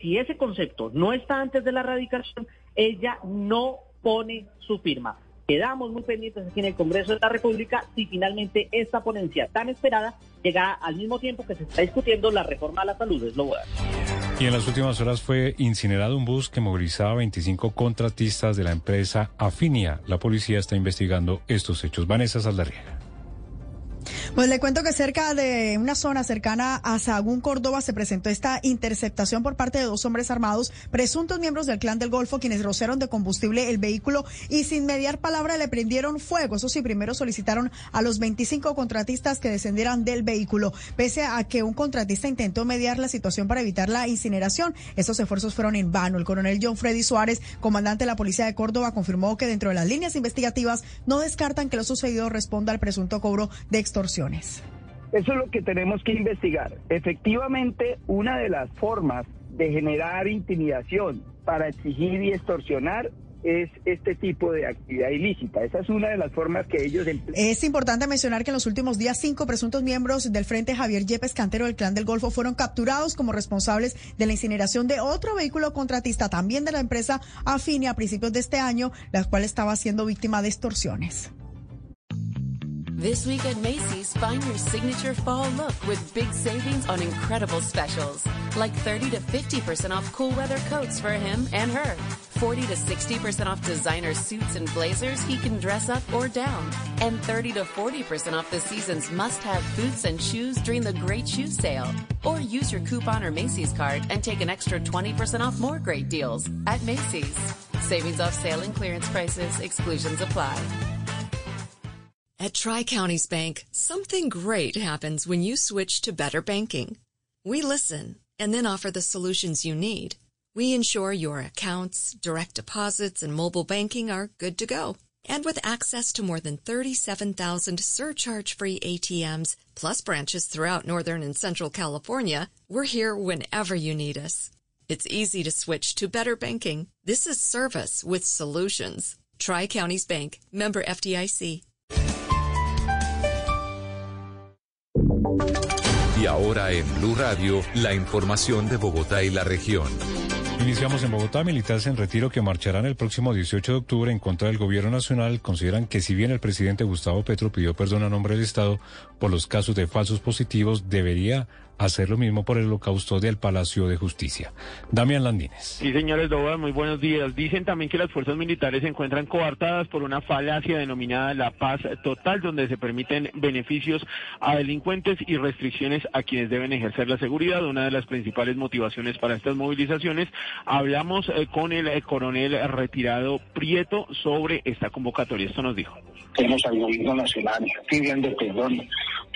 Si ese concepto no está antes de la radicación, ella no pone su firma. Quedamos muy pendientes aquí en el Congreso de la República si finalmente esta ponencia tan esperada llega al mismo tiempo que se está discutiendo la reforma a la salud. Es lo bueno. Y en las últimas horas fue incinerado un bus que movilizaba 25 contratistas de la empresa Afinia. La policía está investigando estos hechos. Vanessa Saldarriaga. Pues le cuento que cerca de una zona cercana a Sagún, Córdoba, se presentó esta interceptación por parte de dos hombres armados, presuntos miembros del clan del Golfo, quienes rociaron de combustible el vehículo y sin mediar palabra le prendieron fuego. Eso sí, primero solicitaron a los 25 contratistas que descendieran del vehículo. Pese a que un contratista intentó mediar la situación para evitar la incineración, estos esfuerzos fueron en vano. El coronel John Freddy Suárez, comandante de la Policía de Córdoba, confirmó que dentro de las líneas investigativas no descartan que lo sucedido responda al presunto cobro de extorsiones. Eso es lo que tenemos que investigar. Efectivamente, una de las formas de generar intimidación para exigir y extorsionar es este tipo de actividad ilícita. Esa es una de las formas que ellos emplean. Es importante mencionar que en los últimos días cinco presuntos miembros del Frente Javier Yepes Cantero del Clan del Golfo fueron capturados como responsables de la incineración de otro vehículo contratista también de la empresa Afini a principios de este año, la cual estaba siendo víctima de extorsiones. This week at Macy's, find your signature fall look with big savings on incredible specials. Like 30 to 50% off cool weather coats for him and her. 40 to 60% off designer suits and blazers he can dress up or down. And 30 to 40% off the season's must have boots and shoes during the great shoe sale. Or use your coupon or Macy's card and take an extra 20% off more great deals at Macy's. Savings off sale and clearance prices, exclusions apply. At Tri Counties Bank, something great happens when you switch to better banking. We listen and then offer the solutions you need. We ensure your accounts, direct deposits, and mobile banking are good to go. And with access to more than 37,000 surcharge-free ATMs, plus branches throughout Northern and Central California, we're here whenever you need us. It's easy to switch to better banking. This is service with solutions. Tri Counties Bank, member FDIC. Y ahora en Blue Radio, la información de Bogotá y la región. Iniciamos en Bogotá. Militares en retiro que marcharán el próximo 18 de octubre en contra del gobierno nacional consideran que si bien el presidente Gustavo Petro pidió perdón a nombre del Estado por los casos de falsos positivos, debería hacer lo mismo por el holocausto del Palacio de Justicia. Damián Landines. Sí, señores Doba, muy buenos días. Dicen también que las fuerzas militares se encuentran coartadas por una falacia denominada la paz total, donde se permiten beneficios a delincuentes y restricciones a quienes deben ejercer la seguridad. Una de las principales motivaciones para estas movilizaciones. Hablamos eh, con el eh, coronel retirado Prieto sobre esta convocatoria. Esto nos dijo. Tenemos al gobierno nacional pidiendo perdón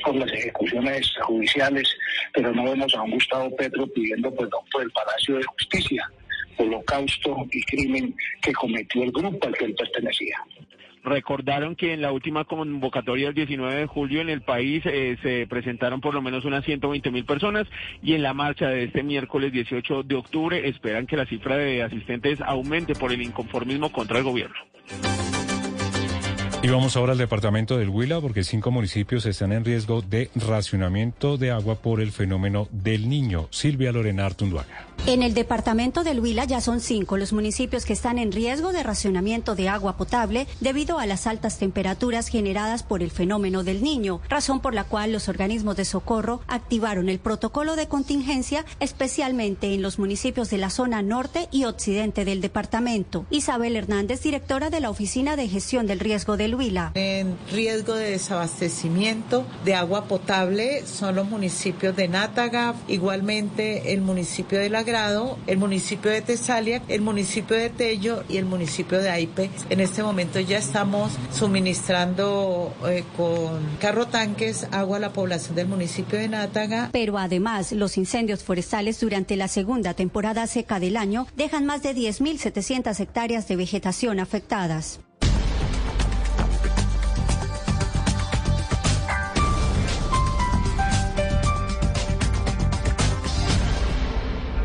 por las ejecuciones judiciales pero no vemos a un Gustavo Petro pidiendo perdón por el Palacio de Justicia, holocausto y crimen que cometió el grupo al que él pertenecía. Recordaron que en la última convocatoria del 19 de julio en el país eh, se presentaron por lo menos unas 120 mil personas y en la marcha de este miércoles 18 de octubre esperan que la cifra de asistentes aumente por el inconformismo contra el gobierno. Y vamos ahora al departamento del Huila porque cinco municipios están en riesgo de racionamiento de agua por el fenómeno del niño. Silvia Lorena Artunduaga. En el departamento del Huila ya son cinco los municipios que están en riesgo de racionamiento de agua potable debido a las altas temperaturas generadas por el fenómeno del niño, razón por la cual los organismos de socorro activaron el protocolo de contingencia especialmente en los municipios de la zona norte y occidente del departamento. Isabel Hernández, directora de la Oficina de Gestión del Riesgo del Huila. En riesgo de desabastecimiento de agua potable son los municipios de Nátaga, igualmente el municipio de El municipio de Tesalia, el municipio de Tello y el municipio de Aipe. En este momento ya estamos suministrando eh, con carro tanques agua a la población del municipio de Nátaga. Pero además, los incendios forestales durante la segunda temporada seca del año dejan más de 10.700 hectáreas de vegetación afectadas.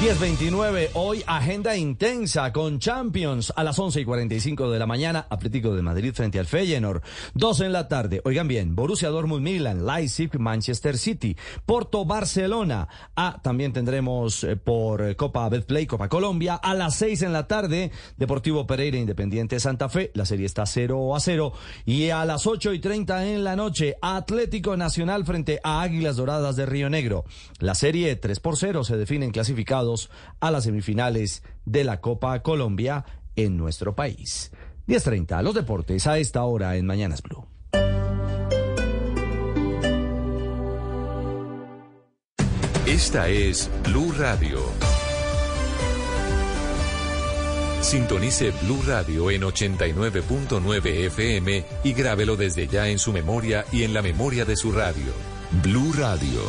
10.29, hoy agenda intensa con Champions a las 11 y 45 de la mañana, Atlético de Madrid frente al Feyenoord, 2 en la tarde, oigan bien, Borussia Dortmund Milan, Leipzig, Manchester City, Porto Barcelona, ah, también tendremos eh, por Copa Betplay, Copa Colombia, a las 6 en la tarde, Deportivo Pereira Independiente Santa Fe, la serie está 0 a 0, y a las 8 y 30 en la noche, Atlético Nacional frente a Águilas Doradas de Río Negro, la serie 3 por 0 se definen clasificados a las semifinales de la Copa Colombia en nuestro país. 10.30, los deportes a esta hora en Mañanas Blue. Esta es Blue Radio. Sintonice Blue Radio en 89.9 FM y grábelo desde ya en su memoria y en la memoria de su radio. Blue Radio,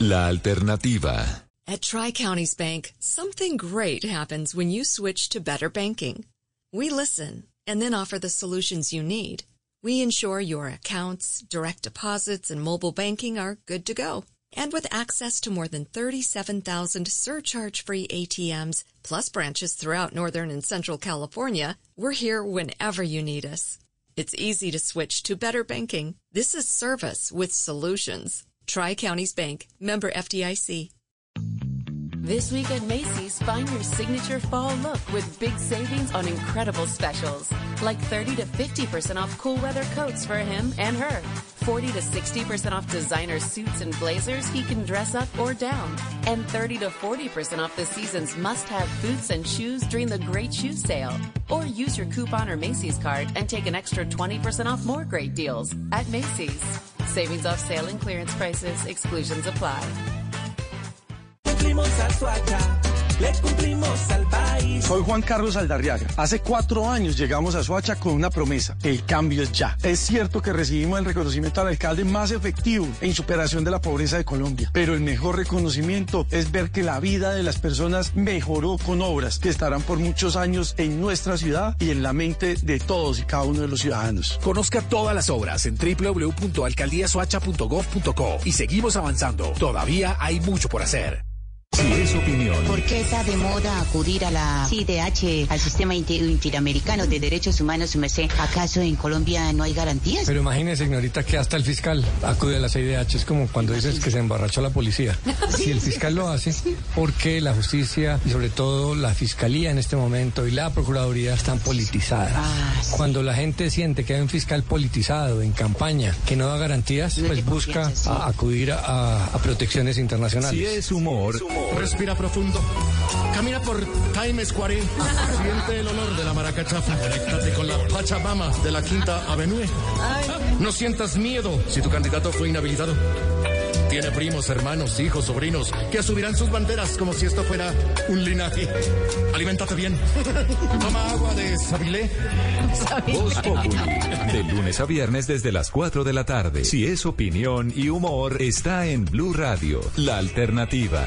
la alternativa. At Tri Counties Bank, something great happens when you switch to better banking. We listen and then offer the solutions you need. We ensure your accounts, direct deposits, and mobile banking are good to go. And with access to more than 37,000 surcharge-free ATMs, plus branches throughout Northern and Central California, we're here whenever you need us. It's easy to switch to better banking. This is service with solutions. Tri Counties Bank, member FDIC. This week at Macy's, find your signature fall look with big savings on incredible specials. Like 30 to 50% off cool weather coats for him and her. 40 to 60% off designer suits and blazers he can dress up or down. And 30 to 40% off the season's must have boots and shoes during the great shoe sale. Or use your coupon or Macy's card and take an extra 20% off more great deals at Macy's. Savings off sale and clearance prices, exclusions apply. Cumplimos a Suacha, le cumplimos al país. Soy Juan Carlos Aldarriaga. Hace cuatro años llegamos a Suacha con una promesa. El cambio es ya. Es cierto que recibimos el reconocimiento al alcalde más efectivo en superación de la pobreza de Colombia. Pero el mejor reconocimiento es ver que la vida de las personas mejoró con obras que estarán por muchos años en nuestra ciudad y en la mente de todos y cada uno de los ciudadanos. Conozca todas las obras en www.alcaldíasuacha.gov.co y seguimos avanzando. Todavía hay mucho por hacer. Si es opinión. ¿Por qué está de moda acudir a la CIDH, al Sistema Inter- Interamericano de Derechos Humanos, su merced? ¿Acaso en Colombia no hay garantías? Pero imagínese, señorita, que hasta el fiscal acude a la CIDH. Es como cuando dices que se emborrachó la policía. Si el fiscal lo hace, porque la justicia y sobre todo la fiscalía en este momento y la procuraduría están politizadas. Cuando la gente siente que hay un fiscal politizado en campaña que no da garantías, pues busca a- acudir a, a protecciones internacionales. Si es humor. Respira profundo. Camina por Times Square. Siente el olor de la maraca chafa. Conéctate con la Pachamama de la Quinta Avenue. No sientas miedo si tu candidato fue inhabilitado. Tiene primos, hermanos, hijos, sobrinos que subirán sus banderas como si esto fuera un linaje. Aliméntate bien. Toma agua de Sabilé. Voz Populi. De lunes a viernes desde las 4 de la tarde. Si es opinión y humor, está en Blue Radio, la alternativa.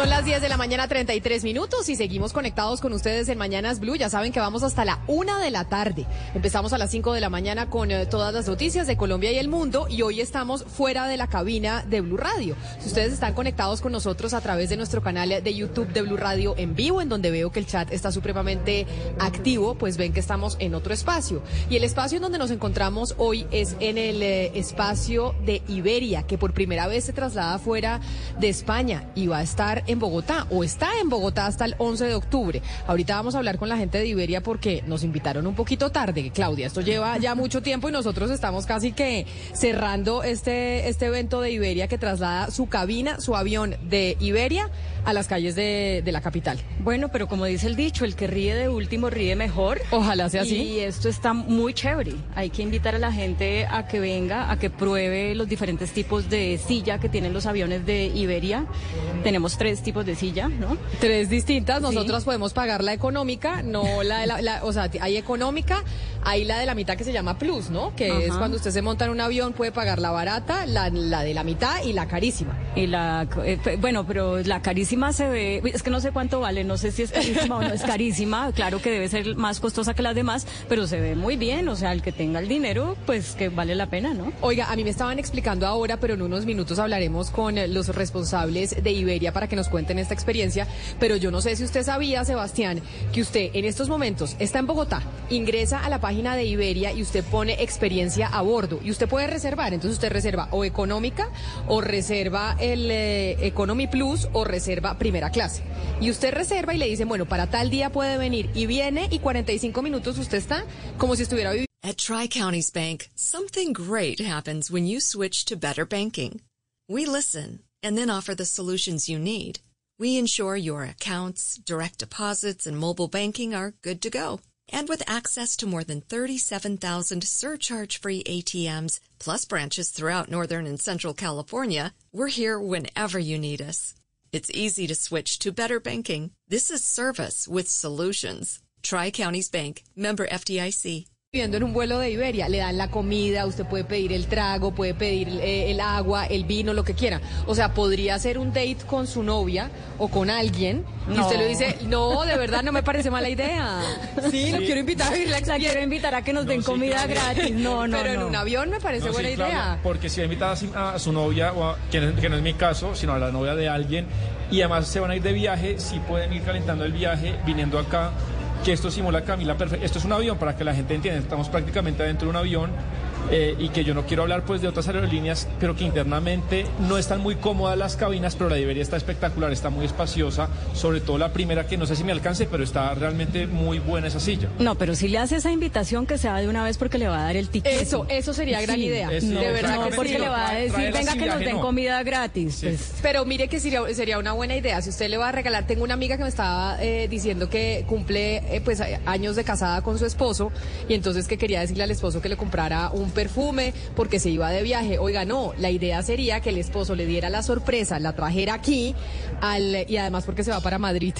Son las 10 de la mañana, 33 minutos y seguimos conectados con ustedes en Mañanas Blue. Ya saben que vamos hasta la una de la tarde. Empezamos a las 5 de la mañana con eh, todas las noticias de Colombia y el mundo y hoy estamos fuera de la cabina de Blue Radio. Si ustedes están conectados con nosotros a través de nuestro canal de YouTube de Blue Radio en vivo, en donde veo que el chat está supremamente activo, pues ven que estamos en otro espacio. Y el espacio en donde nos encontramos hoy es en el eh, espacio de Iberia, que por primera vez se traslada fuera de España y va a estar en Bogotá o está en Bogotá hasta el 11 de octubre. Ahorita vamos a hablar con la gente de Iberia porque nos invitaron un poquito tarde, Claudia. Esto lleva ya mucho tiempo y nosotros estamos casi que cerrando este, este evento de Iberia que traslada su cabina, su avión de Iberia a las calles de, de, la capital. Bueno, pero como dice el dicho, el que ríe de último ríe mejor. Ojalá sea así. Y esto está muy chévere. Hay que invitar a la gente a que venga, a que pruebe los diferentes tipos de silla que tienen los aviones de Iberia. Tenemos tres tipos de silla, ¿no? Tres distintas. Nosotros podemos pagar la económica, no la, la, la, o sea, hay económica, hay la de la mitad que se llama plus, ¿no? Que Ajá. es cuando usted se monta en un avión puede pagar la barata, la, la de la mitad y la carísima. Y la, eh, bueno, pero la carísima se ve, es que no sé cuánto vale, no sé si es carísima o no es carísima, claro que debe ser más costosa que las demás, pero se ve muy bien, o sea, el que tenga el dinero, pues que vale la pena, ¿no? Oiga, a mí me estaban explicando ahora, pero en unos minutos hablaremos con los responsables de Iberia para que nos cuenten esta experiencia, pero yo no sé si usted sabía, Sebastián, que usted en estos momentos está en Bogotá, ingresa a la página de Iberia y usted pone experiencia a bordo y usted puede reservar, entonces usted reserva o económica o reserva el eh, Economy Plus o reserva primera clase. Y usted reserva y le dicen, bueno, para tal día puede venir y viene y 45 minutos usted está como si estuviera viviendo. At Tri Counties Bank, something great happens when you switch to better banking. We listen and then offer the solutions you need. We ensure your accounts, direct deposits, and mobile banking are good to go. And with access to more than 37,000 surcharge-free ATMs, plus branches throughout Northern and Central California, we're here whenever you need us. It's easy to switch to better banking. This is service with solutions. Tri Counties Bank, member FDIC. Viviendo en un vuelo de Iberia, le dan la comida, usted puede pedir el trago, puede pedir eh, el agua, el vino, lo que quiera. O sea, podría hacer un date con su novia o con alguien y No. usted le dice, no, de verdad no me parece mala idea. Sí, lo Sí. quiero invitar a vivir la experiencia. quiero invitar a que nos den sí, comida claro. gratis. No, no, Pero en no. un avión me parece No, sí, buena Claudia, idea. porque si va a invitar a su- a su novia, o a, que, no, que no es mi caso, sino a la novia de alguien, y además se van a ir de viaje, sí pueden ir calentando el viaje, viniendo acá, que esto simula Camila. Esto es un avión, para que la gente entienda, estamos prácticamente dentro de un avión. Eh, y que yo no quiero hablar pues de otras aerolíneas, pero que internamente no están muy cómodas las cabinas, pero la Iberia está espectacular, está muy espaciosa, sobre todo la primera que no sé si me alcance, pero está realmente muy buena esa silla. No, pero si le hace esa invitación que sea de una vez porque le va a dar el ticket. Eso, eso sería gran idea. Eso, de verdad que porque sí. le va a decir, venga que nos den no. comida gratis. Pues, Pero mire que sería, sería una buena idea. Si usted le va a regalar, tengo una amiga que me estaba eh, diciendo que cumple eh, pues años de casada con su esposo y entonces que quería decirle al esposo que le comprara un perfume porque se iba de viaje. Oiga, no, la idea sería que el esposo le diera la sorpresa, la trajera aquí al, y además porque se va para Madrid,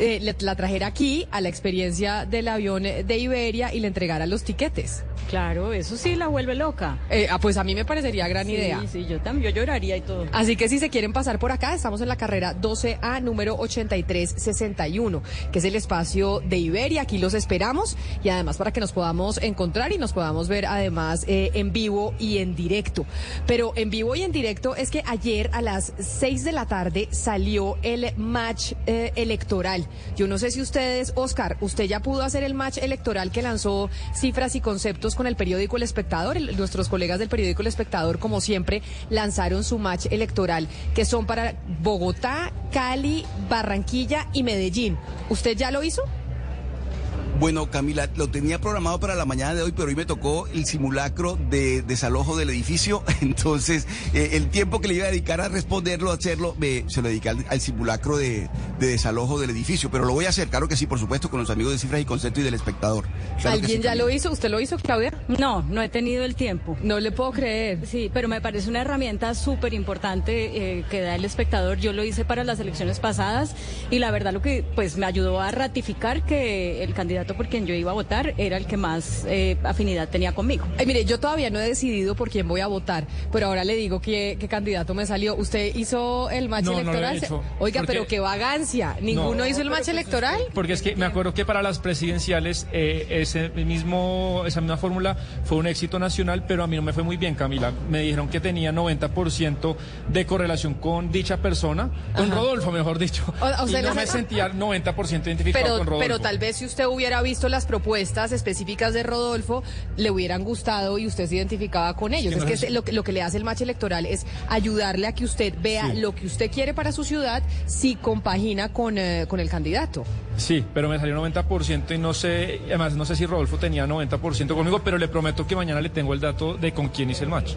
eh, la trajera aquí a la experiencia del avión de Iberia y le entregara los tiquetes. Claro, eso sí la vuelve loca. Eh, ah, pues a mí me parecería gran Sí, idea. sí, yo también, yo lloraría y todo. Así que si se quieren pasar por acá, estamos en la carrera 12A número 8361, que es el espacio de Iberia. Aquí los esperamos y además para que nos podamos encontrar y nos podamos ver además eh, en vivo y en directo. Pero en vivo y en directo es que ayer a las 6 de la tarde salió el match eh, electoral. Yo no sé si ustedes, Oscar, usted ya pudo hacer el match electoral que lanzó cifras y conceptos con el periódico El Espectador. Nuestros colegas del periódico El Espectador, como siempre, lanzaron su match electoral, que son para Bogotá, Cali, Barranquilla y Medellín. ¿Usted ya lo hizo? Bueno, Camila, lo tenía programado para la mañana de hoy, pero hoy me tocó el simulacro de desalojo del edificio. Entonces, eh, el tiempo que le iba a dedicar a responderlo, a hacerlo, me, se lo dediqué al, al simulacro de, de desalojo del edificio. Pero lo voy a hacer, claro que sí, por supuesto, con los amigos de Cifras y Concepto y del espectador. Claro ¿Alguien sí, ya Camila. lo hizo? ¿Usted lo hizo, Claudia? No, no he tenido el tiempo. No le puedo creer. Sí, pero me parece una herramienta súper importante eh, que da el espectador. Yo lo hice para las elecciones pasadas y la verdad lo que pues me ayudó a ratificar que el candidato candidato por quien yo iba a votar era el que más eh, afinidad tenía conmigo. Ay, mire, yo todavía no he decidido por quién voy a votar, pero ahora le digo qué, qué candidato me salió. ¿Usted hizo el match No, no lo he electoral? hecho, Oiga, porque- pero qué vagancia. ¿Ninguno No. hizo el match electoral? Porque es que me acuerdo que para las presidenciales eh, ese mismo, esa misma fórmula fue un éxito nacional, pero a mí no me fue muy bien, Camila. Me dijeron que tenía 90% de correlación con dicha persona, con Ajá. Rodolfo, mejor dicho. O- y no me sentía 90% identificado Pero, con Rodolfo. pero tal vez si usted hubiera visto las propuestas específicas de Rodolfo, le hubieran gustado y usted se identificaba con ellos. que es que es- lo, que- lo que le hace el match electoral es ayudarle a que usted vea Sí. lo que usted quiere para su ciudad si compagina con, eh, con el candidato. Sí, pero me salió 90% y no sé, además no sé si Rodolfo tenía 90% conmigo, pero le prometo que mañana le tengo el dato de con quién hice el match.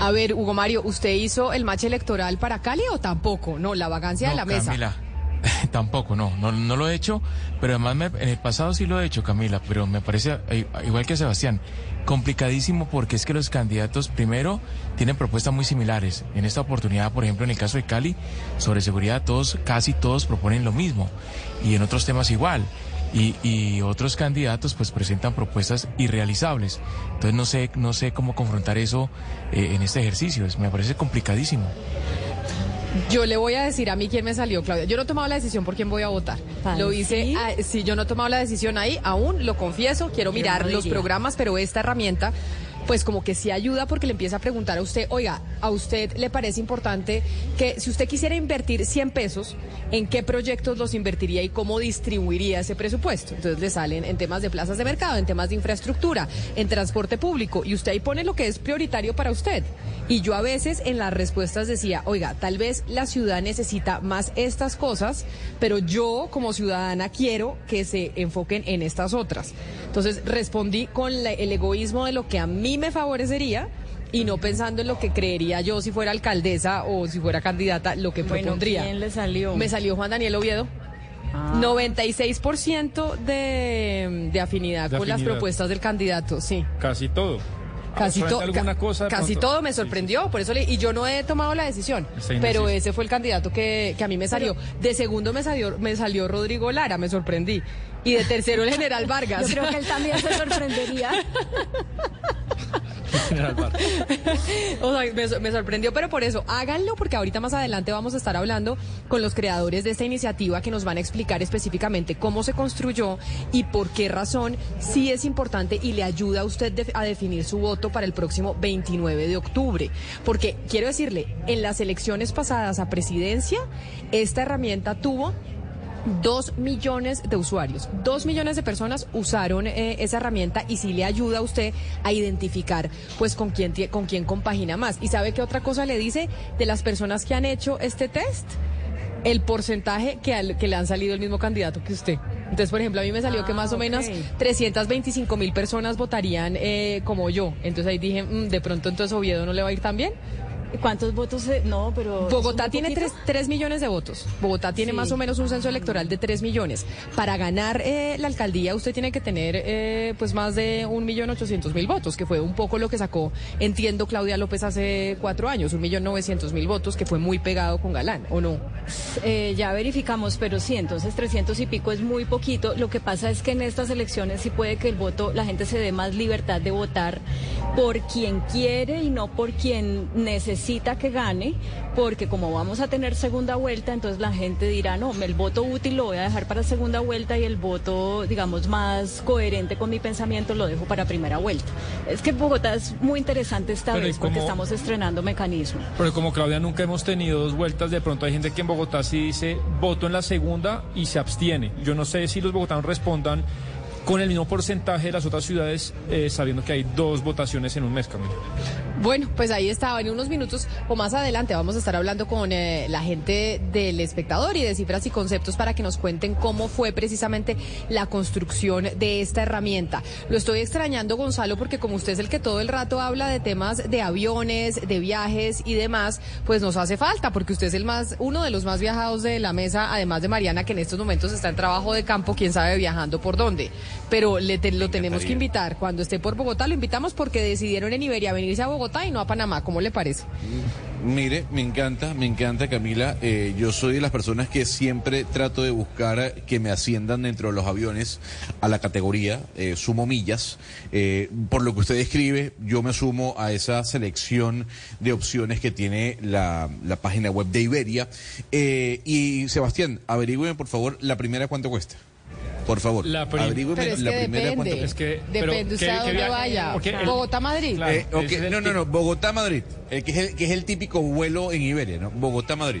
A ver, Hugo Mario, ¿usted hizo el match electoral para Cali o tampoco? No, la vagancia de la mesa. Tampoco, no, no, no lo he hecho, pero además me- en el pasado sí lo he hecho, Camila, pero me parece, eh, igual que Sebastián, complicadísimo porque es que los candidatos, primero, tienen propuestas muy similares. En esta oportunidad, por ejemplo, en el caso de Cali, sobre seguridad, todos, casi todos proponen lo mismo, y en otros temas igual. Y, otros candidatos pues presentan propuestas irrealizables. Entonces no sé, no sé cómo confrontar eso eh, en este ejercicio. Me parece complicadísimo. Yo le voy a decir a mí quién me salió, Claudia. Yo no he tomado la decisión por quién voy a votar. Lo hice, ah, sí, yo no he tomado la decisión ahí, aún lo confieso, quiero Yo mirar no los programas, pero esta herramienta pues como que sí ayuda porque le empieza a preguntar a usted, oiga, ¿a usted le parece importante que si usted quisiera invertir 100 pesos, en qué proyectos los invertiría y cómo distribuiría ese presupuesto? Entonces le salen en temas de plazas de mercado, en temas de infraestructura, en transporte público, y usted ahí pone lo que es prioritario para usted. Y yo a veces en las respuestas decía, oiga, tal vez la ciudad necesita más estas cosas, pero yo como ciudadana quiero que se enfoquen en estas otras. Entonces respondí con el egoísmo de lo que a mí me favorecería y no pensando en lo que creería yo si fuera alcaldesa o si fuera candidata, lo que Bueno, propondría. ¿quién le salió? Me salió Juan Daniel Oviedo. Ah. 96% de, de afinidad De con las propuestas del candidato, sí. Casi todo. Casi, todo alguna cosa casi todo me sorprendió, por eso le, y yo no he tomado la decisión, pero ese fue el candidato que, que a mí me salió. De segundo me salió, me salió Rodrigo Lara, me sorprendí. Y de tercero el general Vargas. Yo creo que él también se sorprendería. Me, sorprendió, pero por eso háganlo, porque ahorita más adelante vamos a estar hablando con los creadores de esta iniciativa que nos van a explicar específicamente cómo se construyó y por qué razón sí es importante y le ayuda a usted a definir su voto para el próximo 29 de octubre. Porque quiero decirle, en las elecciones pasadas a presidencia, esta herramienta tuvo Dos millones de usuarios, dos millones de personas usaron eh, esa herramienta y sí le ayuda a usted a identificar pues con quién, con quién compagina más. ¿Y sabe qué otra cosa le dice de las personas que han hecho este test? El porcentaje que, al- que le han salido el mismo candidato que usted. Entonces, por ejemplo, a mí me salió que Ah, más o ok. menos 325 mil personas votarían eh, como yo. Entonces ahí dije, "Mm, de pronto entonces Oviedo no le va a ir tan bien. ¿Cuántos votos? No, pero... Bogotá ¿es muy tiene poquito? 3, millones de votos. Bogotá tiene Sí. más o menos un censo electoral de 3 millones. Para ganar eh, la alcaldía usted tiene que tener eh, pues más de un millón ochocientos mil votos, que fue un poco lo que sacó, entiendo, Claudia López hace cuatro años, un millón novecientos mil votos, que fue muy pegado con Galán, ¿o no? Eh, ya verificamos, pero sí, entonces 300 y pico es muy poquito. Lo que pasa es que en estas elecciones sí puede que el voto, la gente se dé más libertad de votar por quien quiere y no por quien necesita que gane, porque como vamos a tener segunda vuelta, entonces la gente dirá, no, el voto útil lo voy a dejar para segunda vuelta y el voto, digamos, más coherente con mi pensamiento lo dejo para primera vuelta. Es que Bogotá es muy interesante esta Pero ¿y vez porque estamos estrenando mecanismos. Pero como Claudia nunca hemos tenido dos vueltas, de pronto hay gente que en Bogotá sí dice voto en la segunda y se abstiene. Yo no sé si los bogotanos respondan con el mismo porcentaje de las otras ciudades, eh, sabiendo que hay dos votaciones en un mes, Camila. Bueno, pues ahí estaba. En unos minutos o más adelante vamos a estar hablando con eh, la gente del espectador y de cifras y conceptos para que nos cuenten cómo fue precisamente la construcción de esta herramienta. Lo estoy extrañando, Gonzalo, porque como usted es el que todo el rato habla de temas de aviones, de viajes y demás, pues nos hace falta, porque usted es el más, uno de los más viajados de la mesa, además de Mariana, que en estos momentos está en trabajo de campo, quién sabe viajando por dónde. Pero le te- lo tenemos que invitar. Cuando esté por Bogotá, lo invitamos porque decidieron en Iberia venirse a Bogotá y no a Panamá. ¿Cómo le parece? Mire, me encanta, me encanta Camila. Eh, yo soy de las personas que siempre trato de buscar que me asciendan dentro de los aviones a la categoría, eh, sumo millas. Eh, por lo que usted describe, yo me sumo a esa selección de opciones que tiene la, la página web de Iberia. Eh, y Sebastián, averigüen por favor la primera cuánto cuesta. Por favor, La es la primera depende. cuánto Es que- pero Depende usted ¿qué- a dónde vaya. Bogotá-Madrid. Claro. Eh, no, no, no, Bogotá-Madrid, el que, es el, que es el típico vuelo en Iberia, ¿no? Bogotá-Madrid.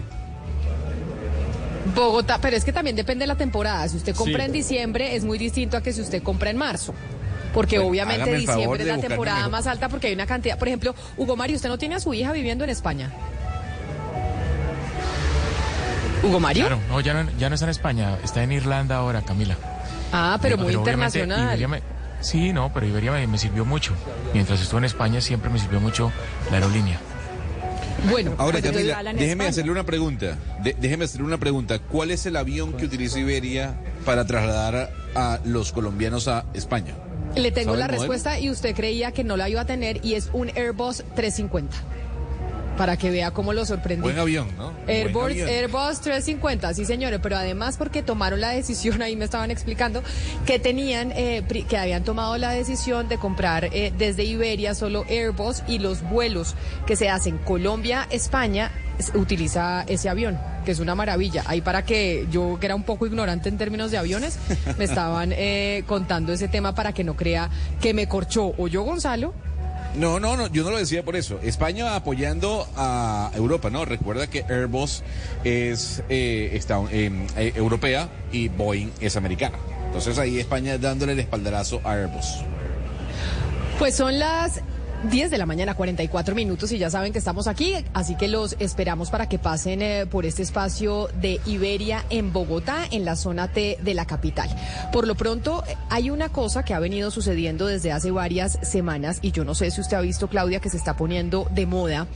Bogotá, pero es que también depende de la temporada. Si usted compra Sí. en diciembre es muy distinto a que si usted compra en marzo. Porque Bueno, obviamente diciembre es la temporada más alta porque hay una cantidad. Por ejemplo, Hugo Mario, usted no tiene a su hija viviendo en España. Hugo Mario. Claro, no, ya no, ya no está en España, está en Irlanda ahora, Camila. Ah, pero muy internacional. Iberia me- sí, no, pero Iberia me, me sirvió mucho. Mientras estuve en España siempre me sirvió mucho la aerolínea. Bueno, Ahora, pues Camila, déjeme España. hacerle una pregunta. De- déjeme hacerle una pregunta. ¿Cuál es el avión que utiliza Iberia para trasladar a, a los colombianos a España? Le tengo ¿Sabe la respuesta y usted creía que no la iba a tener y es un Airbus 350. Para que vea cómo lo sorprendí. Buen avión, ¿no? Airbus, avión. Airbus 350, sí señores, pero además porque tomaron la decisión, ahí me estaban explicando, que tenían, eh, que habían tomado la decisión de comprar eh, desde Iberia solo Airbus y los vuelos que se hacen Colombia-España s- utiliza ese avión, que es una maravilla. Ahí para que yo, que era un poco ignorante en términos de aviones, me estaban eh, contando ese tema para que no crea que me corchó o yo Gonzalo No, no, no, yo no lo decía por eso. España apoyando a Europa, ¿no? Recuerda que Airbus es eh, eh, eh, europea y Boeing es americana. Entonces ahí España dándole el espaldarazo a Airbus. Pues son las 10 de la mañana, 44 minutos y ya saben que estamos aquí, así que los esperamos para que pasen eh, por este espacio de Iberia en Bogotá, en la zona T de la capital. Por lo pronto, eh, hay una cosa que ha venido sucediendo desde hace varias semanas y yo no sé si usted ha visto, Claudia, que se está poniendo de moda.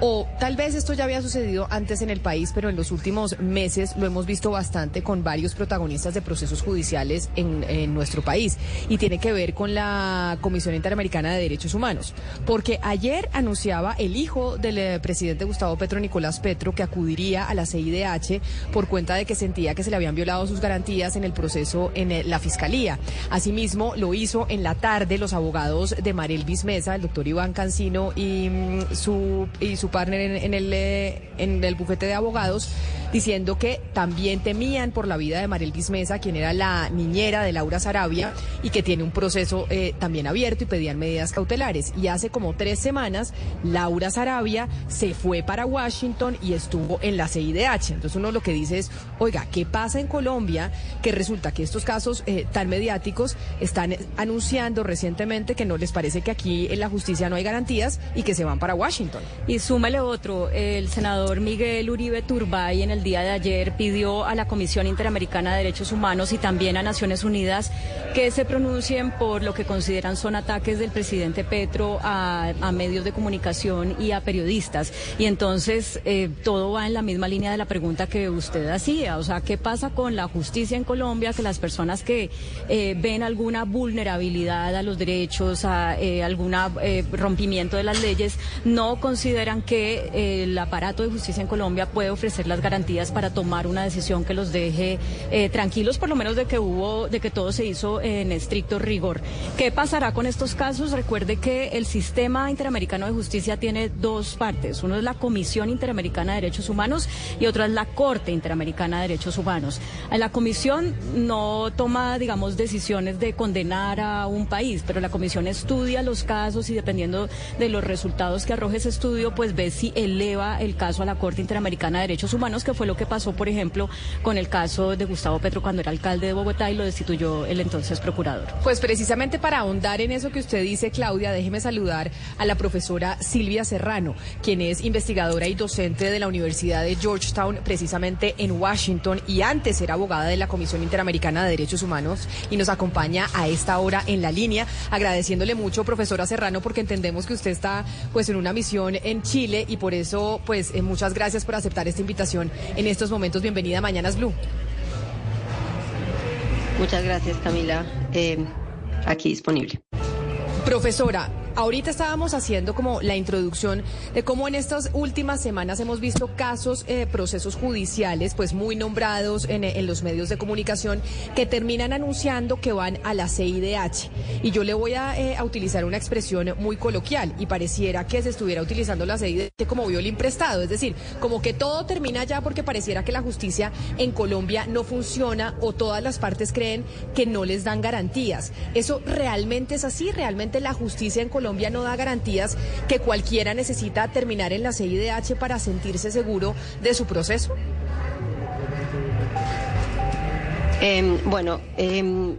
O tal vez esto ya había sucedido antes en el país, pero en los últimos meses lo hemos visto bastante con varios protagonistas de procesos judiciales en, en nuestro país. Y tiene que ver con la Comisión Interamericana de Derechos Humanos. Porque ayer anunciaba el hijo del eh, presidente Gustavo Petro, Nicolás Petro, que acudiría a la CIDH por cuenta de que sentía que se le habían violado sus garantías en el proceso en eh, la Fiscalía. Asimismo, lo hizo en la tarde los abogados de Marel Bismesa, el doctor Iván Cancino y mm, su, y su partner en, en el, eh, en el bufete de abogados, diciendo que también temían por la vida de Marel Bismesa, quien era la niñera de Laura Sarabia y que tiene un proceso eh, también abierto y pedían medidas cautelares. Y hace como tres semanas, Laura Sarabia se fue para Washington y estuvo en la CIDH. Entonces uno lo que dice es, oiga, ¿qué pasa en Colombia? Que resulta que estos casos eh, tan mediáticos están anunciando recientemente que no les parece que aquí en la justicia no hay garantías y que se van para Washington. Y otro, el senador Miguel Uribe Turbay en el día de ayer pidió a la Comisión Interamericana de Derechos Humanos y también a Naciones Unidas que se pronuncien por lo que consideran son ataques del presidente Petro a, medios de comunicación y a periodistas. Y entonces eh, todo va en la misma línea de la pregunta que usted hacía, o sea, ¿qué pasa con la justicia en Colombia? Que las personas que eh, ven alguna vulnerabilidad a los derechos, a eh, algún rompimiento de las leyes, no consideran que eh, el aparato de justicia en Colombia puede ofrecer las garantías para tomar una decisión que los deje eh, tranquilos, por lo menos de que hubo, de que todo se hizo en estricto rigor. ¿Qué pasará con estos casos? Recuerde que el sistema interamericano de justicia tiene dos partes. Uno es la Comisión Interamericana de Derechos Humanos y otra es la Corte Interamericana de Derechos Humanos. La Comisión no toma, digamos, decisiones de condenar a un país, pero la Comisión estudia los casos y dependiendo de los resultados que arroje ese estudio, pues si eleva el caso a la Corte Interamericana de Derechos Humanos, que fue lo que pasó, por ejemplo, con el caso de Gustavo Petro cuando era alcalde de Bogotá y lo destituyó el entonces procurador. Pues precisamente para ahondar en eso que usted dice, Claudia, déjeme saludar a la profesora Silvia Serrano, quien es investigadora y docente de la Universidad de Georgetown, precisamente en Washington, y antes era abogada de la Comisión Interamericana de Derechos Humanos, y nos acompaña a esta hora en la línea, agradeciéndole mucho, profesora Serrano, porque entendemos que usted está pues en una misión en Chile y por eso, pues eh, muchas gracias por aceptar esta invitación en estos momentos. Bienvenida a Mañanas Blue. Muchas gracias, Camila. Eh, aquí disponible. Profesora, Ahorita estábamos haciendo como la introducción de cómo en estas últimas semanas hemos visto casos, eh, procesos judiciales, pues muy nombrados en, los medios de comunicación, que terminan anunciando que van a la CIDH. Y yo le voy a, eh, a utilizar una expresión muy coloquial y pareciera que se estuviera utilizando la CIDH como violín prestado, es decir, como que todo termina ya porque pareciera que la justicia en Colombia no funciona o todas las partes creen que no les dan garantías. ¿Eso realmente es así? ¿Realmente la justicia en Colombia no da garantías que cualquiera necesita terminar en la CIDH para sentirse seguro de su proceso? Eh, bueno, eh,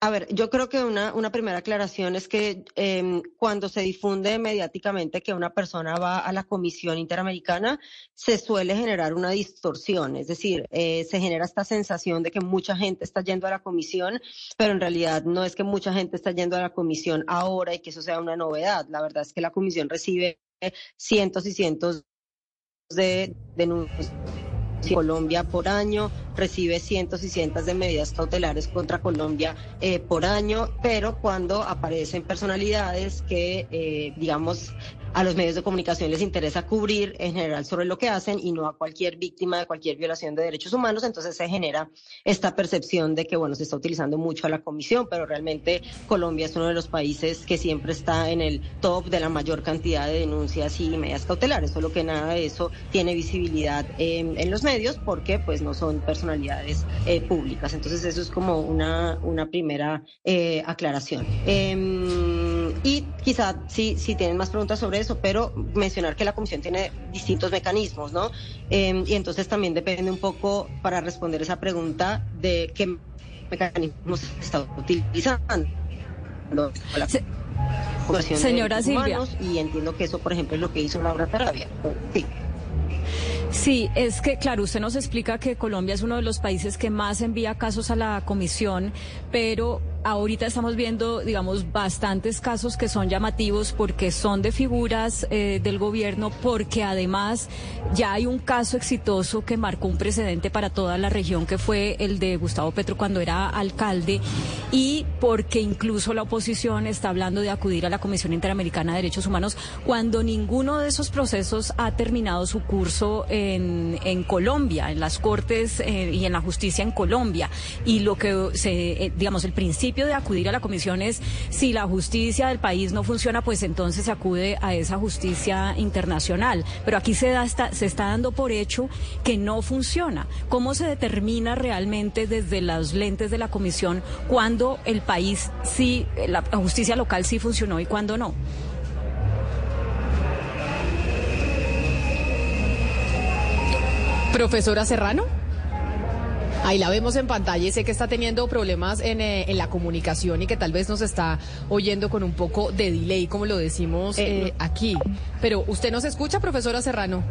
a ver, yo creo que una, una primera aclaración es que eh, cuando se difunde mediáticamente que una persona va a la Comisión Interamericana, se suele generar una distorsión, es decir, eh, se genera esta sensación de que mucha gente está yendo a la Comisión, pero en realidad no es que mucha gente está yendo a la Comisión ahora y que eso sea una novedad. La verdad es que la Comisión recibe cientos y cientos de denuncias Colombia por año, recibe cientos y cientos de medidas cautelares contra Colombia eh, por año, pero cuando aparecen personalidades que, eh, digamos, a los medios de comunicación les interesa cubrir en general sobre lo que hacen y no a cualquier víctima de cualquier violación de derechos humanos, entonces se genera esta percepción de que, bueno, se está utilizando mucho a la comisión, pero realmente Colombia es uno de los países que siempre está en el top de la mayor cantidad de denuncias y medidas cautelares, solo que nada de eso tiene visibilidad eh, en los medios porque pues no son personalidades eh, públicas. Entonces eso es como una, una primera eh, aclaración. Em, y quizá si, si tienen más preguntas sobre eso, pero mencionar que la comisión tiene distintos mecanismos, ¿no? Eh, y entonces también depende un poco para responder esa pregunta de qué mecanismos se está utilizando. Se, señora Silvia. Y entiendo que eso, por ejemplo, es lo que hizo Laura Tarabia. Sí. Sí, es que, claro, usted nos explica que Colombia es uno de los países que más envía casos a la comisión, pero ahorita estamos viendo, digamos, bastantes casos que son llamativos porque son de figuras eh, del gobierno, porque además ya hay un caso exitoso que marcó un precedente para toda la región, que fue el de Gustavo Petro cuando era alcalde, y porque incluso la oposición está hablando de acudir a la Comisión Interamericana de Derechos Humanos cuando ninguno de esos procesos ha terminado su curso en, en Colombia, en las Cortes eh, y en la justicia en Colombia. Y lo que se, eh, digamos, el principio de acudir a la comisión es si la justicia del país no funciona, pues entonces se acude a esa justicia internacional. Pero aquí se, da esta, se está dando por hecho que no funciona. ¿Cómo se determina realmente desde las lentes de la comisión cuando el país sí, la justicia local sí funcionó y cuándo no? Profesora Serrano. Ahí la vemos en pantalla y sé que está teniendo problemas en, eh, en, la comunicación y que tal vez nos está oyendo con un poco de delay, como lo decimos eh, aquí. Pero usted nos escucha, profesora Serrano.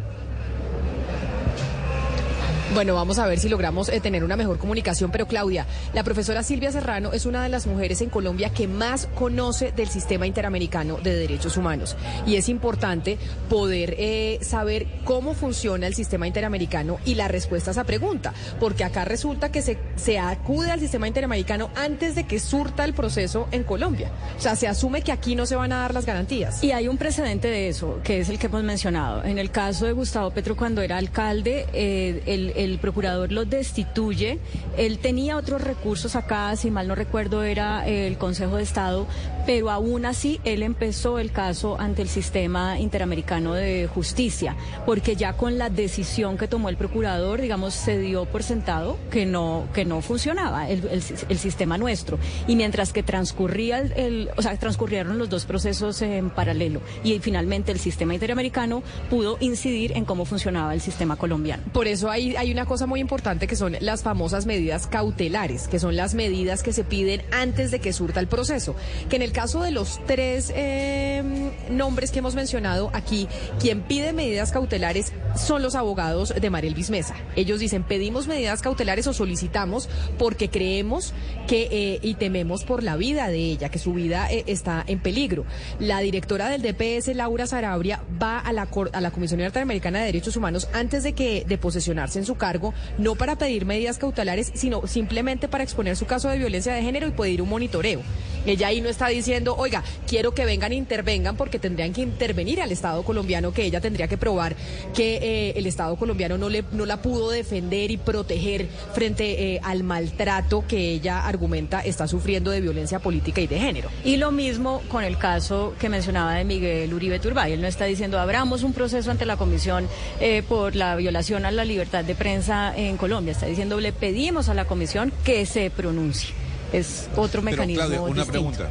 Bueno, vamos a ver si logramos eh, tener una mejor comunicación. Pero Claudia, la profesora Silvia Serrano es una de las mujeres en Colombia que más conoce del sistema interamericano de derechos humanos. Y es importante poder eh, saber cómo funciona el sistema interamericano y la respuesta a esa pregunta. Porque acá resulta que se, se acude al sistema interamericano antes de que surta el proceso en Colombia. O sea, se asume que aquí no se van a dar las garantías. Y hay un precedente de eso, que es el que hemos mencionado. En el caso de Gustavo Petro, cuando era alcalde, eh, el el procurador lo destituye. Él tenía otros recursos acá, si mal no recuerdo, era el Consejo de Estado, pero aún así él empezó el caso ante el sistema interamericano de justicia, porque ya con la decisión que tomó el procurador, digamos, se dio por sentado que no, que no funcionaba el, sistema nuestro. Y mientras que transcurría el, o sea, transcurrieron los dos procesos en paralelo y finalmente el sistema interamericano pudo incidir en cómo funcionaba el sistema colombiano. Por eso hay una cosa muy importante que son las famosas medidas cautelares, que son las medidas que se piden antes de que surta el proceso. Que en el caso de los tres eh, nombres que hemos mencionado aquí, quien pide medidas cautelares son los abogados de Mariel Bismesa. Ellos dicen, pedimos medidas cautelares o solicitamos porque creemos que eh, y tememos por la vida de ella, que su vida eh, está en peligro. La directora del DPS, Laura Sarabria, va a la, a la Comisión Interamericana de Derechos Humanos antes de que de posesionarse en su cargo, no para pedir medidas cautelares, sino simplemente para exponer su caso de violencia de género y pedir un monitoreo. Ella ahí no está diciendo, oiga, quiero que vengan e intervengan porque tendrían que intervenir al Estado colombiano, que ella tendría que probar que eh, el Estado colombiano no, le, no la pudo defender y proteger frente eh, al maltrato que ella argumenta está sufriendo de violencia política y de género. Y lo mismo con el caso que mencionaba de Miguel Uribe Turbay. Él no está diciendo, abramos un proceso ante la Comisión eh, por la violación a la libertad de prensa en Colombia. Está diciendo, le pedimos a la Comisión que se pronuncie. Es otro mecanismo. Claudia, una distinto. pregunta.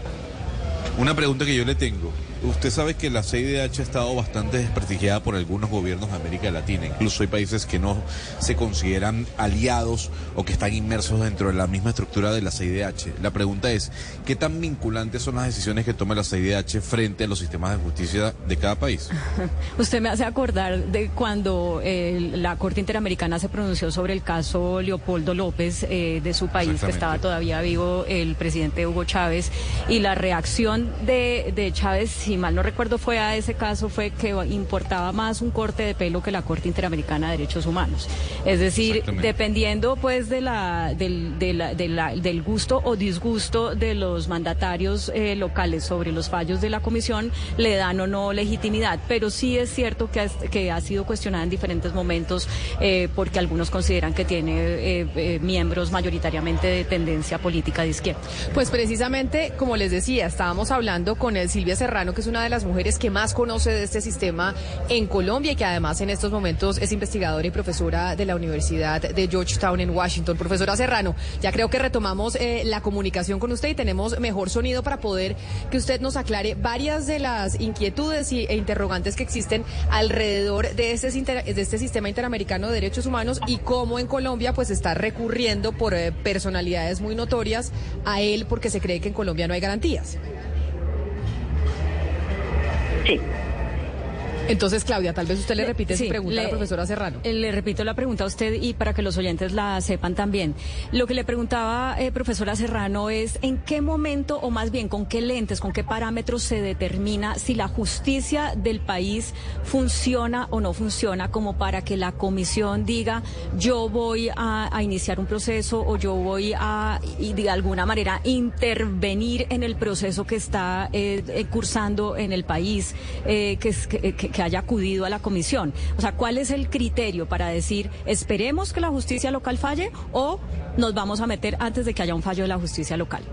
Una pregunta que yo le tengo. Usted sabe que la CIDH ha estado bastante desprestigiada por algunos gobiernos de América Latina. Incluso hay países que no se consideran aliados o que están inmersos dentro de la misma estructura de la CIDH. La pregunta es, ¿qué tan vinculantes son las decisiones que toma la CIDH frente a los sistemas de justicia de cada país? Usted me hace acordar de cuando eh, la Corte Interamericana se pronunció sobre el caso Leopoldo López eh, de su país, que estaba todavía vivo el presidente Hugo Chávez, y la reacción de, de Chávez, si mal no recuerdo, fue a ese caso, fue que importaba más un corte de pelo que la Corte Interamericana de Derechos Humanos. Es decir, dependiendo pues de la, del, de la- de la- del gusto o disgusto de los mandatarios eh, locales sobre los fallos de la comisión, le dan o no legitimidad. Pero sí es cierto que ha, que ha sido cuestionada en diferentes momentos eh, porque algunos consideran que tiene eh, eh, miembros mayoritariamente de tendencia política de izquierda. Pues precisamente, como les decía, estábamos hablando con el Silvia Serrano, que es una de las mujeres que más conoce de este sistema en Colombia y que además en estos momentos es investigadora y profesora de la Universidad de Georgetown en Washington. Profesora Serrano, ya creo que retomamos eh, la comunicación con usted y tenemos mejor sonido para poder que usted nos aclare varias de las inquietudes y, e interrogantes que existen alrededor de este, sistema interamericano de derechos humanos y cómo en Colombia pues está recurriendo por eh, personalidades muy notorias a él porque se cree que en Colombia no hay garantías. Sí. Entonces, Claudia, tal vez usted le repite Sí, su pregunta a la profesora Serrano. Eh, Le repito la pregunta a usted y para que los oyentes la sepan también. Lo que le preguntaba, eh, profesora Serrano, es en qué momento o más bien con qué lentes, con qué parámetros se determina si la justicia del país funciona o no funciona como para que la comisión diga yo voy a, a iniciar un proceso o yo voy a y de alguna manera intervenir en el proceso que está eh, eh, cursando en el país, eh, que, es- que- que- que haya acudido a la comisión. O sea, ¿cuál es el criterio para decir esperemos que la justicia local falle o nos vamos a meter antes de que haya un fallo de la justicia local?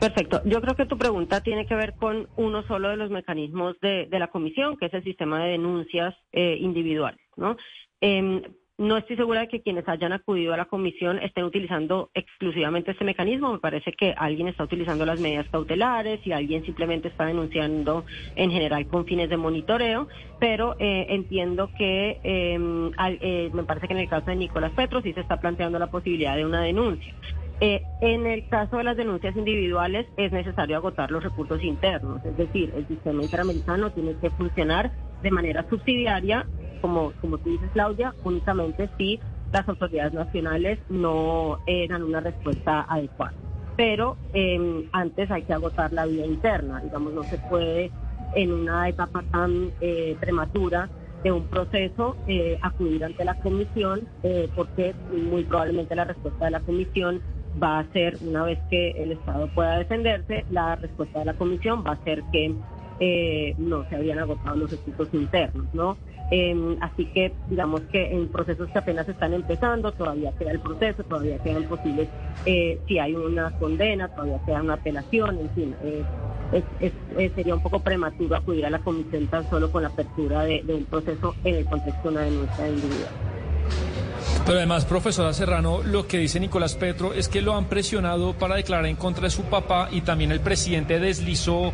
Perfecto. Yo creo que tu pregunta tiene que ver con uno solo de los mecanismos de, de la comisión, que es el sistema de denuncias eh, individuales, ¿no? Em, no estoy segura de que quienes hayan acudido a la comisión estén utilizando exclusivamente este mecanismo. Me parece que alguien está utilizando las medidas cautelares y alguien simplemente está denunciando en general con fines de monitoreo, pero eh, entiendo que em, al- eh, me parece que en el caso de Nicolás Petro sí se está planteando la posibilidad de una denuncia. Eh, en el caso de las denuncias individuales es necesario agotar los recursos internos, es decir, el sistema interamericano tiene que funcionar de manera subsidiaria, como, como tú dices, Claudia, únicamente si las autoridades nacionales no eh, dan una respuesta adecuada. Pero eh, antes hay que agotar la vía interna, digamos, no se puede en una etapa tan eh, prematura de un proceso eh, acudir ante la comisión eh, porque muy probablemente la respuesta de la comisión va a ser, una vez que el Estado pueda defenderse, la respuesta de la comisión va a ser que eh, no se habían agotado los recursos internos, ¿no? Eh, así que digamos que en procesos que apenas están empezando, todavía queda el proceso, todavía quedan posibles, eh, si hay una condena, todavía queda una apelación, en fin, eh, es- eh, sería un poco prematuro acudir a la comisión tan solo con la apertura de, de un proceso en el contexto de una denuncia individual. Pero además, profesora Serrano, lo que dice Nicolás Petro es que lo han presionado para declarar en contra de su papá y también el presidente deslizó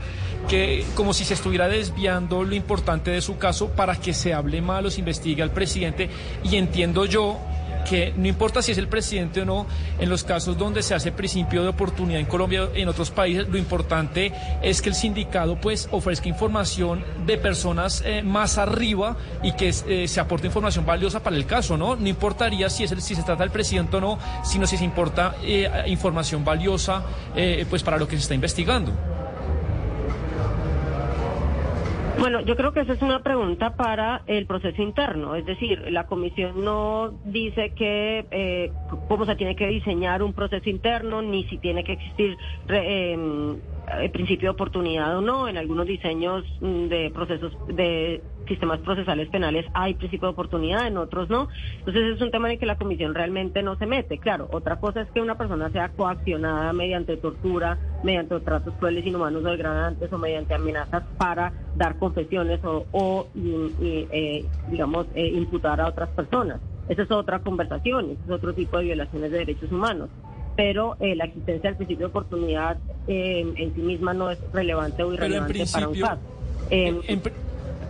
que como si se estuviera desviando lo importante de su caso para que se hable mal o se investigue al presidente. Y entiendo yo que no importa si es el presidente o no, en los casos donde se hace principio de oportunidad en Colombia en otros países, lo importante es que el sindicato pues ofrezca información de personas eh, más arriba y que eh, se aporte información valiosa para el caso, ¿no? No importaría si es el, si se trata del presidente o no, sino si se importa eh, información valiosa eh, pues para lo que se está investigando. Bueno, yo creo que esa es una pregunta para el proceso interno, es decir, la comisión no dice que eh, cómo se tiene que diseñar un proceso interno, ni si tiene que existir re- em, el principio de oportunidad o no. En algunos diseños mm, de procesos de sistemas procesales penales hay principio de oportunidad, en otros no. Entonces es un tema en el que la comisión realmente no se mete. Claro, otra cosa es que una persona sea coaccionada mediante tortura, mediante tratos crueles, inhumanos o degradantes o mediante amenazas para dar confesiones o, eh, digamos, eh, imputar a otras personas. Esa es otra conversación, ese es otro tipo de violaciones de derechos humanos pero eh, la existencia del principio de oportunidad eh, en sí misma no es relevante o irrelevante para un caso. Eh, en, en pr-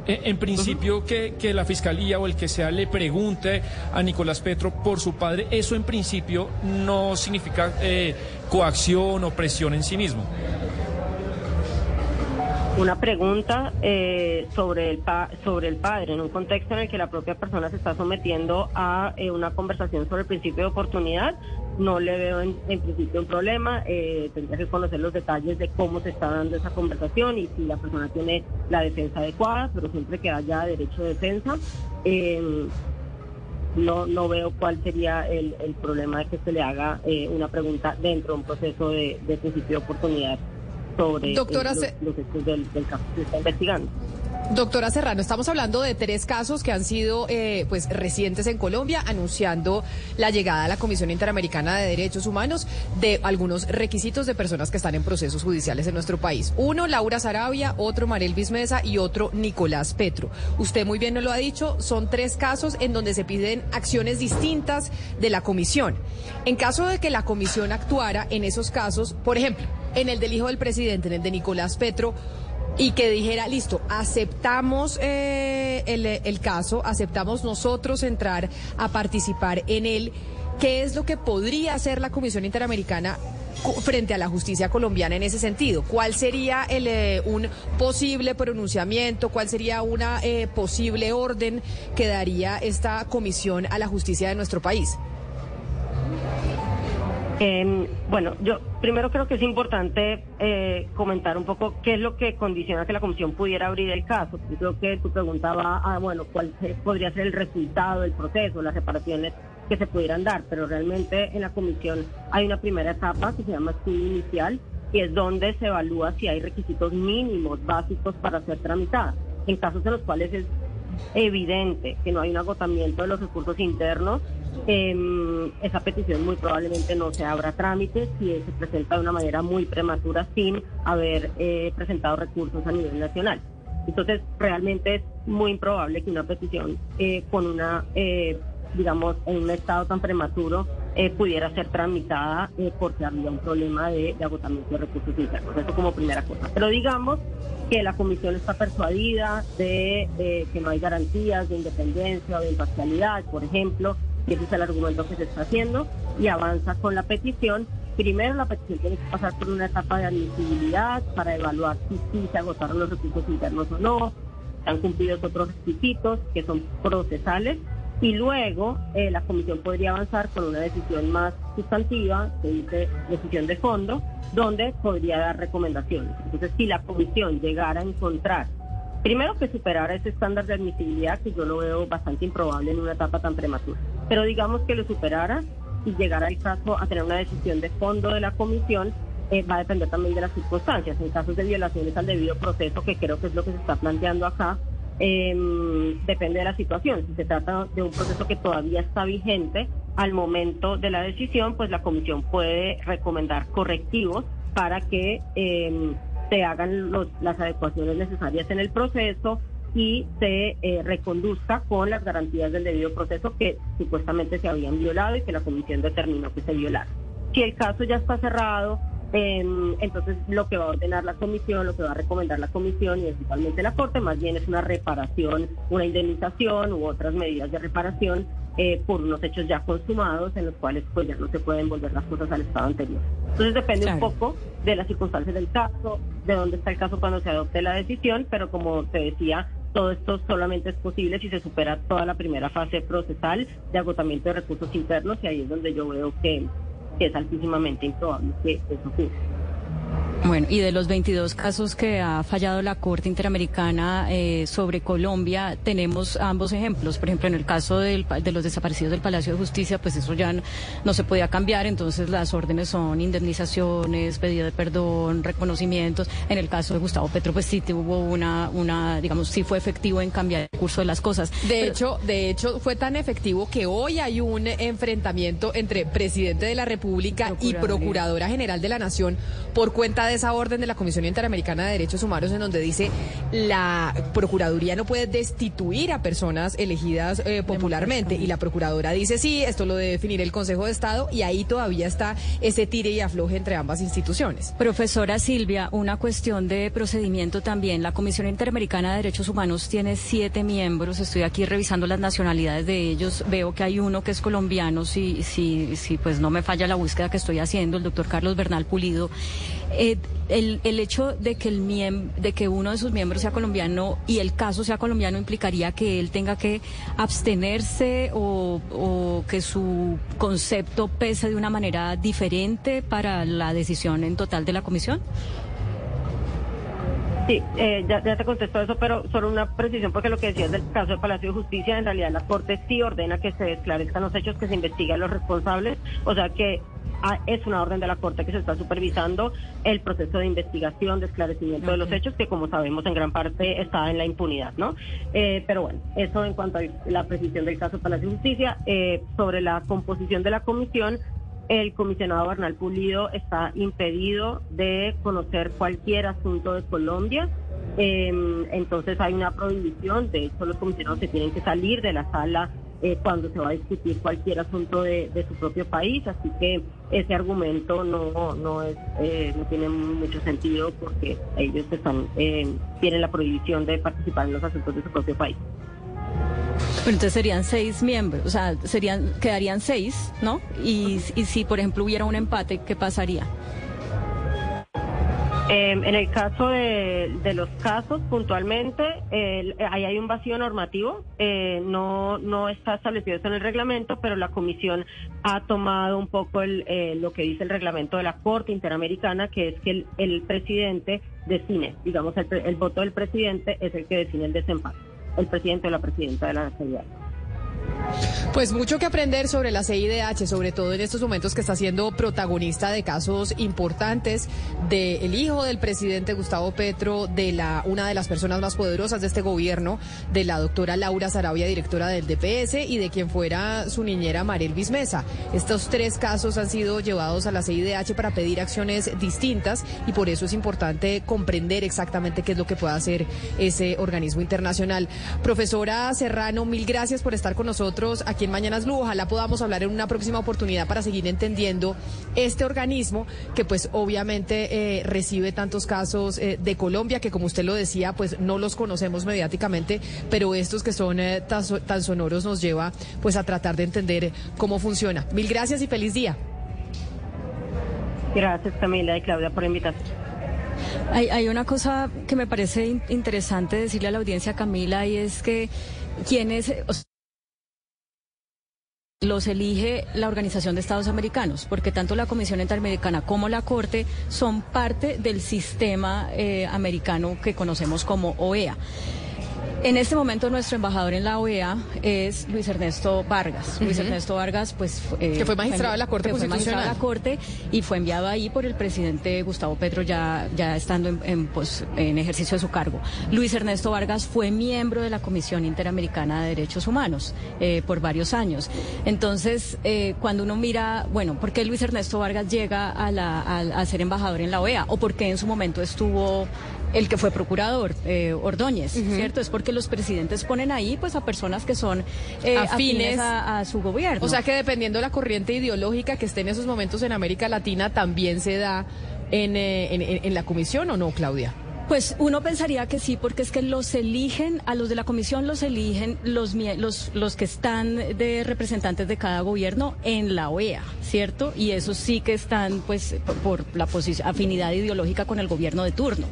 en- en principio que, que la fiscalía o el que sea le pregunte a Nicolás Petro por su padre, eso en principio no significa eh, coacción o presión en sí mismo. una pregunta eh, sobre el pa- sobre el padre en un contexto en el que la propia persona se está sometiendo a eh, una conversación sobre el principio de oportunidad no le veo en, en principio un problema eh, tendría que conocer los detalles de cómo se está dando esa conversación y si la persona tiene la defensa adecuada pero siempre que haya derecho de defensa eh, no no veo cuál sería el, el problema de que se le haga eh, una pregunta dentro de un proceso de, de principio de oportunidad sobre eh, Doctora, los, se- los hechos del, del caso que se está investigando. Doctora Serrano, estamos hablando de tres casos que han sido eh, pues recientes en Colombia, anunciando la llegada a la Comisión Interamericana de Derechos Humanos de algunos requisitos de personas que están en procesos judiciales en nuestro país. Uno, Laura Sarabia, otro, Marel Bismesa y otro, Nicolás Petro. Usted muy bien nos lo ha dicho, son tres casos en donde se piden acciones distintas de la comisión. En caso de que la comisión actuara en esos casos, por ejemplo, en el del hijo del presidente, en el de Nicolás Petro, y que dijera, listo, aceptamos eh, el, caso, aceptamos nosotros entrar a participar en él, ¿qué es lo que podría hacer la Comisión Interamericana frente a la justicia colombiana en ese sentido? ¿Cuál sería el, eh, un posible pronunciamiento? ¿Cuál sería una eh, posible orden que daría esta comisión a la justicia de nuestro país? Eh, bueno, yo primero creo que es importante eh, comentar un poco qué es lo que condiciona que la comisión pudiera abrir el caso. Yo creo que tu pregunta va a, bueno, cuál podría ser el resultado del proceso, las reparaciones que se pudieran dar, pero realmente en la comisión hay una primera etapa que se llama estudio inicial y es donde se evalúa si hay requisitos mínimos básicos para ser tramitada. En casos en los cuales es evidente que no hay un agotamiento de los recursos internos, eh, esa petición muy probablemente no se abra trámite si se presenta de una manera muy prematura sin haber eh, presentado recursos a nivel nacional. Entonces, realmente es muy improbable que una petición eh, con una, eh, digamos, en un estado tan prematuro eh, pudiera ser tramitada eh, porque había un problema de, de agotamiento de recursos internos. Eso como primera cosa. Pero digamos que la comisión está persuadida de que no hay garantías de independencia o de imparcialidad, por ejemplo, y ese es el argumento que se está haciendo, y avanza con la petición. Primero la petición tiene que pasar por una etapa de admisibilidad para evaluar si sí se agotaron los recursos internos o no, se han cumplido otros requisitos que son procesales, y luego eh, la comisión podría avanzar con una decisión más sustantiva, se dice decisión de fondo, donde podría dar recomendaciones. Entonces, si la comisión llegara a encontrar, primero que superara ese estándar de admisibilidad, que yo lo veo bastante improbable en una etapa tan prematura, pero digamos que lo superara y llegara el caso a tener una decisión de fondo de la comisión, eh, va a depender también de las circunstancias. En casos de violaciones al debido proceso, que creo que es lo que se está planteando acá, eh, depende de la situación. Si se trata de un proceso que todavía está vigente al momento de la decisión, pues la comisión puede recomendar correctivos para que eh, se hagan los- las adecuaciones necesarias en el proceso y se eh, reconduzca con las garantías del debido proceso que supuestamente se habían violado y que la comisión determinó que se violaron. Si el caso ya está cerrado, eh, entonces lo que va a ordenar la comisión, lo que va a recomendar la comisión y principalmente la Corte, más bien es una reparación, una indemnización u otras medidas de reparación eh, por unos hechos ya consumados en los cuales pues ya no se pueden volver las cosas al estado anterior. Entonces depende un poco de las circunstancias del caso, de dónde está el caso cuando se adopte la decisión, pero como te decía, todo esto solamente es posible si se supera toda la primera fase procesal de agotamiento de recursos internos y ahí es donde yo veo que, que es altísimamente improbable que eso ocurra. Bueno, y de los 22 casos que ha fallado la Corte Interamericana eh, sobre Colombia, tenemos ambos ejemplos. Por ejemplo, en el caso del, de los desaparecidos del Palacio de Justicia, pues eso ya no, no, se podía cambiar, entonces las órdenes son indemnizaciones, pedido de perdón, reconocimientos. En el caso de Gustavo Petro, pues sí hubo una, una digamos, sí fue efectivo en cambiar el curso de las cosas. De Pero, hecho, de hecho, fue tan efectivo que hoy hay un enfrentamiento entre presidente de la República y Procuradora General de la Nación por cuenta de esa orden de la Comisión Interamericana de Derechos Humanos en donde dice la Procuraduría no puede destituir a personas elegidas eh, popularmente y la Procuradora dice sí, esto lo debe definir el Consejo de Estado y ahí todavía está ese tire y afloje entre ambas instituciones. Profesora Silvia, una cuestión de procedimiento también. La Comisión Interamericana de Derechos Humanos tiene siete miembros. Estoy aquí revisando las nacionalidades de ellos. Veo que hay uno que es colombiano, si, si, si pues no me falla la búsqueda que estoy haciendo, el doctor Carlos Bernal Pulido. Eh, el, el, hecho de que, el de que uno de sus miembros sea colombiano y el caso sea colombiano implicaría que él tenga que abstenerse o, o, que su concepto pese de una manera diferente para la decisión en total de la comisión? Sí, eh, ya, ya, te contesto eso, pero solo una precisión, porque lo que decías del caso del Palacio de Justicia, en realidad la Corte sí ordena que se esclarezcan los hechos, que se investiguen los responsables, o sea que es una orden de la Corte que se está supervisando el proceso de investigación, de esclarecimiento de los hechos, que como sabemos en gran parte está en la impunidad, ¿no? Eh, pero bueno, eso en cuanto a la precisión del caso Palacio de Justicia. Eh, sobre la composición de la comisión, el comisionado Bernal Pulido está impedido de conocer cualquier asunto de Colombia. Eh, entonces hay una prohibición, de hecho los comisionados se tienen que salir de la sala eh, cuando se va a discutir cualquier asunto de, su propio país, así que ese argumento no no es eh, no tiene mucho sentido porque ellos están eh, tienen la prohibición de participar en los asuntos de su propio país. Pero entonces serían seis miembros, o sea, serían quedarían seis, ¿no? Y, y si por ejemplo hubiera un empate, ¿qué pasaría? Eh, en el caso de, los casos, puntualmente, eh, ahí hay un vacío normativo, eh, no, no está establecido eso en el reglamento, pero la Comisión ha tomado un poco el, eh, lo que dice el reglamento de la Corte Interamericana, que es que el, el presidente define, digamos, el, el, voto del presidente es el que define el desempate, el presidente o la presidenta de la Nacionalidad. Pues mucho que aprender sobre la CIDH, sobre todo en estos momentos que está siendo protagonista de casos importantes del hijo del presidente Gustavo Petro, de la una de las personas más poderosas de este gobierno, de la doctora Laura Sarabia, directora del DPS, y de quien fuera su niñera Mariel Bismesa. Estos tres casos han sido llevados a la CIDH para pedir acciones distintas y por eso es importante comprender exactamente qué es lo que puede hacer ese organismo internacional. Profesora Serrano, mil gracias por estar con nosotros aquí en Mañanas Blue. Ojalá podamos hablar en una próxima oportunidad para seguir entendiendo este organismo que pues obviamente eh, recibe tantos casos eh, de Colombia que como usted lo decía pues no los conocemos mediáticamente, pero estos que son eh, tan, tan, sonoros nos lleva pues a tratar de entender cómo funciona. Mil gracias y feliz día. Gracias Camila y Claudia por invitarme. Hay, hay una cosa que me parece interesante decirle a la audiencia Camila y es que quienes... Los elige la Organización de Estados Americanos, porque tanto la Comisión Interamericana como la Corte son parte del sistema eh, americano que conocemos como OEA. En este momento nuestro embajador en la OEA es Luis Ernesto Vargas. Uh -huh. Luis Ernesto Vargas, pues... Eh, que fue magistrado de la Corte Fue magistrado de la Corte y fue enviado ahí por el presidente Gustavo Petro ya, ya estando en, en, pues, en ejercicio de su cargo. Luis Ernesto Vargas fue miembro de la Comisión Interamericana de Derechos Humanos eh, por varios años. Entonces, eh, cuando uno mira, bueno, ¿por qué Luis Ernesto Vargas llega a, la, a, a ser embajador en la OEA? ¿O por qué en su momento estuvo el que fue procurador, eh, Ordóñez, uh -huh. ¿cierto? Es porque los presidentes ponen ahí pues a personas que son eh, afines, afines a, a, su gobierno. O sea que dependiendo de la corriente ideológica que esté en esos momentos en América Latina, también se da en, eh, en, en la comisión o no, Claudia. Pues uno pensaría que sí, porque es que los eligen, a los de la comisión los eligen los, los, los que están de representantes de cada gobierno en la OEA, ¿cierto? Y esos sí que están, pues, por la afinidad ideológica con el gobierno de turno.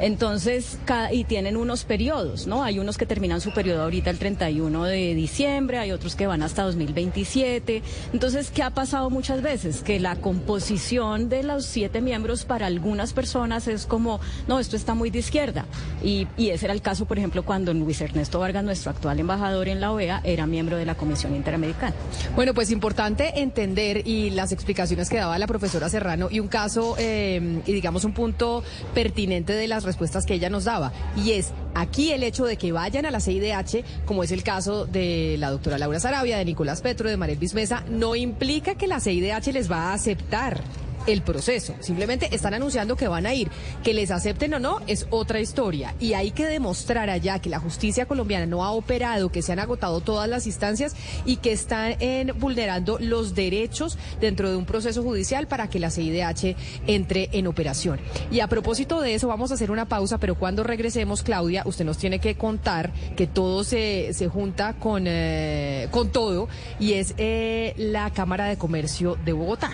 Entonces, y tienen unos periodos, ¿no? Hay unos que terminan su periodo ahorita el 31 de diciembre, hay otros que van hasta 2027. Entonces, ¿qué ha pasado muchas veces? Que la composición de los siete miembros para algunas personas es como, no, esto está muy de izquierda. Y, ese era el caso, por ejemplo, cuando Luis Ernesto Vargas, nuestro actual embajador en la OEA, era miembro de la Comisión Interamericana. Bueno, pues importante entender y las explicaciones que daba la profesora Serrano y un caso, eh, y digamos un punto pertinente de las respuestas que ella nos daba. Y es aquí el hecho de que vayan a la CIDH, como es el caso de la doctora Laura Sarabia, de Nicolás Petro, de Mariel Bismesa, no implica que la CIDH les va a aceptar el proceso. Simplemente están anunciando que van a ir. Que les acepten o no es otra historia. Y hay que demostrar allá que la justicia colombiana no ha operado, que se han agotado todas las instancias y que están en, vulnerando los derechos dentro de un proceso judicial para que la CIDH entre en operación. Y a propósito de eso, vamos a hacer una pausa, pero cuando regresemos, Claudia, usted nos tiene que contar que todo se, se junta con, eh, con todo y es eh, la Cámara de Comercio de Bogotá.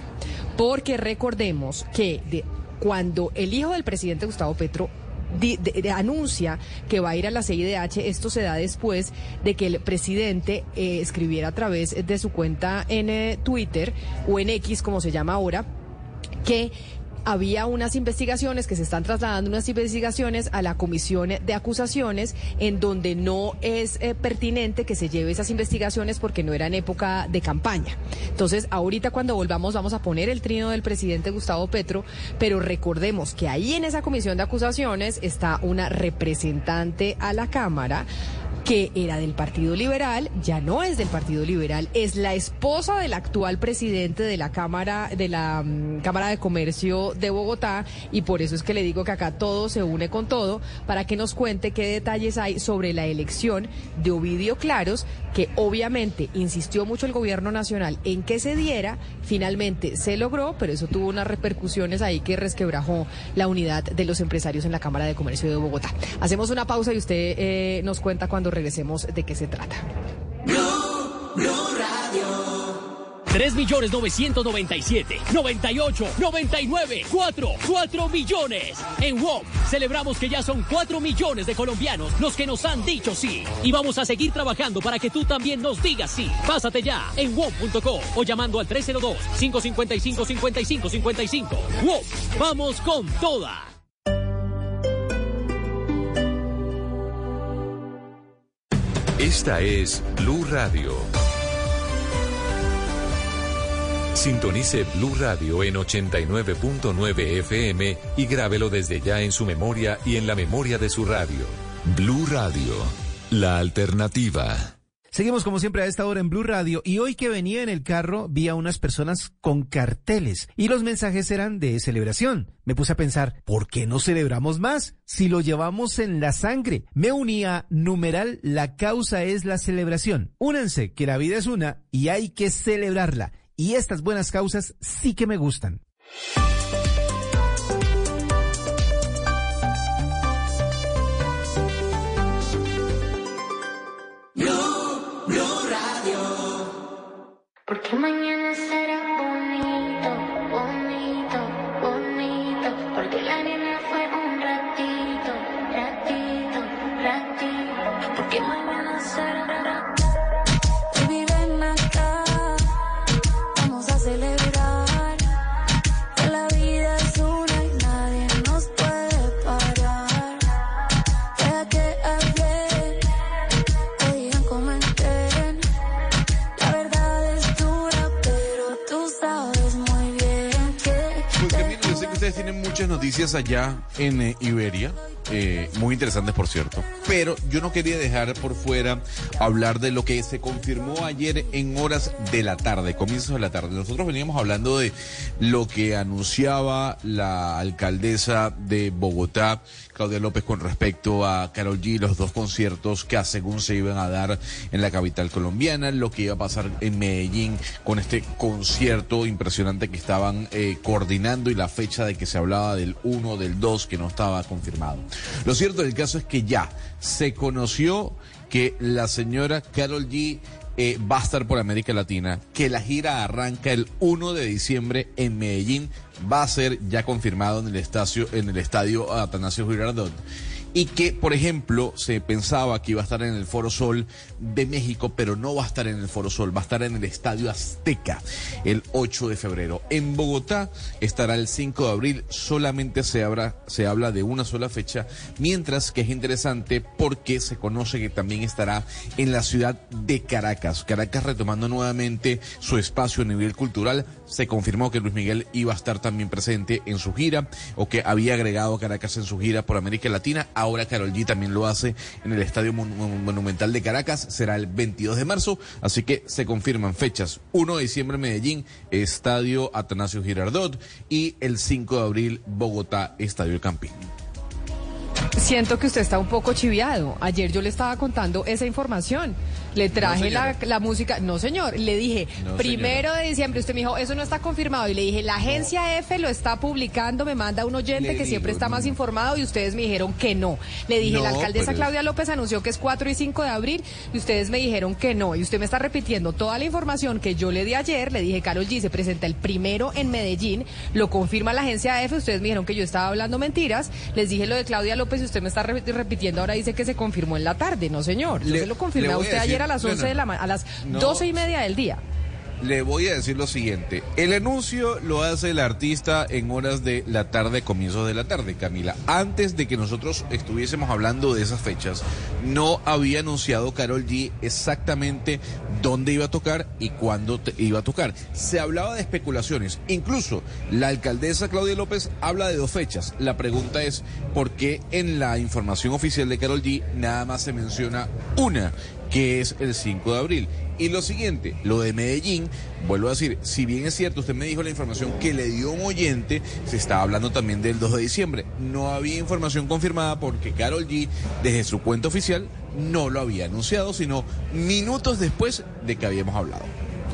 Porque recordemos que cuando el hijo del presidente Gustavo Petro anuncia que va a ir a la CIDH. Esto se da después de que el presidente eh, escribiera a través de su cuenta en eh, Twitter o en X, como se llama ahora, que había unas investigaciones que se están trasladando, unas investigaciones a la comisión de acusaciones en donde no es eh, pertinente que se lleve esas investigaciones porque no era en época de campaña. Entonces, ahorita cuando volvamos vamos a poner el trino del presidente Gustavo Petro, pero recordemos que ahí en esa comisión de acusaciones está una representante a la Cámara que era del Partido Liberal, ya no es del Partido Liberal, es la esposa del actual presidente de la Cámara de la mm, Cámara de Comercio de Bogotá y por eso es que le digo que acá todo se une con todo para que nos cuente qué detalles hay sobre la elección de Ovidio Claros, que obviamente insistió mucho el gobierno nacional en que se diera, finalmente se logró, pero eso tuvo unas repercusiones ahí que resquebrajó la unidad de los empresarios en la Cámara de Comercio de Bogotá. Hacemos una pausa y usted eh, nos cuenta cuando regresemos de qué se trata. 3 millones 997, 98, 99, 4, 4 millones. En WOM celebramos que ya son 4 millones de colombianos los que nos han dicho sí. Y vamos a seguir trabajando para que tú también nos digas sí. Pásate ya en WOM.co o llamando al 302-555-5555. WOM, vamos con toda. Esta es Blue Radio. Sintonice Blue Radio en 89.9 FM y grábelo desde ya en su memoria y en la memoria de su radio. Blue Radio, la alternativa. Seguimos como siempre a esta hora en Blue Radio y hoy que venía en el carro vi a unas personas con carteles y los mensajes eran de celebración. Me puse a pensar, ¿por qué no celebramos más si lo llevamos en la sangre? Me unía numeral, la causa es la celebración. Únanse que la vida es una y hay que celebrarla. Y estas buenas causas sí que me gustan. Porque mañana será noticias allá en eh, Iberia, eh, muy interesantes por cierto, pero yo no quería dejar por fuera hablar de lo que se confirmó ayer en horas de la tarde, comienzos de la tarde. Nosotros veníamos hablando de lo que anunciaba la alcaldesa de Bogotá, Claudia López, con respecto a Carol G, los dos conciertos que según se iban a dar en la capital colombiana, lo que iba a pasar en Medellín con este concierto impresionante que estaban eh, coordinando y la fecha de que se hablaba del 1, del 2, que no estaba confirmado. Lo cierto del caso es que ya se conoció que la señora Carol G eh, va a estar por América Latina, que la gira arranca el 1 de diciembre en Medellín, va a ser ya confirmado en el estadio, en el estadio Atanasio Girardot y que, por ejemplo, se pensaba que iba a estar en el Foro Sol de México, pero no va a estar en el Foro Sol, va a estar en el Estadio Azteca el 8 de febrero. En Bogotá estará el 5 de abril, solamente se, habla, se habla de una sola fecha, mientras que es interesante porque se conoce que también estará en la ciudad de Caracas. Caracas retomando nuevamente su espacio a nivel cultural, se confirmó que Luis Miguel iba a estar también presente en su gira o que había agregado Caracas en su gira por América Latina. Ahora Carol G también lo hace en el Estadio Mon- Monumental de Caracas. Será el 22 de marzo. Así que se confirman fechas. 1 de diciembre Medellín, Estadio Atanasio Girardot. Y el 5 de abril Bogotá, Estadio El Campín. Siento que usted está un poco chiviado. Ayer yo le estaba contando esa información. Le traje la, música. No, señor. Le dije, No, primero de diciembre. Usted me dijo, eso no está confirmado. Y le dije, la agencia F lo está publicando. Me manda un oyente Le que siempre está más informado. Y ustedes me dijeron que no. Le dije, la alcaldesa es- Claudia López anunció que es 4 y 5 de abril. Y ustedes me dijeron que no. Y usted me está repitiendo toda la información que yo le di ayer. Le dije, Carol G se presenta el primero en Medellín. Lo confirma la agencia F. Ustedes me dijeron que yo estaba hablando mentiras. Les dije lo de Claudia López y usted me está re- repitiendo. Ahora dice que se confirmó en la tarde. No, señor. Yo Le- se lo confirmé a usted a las no, 11 no. de la a las No. 12 y media del día. Le voy a decir lo siguiente. El anuncio lo hace el artista en horas de la tarde, comienzos de la tarde, Camila. Antes de que nosotros estuviésemos hablando de esas fechas, no había anunciado Carol G exactamente dónde iba a tocar y cuándo iba a tocar. Se hablaba de especulaciones. Incluso la alcaldesa Claudia López habla de dos fechas. La pregunta es, ¿por qué en la información oficial de Carol G nada más se menciona una? Que es el 5 de abril. Y lo siguiente, lo de Medellín, vuelvo a decir, si bien es cierto, usted me dijo la información que le dio un oyente, se estaba hablando también del 2 de diciembre. No había información confirmada porque Carol G, desde su cuenta oficial, no lo había anunciado, sino minutos después de que habíamos hablado.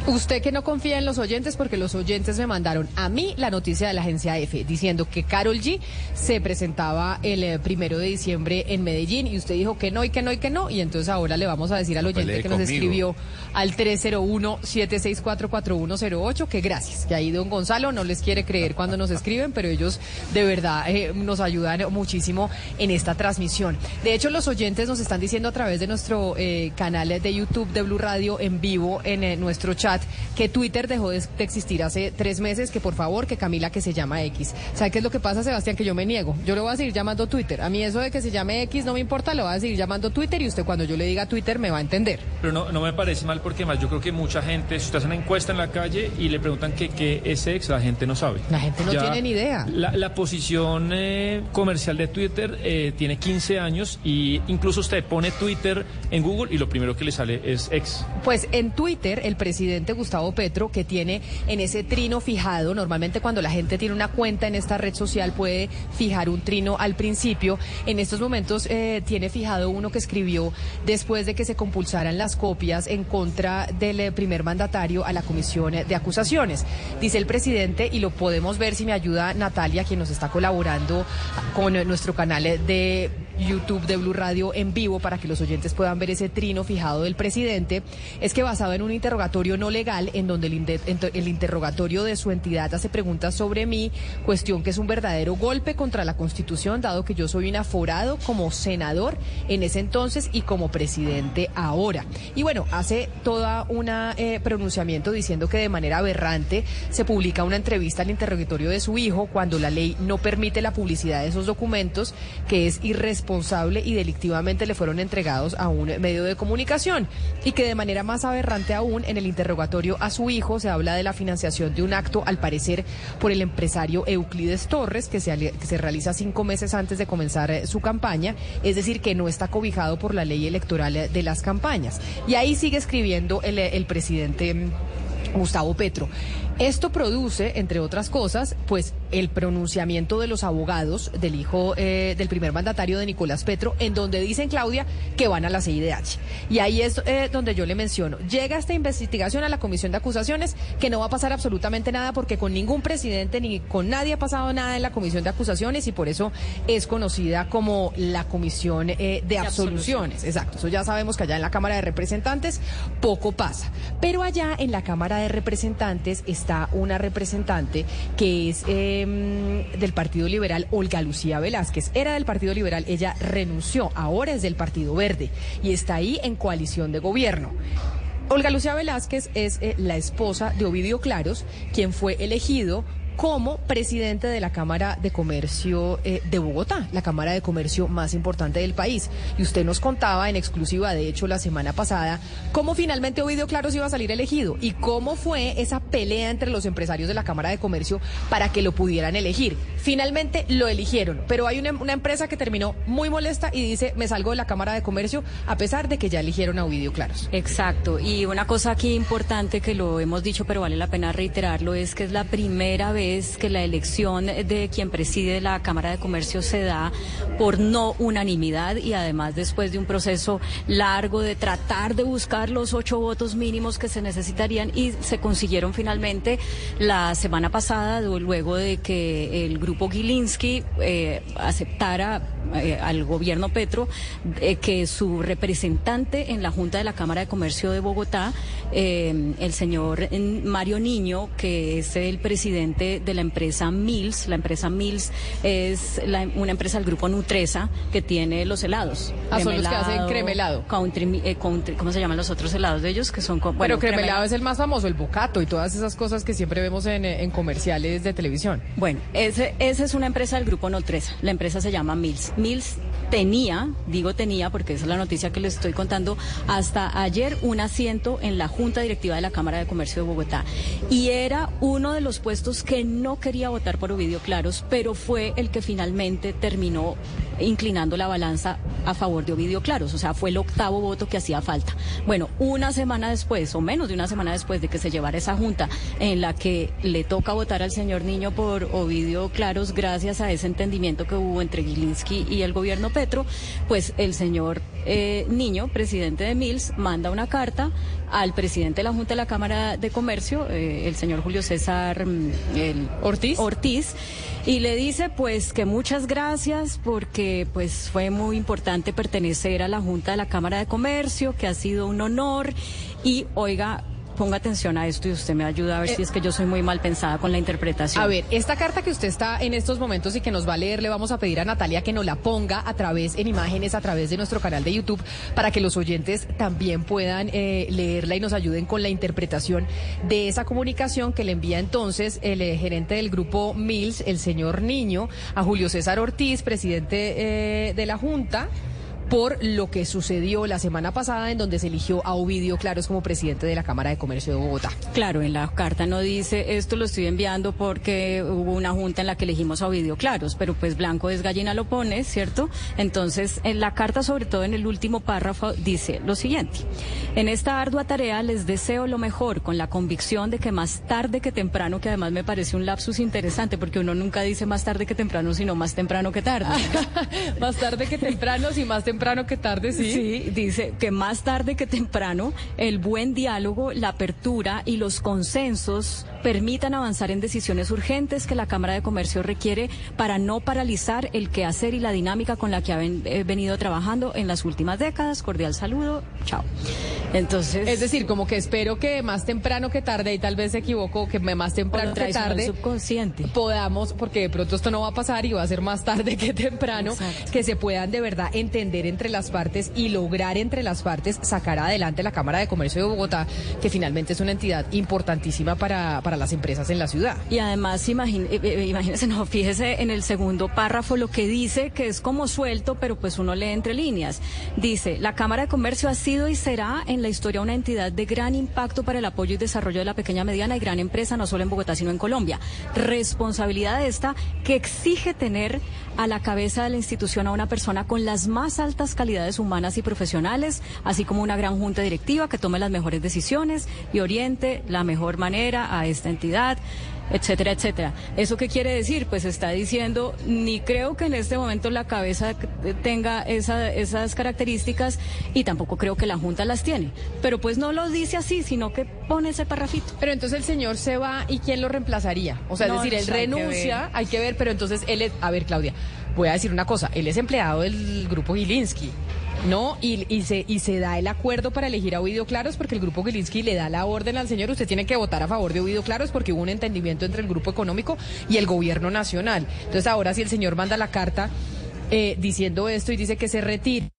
Usted que no confía en los oyentes porque los oyentes me mandaron a mí la noticia de la agencia F diciendo que Carol G se presentaba el eh, primero de diciembre en Medellín y usted dijo que no y que no y que no y entonces ahora le vamos a decir al oyente que nos conmigo. escribió al 301-764-4108 que gracias, que ahí don Gonzalo no les quiere creer cuando nos escriben, pero ellos de verdad eh, nos ayudan muchísimo en esta transmisión. De hecho, los oyentes nos están diciendo a través de nuestro eh, canal de YouTube de Blue Radio en vivo en eh, nuestro chat que Twitter dejó de, de existir hace tres meses, que por favor, que Camila que se llama X. ¿Sabe qué es lo que pasa, Sebastián? Que yo me niego. Yo lo voy a seguir llamando Twitter. A mí eso de que se llame X no me importa, lo voy a seguir llamando Twitter y usted cuando yo le diga Twitter me va a entender. Pero no, no me parece mal porque más yo creo que mucha gente, si usted hace una encuesta en la calle y le preguntan que qué es ex, la gente no sabe. La gente no tiene ni idea. La, la posición eh, comercial de Twitter eh, tiene 15 años y incluso usted pone Twitter en Google y lo primero que le sale es ex. Pues en Twitter, el presidente Gustavo Petro, que tiene en ese trino fijado, normalmente cuando la gente tiene una cuenta en esta red social puede fijar un trino al principio, en estos momentos eh, tiene fijado uno que escribió después de que se compulsaran las copias en contra del eh, primer mandatario a la comisión de acusaciones. Dice el presidente, y lo podemos ver si me ayuda Natalia, quien nos está colaborando con nuestro canal de YouTube de Blue Radio en vivo para que los oyentes puedan ver ese trino fijado del presidente, es que basado en un interrogatorio no legal en donde el, el interrogatorio de su entidad hace preguntas sobre mí, cuestión que es un verdadero golpe contra la Constitución, dado que yo soy un aforado como senador en ese entonces y como presidente ahora. Y bueno, hace toda una eh, pronunciamiento diciendo que de manera aberrante se publica una entrevista al interrogatorio de su hijo cuando la ley no permite la publicidad de esos documentos, que es irresponsable y delictivamente le fueron entregados a un medio de comunicación. Y que de manera más aberrante aún, en el interrogatorio a su hijo se habla de la financiación de un acto, al parecer, por el empresario Euclides Torres, que se, que se realiza cinco meses antes de comenzar eh, su campaña, es decir, que no está cobijado por la ley electoral eh, de las campañas. Y ahí sigue escribiendo el, eh, presidente. mm, Gustavo Petro. Esto produce, entre otras cosas, pues el pronunciamiento de los abogados del hijo eh, del primer mandatario de Nicolás Petro, en donde dicen, Claudia, que van a la CIDH. Y ahí es eh, donde yo le menciono, llega esta investigación a la Comisión de Acusaciones, que no va a pasar absolutamente nada, porque con ningún presidente ni con nadie ha pasado nada en la Comisión de Acusaciones y por eso es conocida como la Comisión eh, de, absoluciones. Exacto, eso ya sabemos que allá en la Cámara de Representantes poco pasa. Pero allá en la Cámara de Representantes está una representante que es em, del Partido Liberal, Olga Lucía Velázquez. Era del Partido Liberal, ella renunció, ahora es del Partido Verde y está ahí en coalición de gobierno. Olga Lucía Velázquez es eh, la esposa de Ovidio Claros, quien fue elegido como presidente de la Cámara de Comercio eh, de Bogotá, la Cámara de Comercio más importante del país. Y usted nos contaba en exclusiva, de hecho, la semana pasada, cómo finalmente Ovidio Claros iba a salir elegido y cómo fue esa pelea entre los empresarios de la Cámara de Comercio para que lo pudieran elegir. Finalmente lo eligieron, pero hay una, una empresa que terminó muy molesta y dice, me salgo de la Cámara de Comercio a pesar de que ya eligieron a Ovidio Claros. Exacto. Y una cosa aquí importante que lo hemos dicho, pero vale la pena reiterarlo, es que es la primera vez que la elección de quien preside la Cámara de Comercio se da por no unanimidad y además después de un proceso largo de tratar de buscar los ocho votos mínimos que se necesitarían y se consiguieron finalmente la semana pasada luego de que el grupo Gilinski eh, aceptara eh, al gobierno Petro eh, que su representante en la Junta de la Cámara de Comercio de Bogotá, el señor Mario Niño, que es el presidente de la empresa Mills. La empresa Mills es una empresa del grupo Nutresa que tiene los helados. Ah, son los que hacen cremelado. Country, eh, country, ¿Cómo se llaman los otros helados de ellos? Que son, bueno, Pero cremelado, es el más famoso, el bocato y todas esas cosas que siempre vemos en, en comerciales de televisión. Bueno, ese, esa es una empresa del grupo Nutresa. La empresa se llama Mills. Mills tenía, digo tenía porque esa es la noticia que les estoy contando, hasta ayer un asiento en la Junta Directiva de la Cámara de Comercio de Bogotá. Y era uno de los puestos que no quería votar por Ovidio Claros, pero fue el que finalmente terminó inclinando la balanza a favor de Ovidio Claros, o sea, fue el octavo voto que hacía falta. Bueno, una semana después, o menos de una semana después de que se llevara esa junta en la que le toca votar al señor Niño por Ovidio Claros, gracias a ese entendimiento que hubo entre Gilinski y el gobierno Petro, pues el señor eh, Niño, presidente de Mills, manda una carta al presidente de la Junta de la Cámara de Comercio, eh, el señor Julio César mm, el Ortiz. Ortiz, y le dice pues que muchas gracias porque pues fue muy importante pertenecer a la Junta de la Cámara de Comercio, que ha sido un honor y oiga, ponga atención a esto y usted me ayuda a ver si es que yo soy muy mal pensada con la interpretación. A ver, esta carta que usted está en estos momentos y que nos va a leer, le vamos a pedir a Natalia que nos la ponga a través, en imágenes, a través de nuestro canal de YouTube, para que los oyentes también puedan eh, leerla y nos ayuden con la interpretación de esa comunicación que le envía entonces el eh, gerente del grupo Mills, el señor Niño, a Julio César Ortiz, presidente eh, de la Junta por lo que sucedió la semana pasada en donde se eligió a Ovidio Claros como presidente de la Cámara de Comercio de Bogotá. Claro, en la carta no dice esto lo estoy enviando porque hubo una junta en la que elegimos a Ovidio Claros, pero pues blanco es gallina lo pone, ¿cierto? Entonces, en la carta, sobre todo en el último párrafo, dice lo siguiente. En esta ardua tarea les deseo lo mejor con la convicción de que más tarde que temprano, que además me parece un lapsus interesante porque uno nunca dice más tarde que temprano, sino más temprano que tarde. más tarde que temprano, sí, más temprano que tarde, sí. Sí, dice que más tarde que temprano el buen diálogo, la apertura y los consensos permitan avanzar en decisiones urgentes que la Cámara de Comercio requiere para no paralizar el quehacer y la dinámica con la que ha ven- eh, venido trabajando en las últimas décadas. Cordial saludo. Chao. Entonces. Es decir, como que espero que más temprano que tarde, y tal vez se equivoco, que más temprano que tarde subconsciente. podamos, porque de pronto esto no va a pasar y va a ser más tarde que temprano, que se puedan de verdad entender entre las partes y lograr entre las partes sacar adelante la Cámara de Comercio de Bogotá, que finalmente es una entidad importantísima para, para las empresas en la ciudad. Y además, eh, eh, imagínese, no, fíjese en el segundo párrafo lo que dice, que es como suelto, pero pues uno lee entre líneas. Dice, la Cámara de Comercio ha sido y será en la historia una entidad de gran impacto para el apoyo y desarrollo de la pequeña, mediana y gran empresa, no solo en Bogotá, sino en Colombia. Responsabilidad esta que exige tener a la cabeza de la institución a una persona con las más altas calidades humanas y profesionales, así como una gran junta directiva que tome las mejores decisiones y oriente la mejor manera a esta esta entidad, etcétera, etcétera. ¿Eso qué quiere decir? Pues está diciendo, ni creo que en este momento la cabeza tenga esa, esas características y tampoco creo que la Junta las tiene. Pero pues no lo dice así, sino que pone ese parrafito. Pero entonces el señor se va y ¿quién lo reemplazaría? O sea, es decir, él hay que renuncia, hay que ver, pero entonces él es, a ver, Claudia, voy a decir una cosa, él es empleado del grupo Gilinski. ¿No? Y, y se, y se da el acuerdo para elegir a Ovidio Claros porque el grupo Gilinski le da la orden al señor, usted tiene que votar a favor de Ovidio Claros porque hubo un entendimiento entre el grupo económico y el gobierno nacional. Entonces ahora si el señor manda la carta eh, diciendo esto y dice que se retire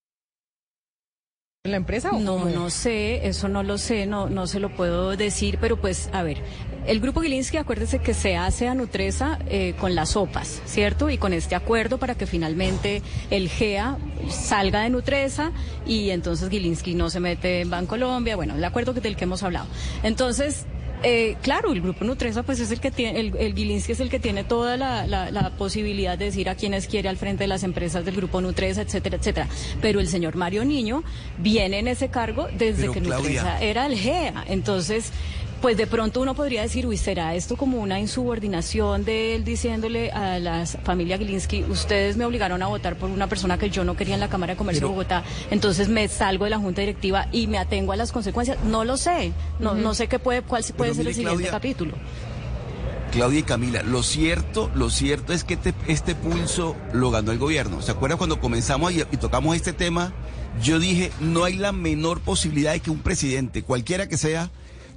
en la empresa o No, cómo? no sé, eso no lo sé, no, no se lo puedo decir, pero pues, a ver, el grupo Gilinski, acuérdese que se hace a Nutresa eh, con las sopas, ¿cierto? Y con este acuerdo para que finalmente el GEA salga de Nutresa y entonces Gilinski no se mete en Bancolombia, bueno, el acuerdo que- del que hemos hablado. Entonces, eh, claro, el grupo Nutresa pues es el que tiene, el, el Gilinski es el que tiene toda la, la- la posibilidad de decir a quienes quiere al frente de las empresas del grupo Nutresa, etcétera, etcétera. Pero el señor Mario Niño viene en ese cargo desde Pero, que Claudia. Nutresa era el GEA. Entonces, pues de pronto uno podría decir, uy, ¿será esto como una insubordinación de él diciéndole a la familia Gilinski, ustedes me obligaron a votar por una persona que yo no quería en la Cámara de Comercio de Bogotá, entonces me salgo de la Junta Directiva y me atengo a las consecuencias? No lo sé, no, no sé qué puede, cuál puede ser mire, el siguiente Claudia, capítulo. Claudia y Camila, lo cierto, lo cierto es que este, este pulso lo ganó el gobierno. ¿Se acuerdan cuando comenzamos y, y tocamos este tema? Yo dije, no hay la menor posibilidad de que un presidente, cualquiera que sea,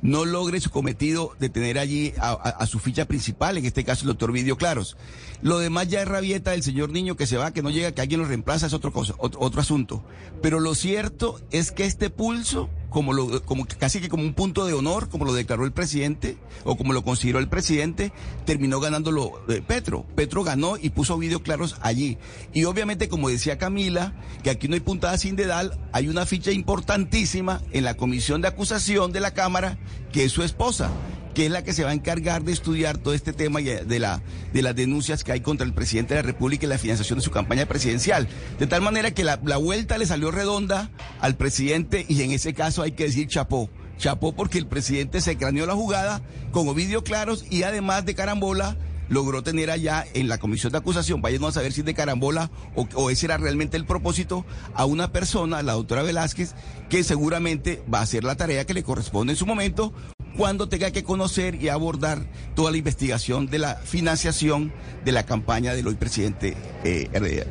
no logre su cometido de tener allí a, su ficha principal, en este caso el doctor Vidio Claros. Lo demás ya es rabieta del señor niño que se va, que no llega, que alguien lo reemplaza, es otro cosa, otro asunto. Pero lo cierto es que este pulso, como lo, como casi que como un punto de honor, como lo declaró el presidente, o como lo consideró el presidente, terminó ganándolo eh, Petro. Petro ganó y puso Vidio Claros allí. Y obviamente, como decía Camila, que aquí no hay puntada sin dedal, hay una ficha importantísima en la comisión de acusación de la Cámara, que es su esposa que es la que se va a encargar de estudiar todo este tema eh, de, la, de las denuncias que hay contra el presidente de la República y la financiación de su campaña presidencial. De tal manera que la, la vuelta le salió redonda al presidente y en ese caso hay que decir chapó. Chapó porque el presidente se craneó la jugada con Ovidio Claros y además de carambola logró tener allá en la comisión de acusación, vayan a saber si es de carambola o, o ese era realmente el propósito, a una persona, la doctora Velázquez, que seguramente va a hacer la tarea que le corresponde en su momento cuando tenga que conocer y abordar toda la investigación de la financiación de la campaña del hoy presidente eh, eh,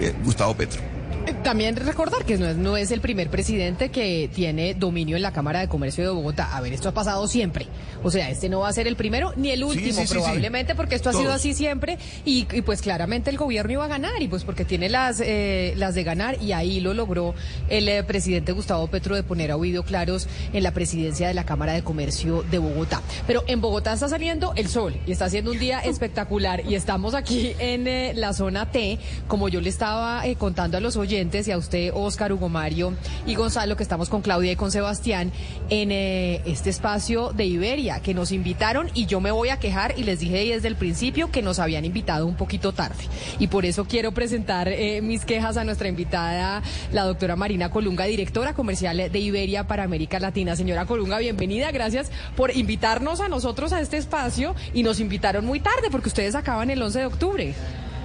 eh, Gustavo Petro. Eh, También recordar que no es, no es el primer presidente que tiene dominio en la Cámara de Comercio de Bogotá. A ver, esto ha pasado siempre. O sea, este no va a ser el primero ni el último, sí, sí, sí. probablemente, porque esto ha sido así siempre. Y, y, pues claramente el gobierno iba a ganar, y pues porque tiene las, eh, las de ganar, y ahí lo logró el eh, presidente Gustavo Petro de poner a Ovidio Claros en la presidencia de la Cámara de Comercio de Bogotá. Pero en Bogotá está saliendo el sol y está haciendo un día espectacular. Y estamos aquí en eh, la zona T, como yo le estaba contando a los oyentes y a usted, Oscar, Hugo Mario y Gonzalo, que estamos con Claudia y con Sebastián en eh, este espacio de Iberia, que nos invitaron y yo me voy a quejar y les dije desde el principio que nos habían invitado un poquito tarde. Y por eso quiero presentar eh, mis quejas a nuestra invitada, la doctora Marina Colunga, directora comercial de Iberia para América Latina. Señora Colunga, bienvenida, gracias por invitarnos a nosotros a este espacio y nos invitaron muy tarde porque ustedes acaban el 11 de octubre.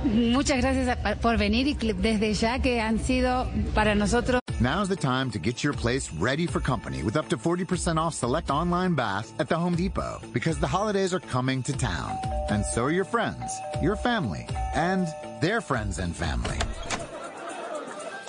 Muchas gracias por venir y desde ya que han sido para nosotros Now's the time to get your place ready for company with up to 40% off select online baths at the Home Depot because the holidays are coming to town. And so are your friends, your family, and their friends and family.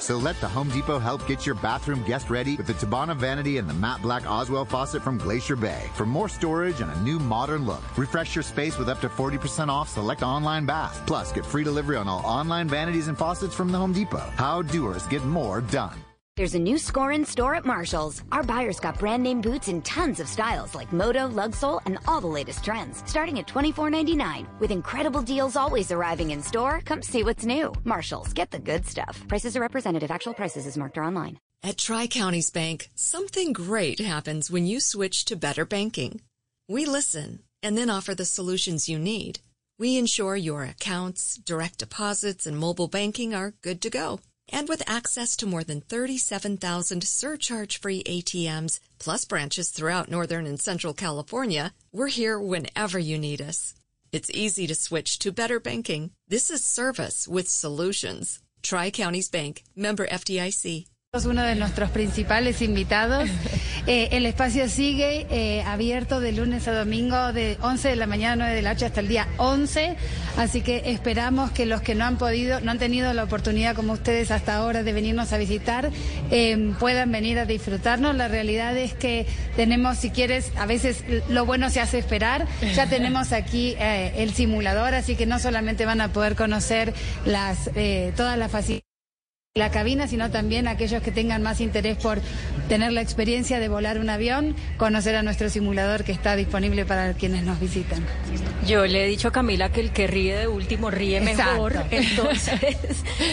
So let the Home Depot help get your bathroom guest ready with the Tabana vanity and the matte black Oswell faucet from Glacier Bay. For more storage and a new modern look, refresh your space with up to 40% off select online baths. Plus, get free delivery on all online vanities and faucets from the Home Depot. How doers get more done. There's a new score in store at Marshall's. Our buyers got brand name boots in tons of styles like Moto, Lugsole, and all the latest trends, starting at $24.99. With incredible deals always arriving in store, come see what's new. Marshall's, get the good stuff. Prices are representative. Actual prices is marked or online. At Tri Counties Bank, something great happens when you switch to better banking. We listen and then offer the solutions you need. We ensure your accounts, direct deposits, and mobile banking are good to go. And with access to more than 37,000 surcharge-free ATMs, plus branches throughout Northern and Central California, we're here whenever you need us. It's easy to switch to better banking. This is service with solutions. Tri Counties Bank, member FDIC. Es uno de nuestros principales invitados. Eh, el espacio sigue eh, abierto de lunes a domingo de 11 de la mañana, 9 de la noche hasta el día 11. Así que esperamos que los que no han podido, no han tenido la oportunidad como ustedes hasta ahora de venirnos a visitar, eh, puedan venir a disfrutarnos. La realidad es que tenemos, si quieres, a veces lo bueno se hace esperar. Ya tenemos aquí el simulador, así que no solamente van a poder conocer las, todas las facilidades la cabina, sino también aquellos que tengan más interés por tener la experiencia de volar un avión, conocer a nuestro simulador que está disponible para quienes nos visitan. Yo le he dicho a Camila que el que ríe de último ríe mejor, entonces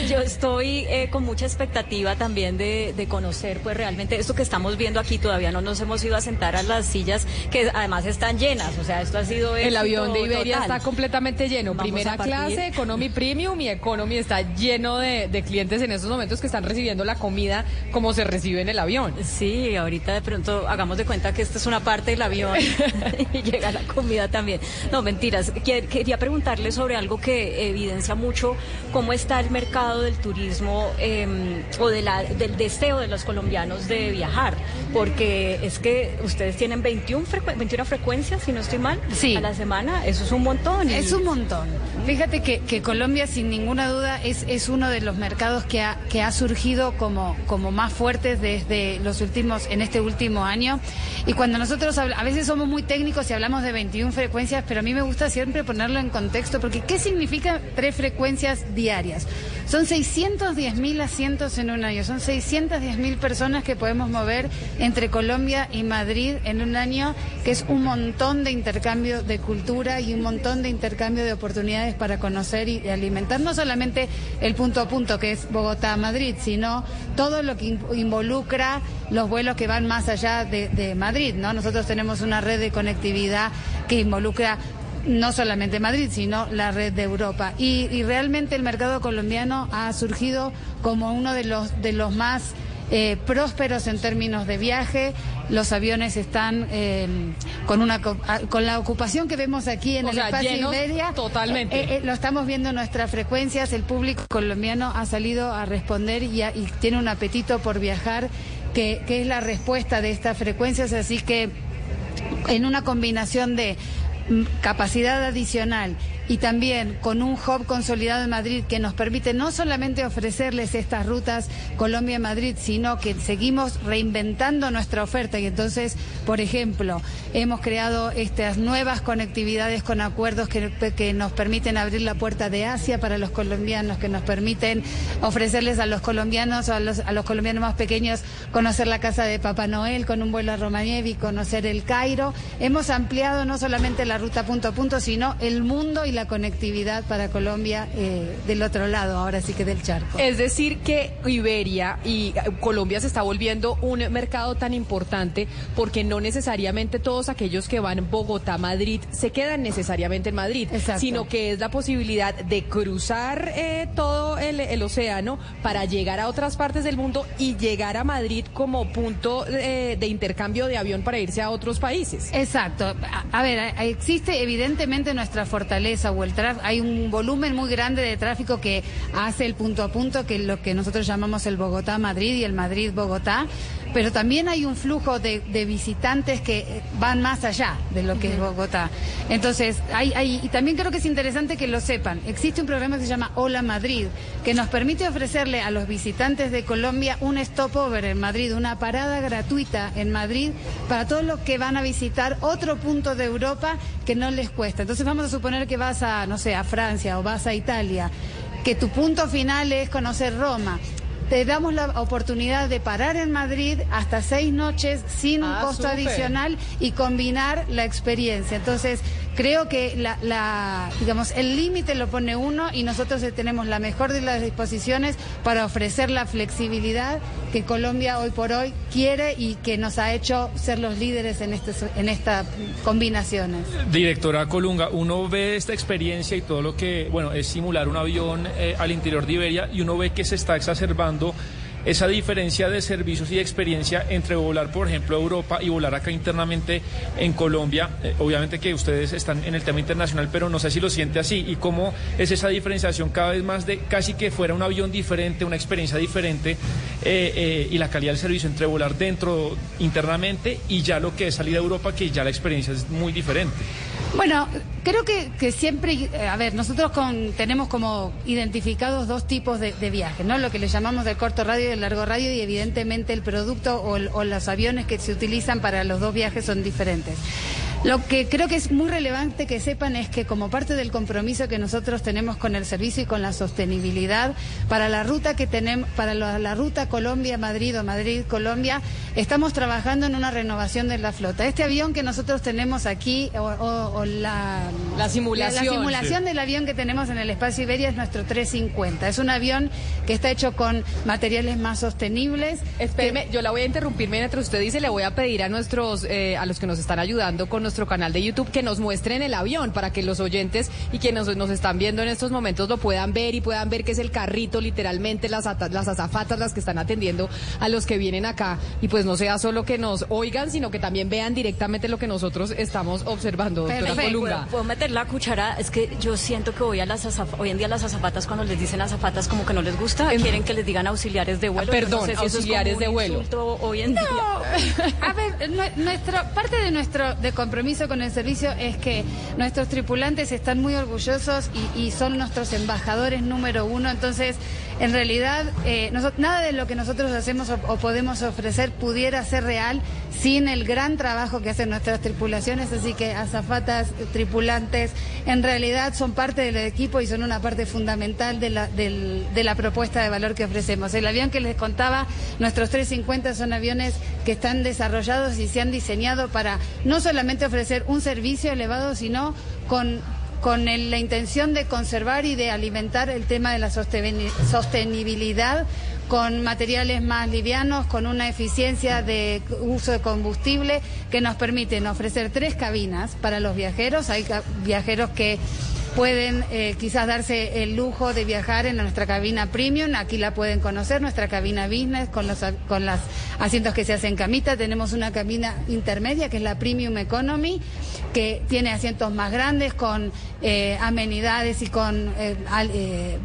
yo estoy eh, con mucha expectativa también de, de conocer pues realmente esto que estamos viendo aquí, todavía no nos hemos ido a sentar a las sillas que además están llenas, o sea, esto ha sido El avión de Iberia total. está completamente lleno. Vamos Primera clase, Economy Premium y Economy está lleno de, de clientes en estos momentos que están recibiendo la comida como se recibe en el avión. Sí, ahorita de pronto hagamos de cuenta que esta es una parte del avión y llega la comida también. No, mentiras. Que- Quería preguntarle sobre algo que evidencia mucho cómo está el mercado del turismo eh, o de la, del deseo de los colombianos de viajar, porque es que ustedes tienen 21, frecue- 21 frecuencias, si no estoy mal, Sí. a la semana. Eso es un montón. y- Es un montón. Fíjate que, que Colombia, sin ninguna duda, es, es uno de los mercados que ha, que ha surgido como, como más fuertes desde los últimos, en este último año. Y cuando nosotros a veces somos muy técnicos y hablamos de 21 frecuencias, pero a mí me gusta siempre ponerlo en contexto, porque ¿qué significa tres frecuencias diarias? Son 610 mil asientos en un año, son 610 mil personas que podemos mover entre Colombia y Madrid en un año, que es un montón de intercambio de cultura y un montón de intercambio de oportunidades para conocer y alimentar no solamente el punto a punto que es Bogotá-Madrid, sino todo lo que in- involucra los vuelos que van más allá de, de Madrid, ¿no? Nosotros tenemos una red de conectividad que involucra no solamente Madrid, sino la red de Europa. Y, y realmente el mercado colombiano ha surgido como uno de los, de los más eh, prósperos en términos de viaje. Los aviones están eh, con, una, ah, con la ocupación que vemos aquí en O el sea, espacio llenos Iberia. totalmente. Eh, eh, lo estamos viendo en nuestras frecuencias. El público colombiano ha salido a responder y, a- y tiene un apetito por viajar, que, que es la respuesta de estas frecuencias. Así que en una combinación de mm, capacidad adicional y también con un hub consolidado en Madrid que nos permite no solamente ofrecerles estas rutas Colombia-Madrid, sino que seguimos reinventando nuestra oferta y entonces, por ejemplo, hemos creado estas nuevas conectividades con acuerdos que, que nos permiten abrir la puerta de Asia para los colombianos, que nos permiten ofrecerles a los colombianos o a los, a los colombianos más pequeños conocer la casa de Papá Noel con un vuelo a Romanievi, conocer el Cairo. Hemos ampliado no solamente la ruta punto a punto, sino el mundo y conectividad para Colombia eh, del otro lado, ahora sí que del charco. Es decir, que Iberia y eh, Colombia se está volviendo un mercado tan importante porque no necesariamente todos aquellos que van Bogotá-Madrid se quedan necesariamente en Madrid, sino que es la posibilidad de cruzar eh, todo el, el océano para llegar a otras partes del mundo y llegar a Madrid como punto eh, de intercambio de avión para irse a otros países. Exacto. A, a ver, existe evidentemente nuestra fortaleza Hay un volumen muy grande de tráfico que hace el punto a punto, que es lo que nosotros llamamos el Bogotá-Madrid y el Madrid-Bogotá. Pero también hay un flujo de, de visitantes que van más allá de lo que es Bogotá. Entonces, hay, hay, y también creo que es interesante que lo sepan. Existe un programa que se llama Hola Madrid, que nos permite ofrecerle a los visitantes de Colombia un stopover en Madrid, una parada gratuita en Madrid para todos los que van a visitar otro punto de Europa que no les cuesta. Entonces vamos a suponer que vas a, no sé, a Francia o vas a Italia, que tu punto final es conocer Roma. Te damos la oportunidad de parar en Madrid hasta seis noches sin un Ah, costo adicional y combinar la experiencia. Entonces, creo que la, la, digamos, el límite lo pone uno y nosotros tenemos la mejor de las disposiciones para ofrecer la flexibilidad que Colombia hoy por hoy quiere y que nos ha hecho ser los líderes en, este, en estas combinaciones. Directora Colunga, uno ve esta experiencia y todo lo que, bueno, es simular un avión eh, al interior de Iberia y uno ve que se está exacerbando esa diferencia de servicios y de experiencia entre volar, por ejemplo, a Europa y volar acá internamente en Colombia. Eh, obviamente que ustedes están en el tema internacional, pero no sé si lo siente así. ¿Y cómo es esa diferenciación cada vez más de casi que fuera un avión diferente, una experiencia diferente eh, eh, y la calidad del servicio entre volar dentro internamente y ya lo que es salir a Europa, que ya la experiencia es muy diferente? Bueno, creo que, que siempre, eh, a ver, nosotros con, tenemos como identificados dos tipos de, viajes, ¿no? Lo que le llamamos del corto radio y del largo radio y evidentemente el producto o, o los aviones que se utilizan para los dos viajes son diferentes. Lo que creo que es muy relevante que sepan es que como parte del compromiso que nosotros tenemos con el servicio y con la sostenibilidad, para la ruta que tenemos, para la, la ruta Colombia-Madrid o Madrid-Colombia, estamos trabajando en una renovación de la flota. Este avión que nosotros tenemos aquí, o, o- o la, La simulación. la simulación del avión que tenemos en el espacio Iberia es nuestro 350. Es un avión que está hecho con materiales más sostenibles. Espéreme, yo la voy a interrumpir mientras usted dice, le voy a pedir a nuestros, eh, a los que nos están ayudando con nuestro canal de YouTube que nos muestren el avión para que los oyentes y quienes nos, nos están viendo en estos momentos lo puedan ver y puedan ver que es el carrito, literalmente las, las azafatas las que están atendiendo a los que vienen acá y pues no sea solo que nos oigan, sino que también vean directamente lo que nosotros estamos observando, doctora Colunga. ¿Puedo, puedo meter la cuchara? Es que yo siento que hoy, a las azaf- hoy en día las azafatas cuando les dicen azafatas como que no les gusta, quieren que les digan auxiliares de vuelo. Ah, Yo no perdón, sé si eso es como auxiliares un de vuelo. Hoy en día. A ver, nue- nuestro, parte de nuestro de compromiso con el servicio es que nuestros tripulantes están muy orgullosos y, y son nuestros embajadores número uno. Entonces, en realidad, eh, nada de lo que nosotros hacemos o, podemos ofrecer pudiera ser real sin el gran trabajo que hacen nuestras tripulaciones. Así que azafatas, tripulantes, en realidad son parte del equipo y son una parte fundamental de la, de la propuesta de valor que ofrecemos. El avión que les contaba, nuestros 350 son aviones que están desarrollados y se han diseñado para no solamente ofrecer un servicio elevado, sino con con el- la intención de conservar y de alimentar el tema de la sosteni- sostenibilidad con materiales más livianos, con una eficiencia de uso de combustible que nos permiten ofrecer tres cabinas para los viajeros. Hay viajeros que pueden eh, quizás darse el lujo de viajar en nuestra cabina premium, aquí la pueden conocer, nuestra cabina business con los con los asientos que se hacen camita, tenemos una cabina intermedia que es la premium economy, que tiene asientos más grandes con eh, amenidades y con eh, al- eh,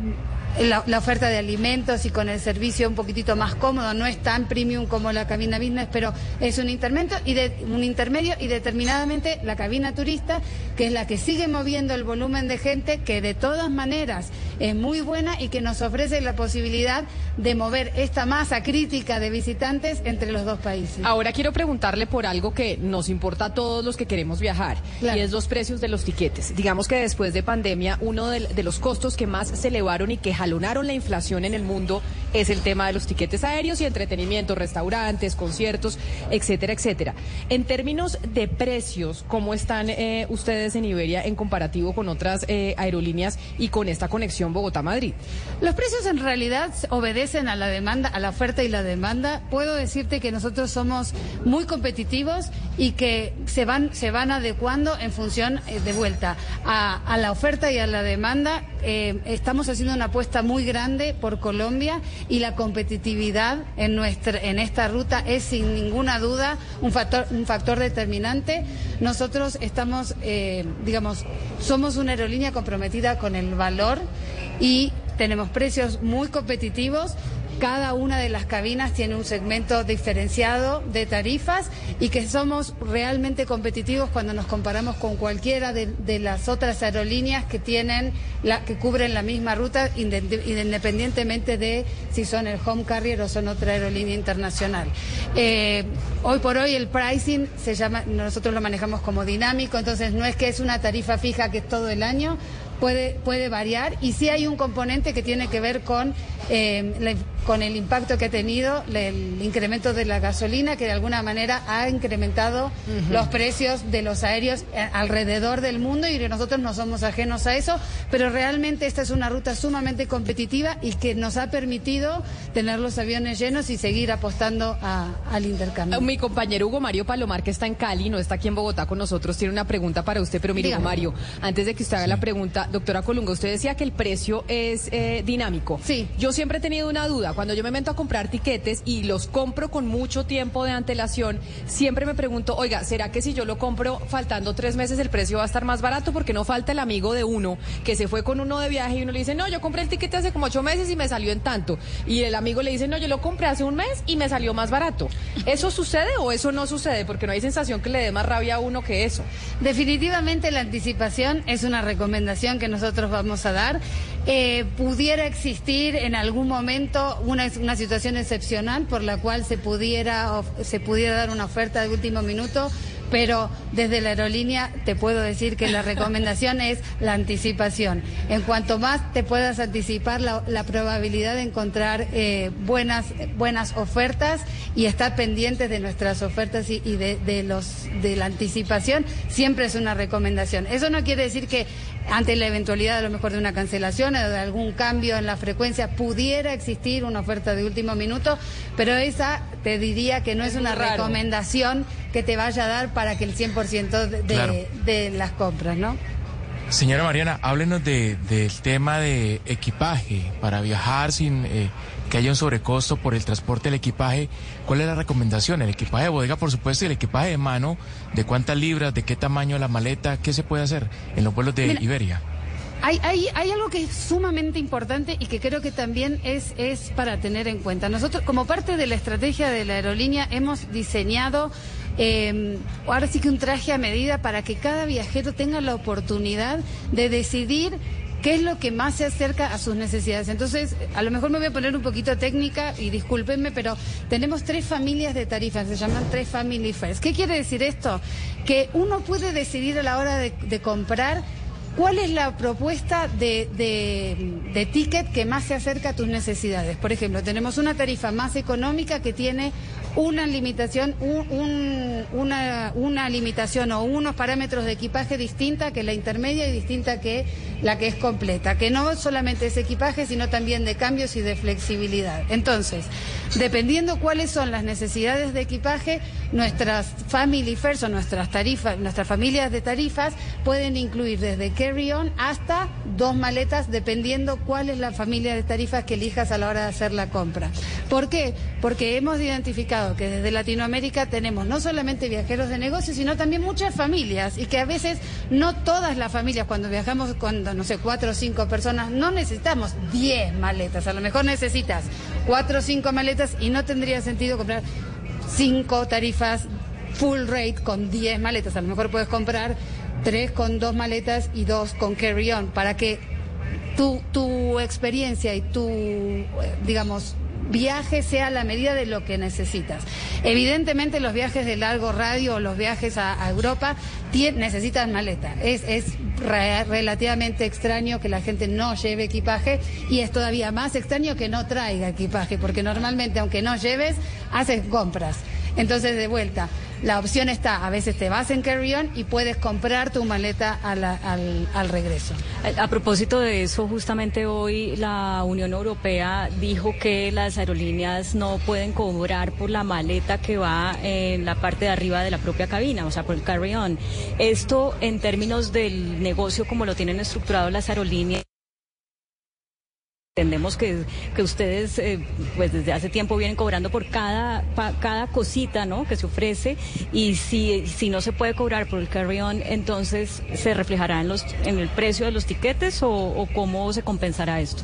la, la oferta de alimentos y con el servicio un poquitito más cómodo, no es tan premium como la cabina business, pero es un intermedio y de, un intermedio y determinadamente la cabina turista, que es la que sigue moviendo el volumen de gente, que de todas maneras es muy buena y que nos ofrece la posibilidad de mover esta masa crítica de visitantes entre los dos países. Ahora quiero preguntarle por algo que nos importa a todos los que queremos viajar y es los precios de los tiquetes. Digamos que después de pandemia uno de, de los costos que más se elevaron y que la inflación en el mundo es el tema de los tiquetes aéreos y entretenimiento, restaurantes, conciertos, etcétera, etcétera. En términos de precios, ¿cómo están eh, ustedes en Iberia en comparativo con otras eh, aerolíneas y con esta conexión Bogotá-Madrid? Los precios en realidad obedecen a la demanda, a la oferta y la demanda. Puedo decirte que nosotros somos muy competitivos y que se van, se van adecuando en función eh, de vuelta a, a la oferta y a la demanda. Estamos haciendo una apuesta muy grande por Colombia y la competitividad en nuestra, en esta ruta es sin ninguna duda un factor, un factor determinante. Nosotros estamos, eh, digamos, somos una aerolínea comprometida con el valor y tenemos precios muy competitivos. Cada una de las cabinas tiene un segmento diferenciado de tarifas y que somos realmente competitivos cuando nos comparamos con cualquiera de, las otras aerolíneas que tienen la, que cubren la misma ruta inde- independientemente de si son el home carrier o son otra aerolínea internacional. Eh, hoy por hoy el pricing se llama, nosotros lo manejamos como dinámico, entonces no es que es una tarifa fija que es todo el año, puede, puede variar y sí hay un componente que tiene que ver con eh, la, con el impacto que ha tenido le- el incremento de la gasolina, que de alguna manera ha incrementado los precios de los aéreos eh, alrededor del mundo y nosotros no somos ajenos a eso, pero realmente esta es una ruta sumamente competitiva y que nos ha permitido tener los aviones llenos y seguir apostando a- al intercambio. Mi compañero Hugo Mario Palomar, que está en Cali, no está aquí en Bogotá con nosotros, tiene una pregunta para usted. Pero mire, Hugo. Mario, antes de que usted haga la pregunta, doctora Colunga, usted decía que el precio es eh, dinámico. Sí. Yo siempre he tenido una duda. Cuando yo me meto a comprar tiquetes y los compro con mucho tiempo de antelación, siempre me pregunto, oiga, ¿será que si yo lo compro faltando tres meses el precio va a estar más barato? Porque no falta el amigo de uno que se fue con uno de viaje y uno le dice, no, yo compré el tiquete hace como ocho meses y me salió en tanto. Y el amigo le dice, no, yo lo compré hace un mes y me salió más barato. ¿Eso sucede o eso no sucede? Porque no hay sensación que le dé más rabia a uno que eso. Definitivamente la anticipación es una recomendación que nosotros vamos a dar. Eh, pudiera existir en algún momento una, una situación excepcional por la cual se pudiera, se pudiera dar una oferta de último minuto, pero desde la aerolínea te puedo decir que la recomendación es la anticipación. En cuanto más te puedas anticipar, la, la probabilidad de encontrar eh, buenas, buenas ofertas y estar pendientes de nuestras ofertas y, y de, de los, de la anticipación siempre es una recomendación. Eso no quiere decir que ante la eventualidad a lo mejor de una cancelación o de algún cambio en la frecuencia pudiera existir una oferta de último minuto, pero esa te diría que no es, Es una raro. recomendación que te vaya a dar para que el 100% de, de- Claro. de las compras, ¿no? Señora Mariana, háblenos de, del tema de equipaje para viajar sin eh, que haya un sobrecosto por el transporte del equipaje. ¿Cuál es la recomendación? El equipaje de bodega, por supuesto, y el equipaje de mano. ¿De cuántas libras? ¿De qué tamaño la maleta? ¿Qué se puede hacer en los vuelos de Mira, Iberia? Hay, hay, hay algo que es sumamente importante y que creo que también es, es para tener en cuenta. Nosotros, como parte de la estrategia de la aerolínea, hemos diseñado eh, ahora sí que un traje a medida para que cada viajero tenga la oportunidad de decidir qué es lo que más se acerca a sus necesidades. Entonces, a lo mejor me voy a poner un poquito técnica y discúlpenme, pero tenemos tres familias de tarifas, se llaman tres family fares. ¿Qué quiere decir esto? Que uno puede decidir a la hora de, comprar ¿Cuál es la propuesta de, de- de ticket que más se acerca a tus necesidades? Por ejemplo, tenemos una tarifa más económica que tiene una limitación, un- un- una, limitación o unos parámetros de equipaje distinta que la intermedia y distinta que la que es completa, que no solamente es equipaje, sino también de cambios y de flexibilidad. Entonces, dependiendo cuáles son las necesidades de equipaje, nuestras family fares o nuestras tarifas, nuestras familias de tarifas pueden incluir desde carry-on hasta dos maletas, dependiendo cuál es la familia de tarifas que elijas a la hora de hacer la compra. ¿Por qué? Porque hemos identificado que desde Latinoamérica tenemos no solamente viajeros de negocios, sino también muchas familias y que a veces no todas las familias, cuando viajamos con, no sé, cuatro o cinco personas, no necesitamos diez maletas. A lo mejor necesitas cuatro o cinco maletas y no tendría sentido comprar cinco tarifas full rate con 10 maletas. A lo mejor puedes comprar tres con dos maletas y dos con carry-on para que tu, tu experiencia y tu, eh, digamos, viaje sea la medida de lo que necesitas. Evidentemente los viajes de largo radio o los viajes a, Europa necesitan maleta. Es, es re- relativamente extraño que la gente no lleve equipaje y es todavía más extraño que no traiga equipaje, porque normalmente aunque no lleves, haces compras. Entonces, de vuelta, la opción está, a veces te vas en carry-on y puedes comprar tu maleta a la- al, al regreso. A, a propósito de eso, justamente hoy la Unión Europea dijo que las aerolíneas no pueden cobrar por la maleta que va en la parte de arriba de la propia cabina, o sea, por el carry-on. Esto en términos del negocio como lo tienen estructurado las aerolíneas. Entendemos que, que ustedes, eh, pues desde hace tiempo vienen cobrando por cada, cada cosita, ¿no? Que se ofrece y si, si no se puede cobrar por el carry-on, entonces se reflejará en los, en el precio de los tiquetes o, cómo se compensará esto.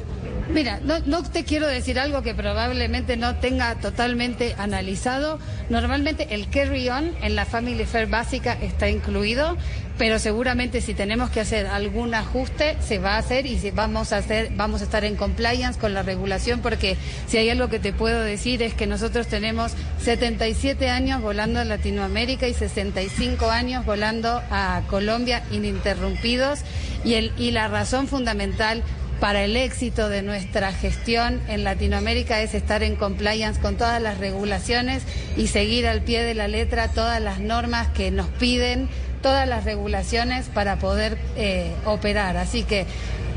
Mira, no, no te quiero decir algo que probablemente no tenga totalmente analizado. Normalmente el carry-on en la Family Fare básica está incluido, pero seguramente si tenemos que hacer algún ajuste se va a hacer y vamos a hacer, vamos a estar en compliance con la regulación, porque si hay algo que te puedo decir es que nosotros tenemos 77 años volando a Latinoamérica y 65 años volando a Colombia ininterrumpidos y el y la razón fundamental para el éxito de nuestra gestión en Latinoamérica es estar en compliance con todas las regulaciones y seguir al pie de la letra todas las normas que nos piden, todas las regulaciones para poder eh, operar. Así que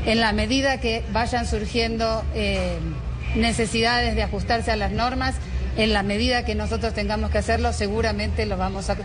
en la medida que vayan surgiendo eh, necesidades de ajustarse a las normas, en la medida que nosotros tengamos que hacerlo, seguramente lo vamos a,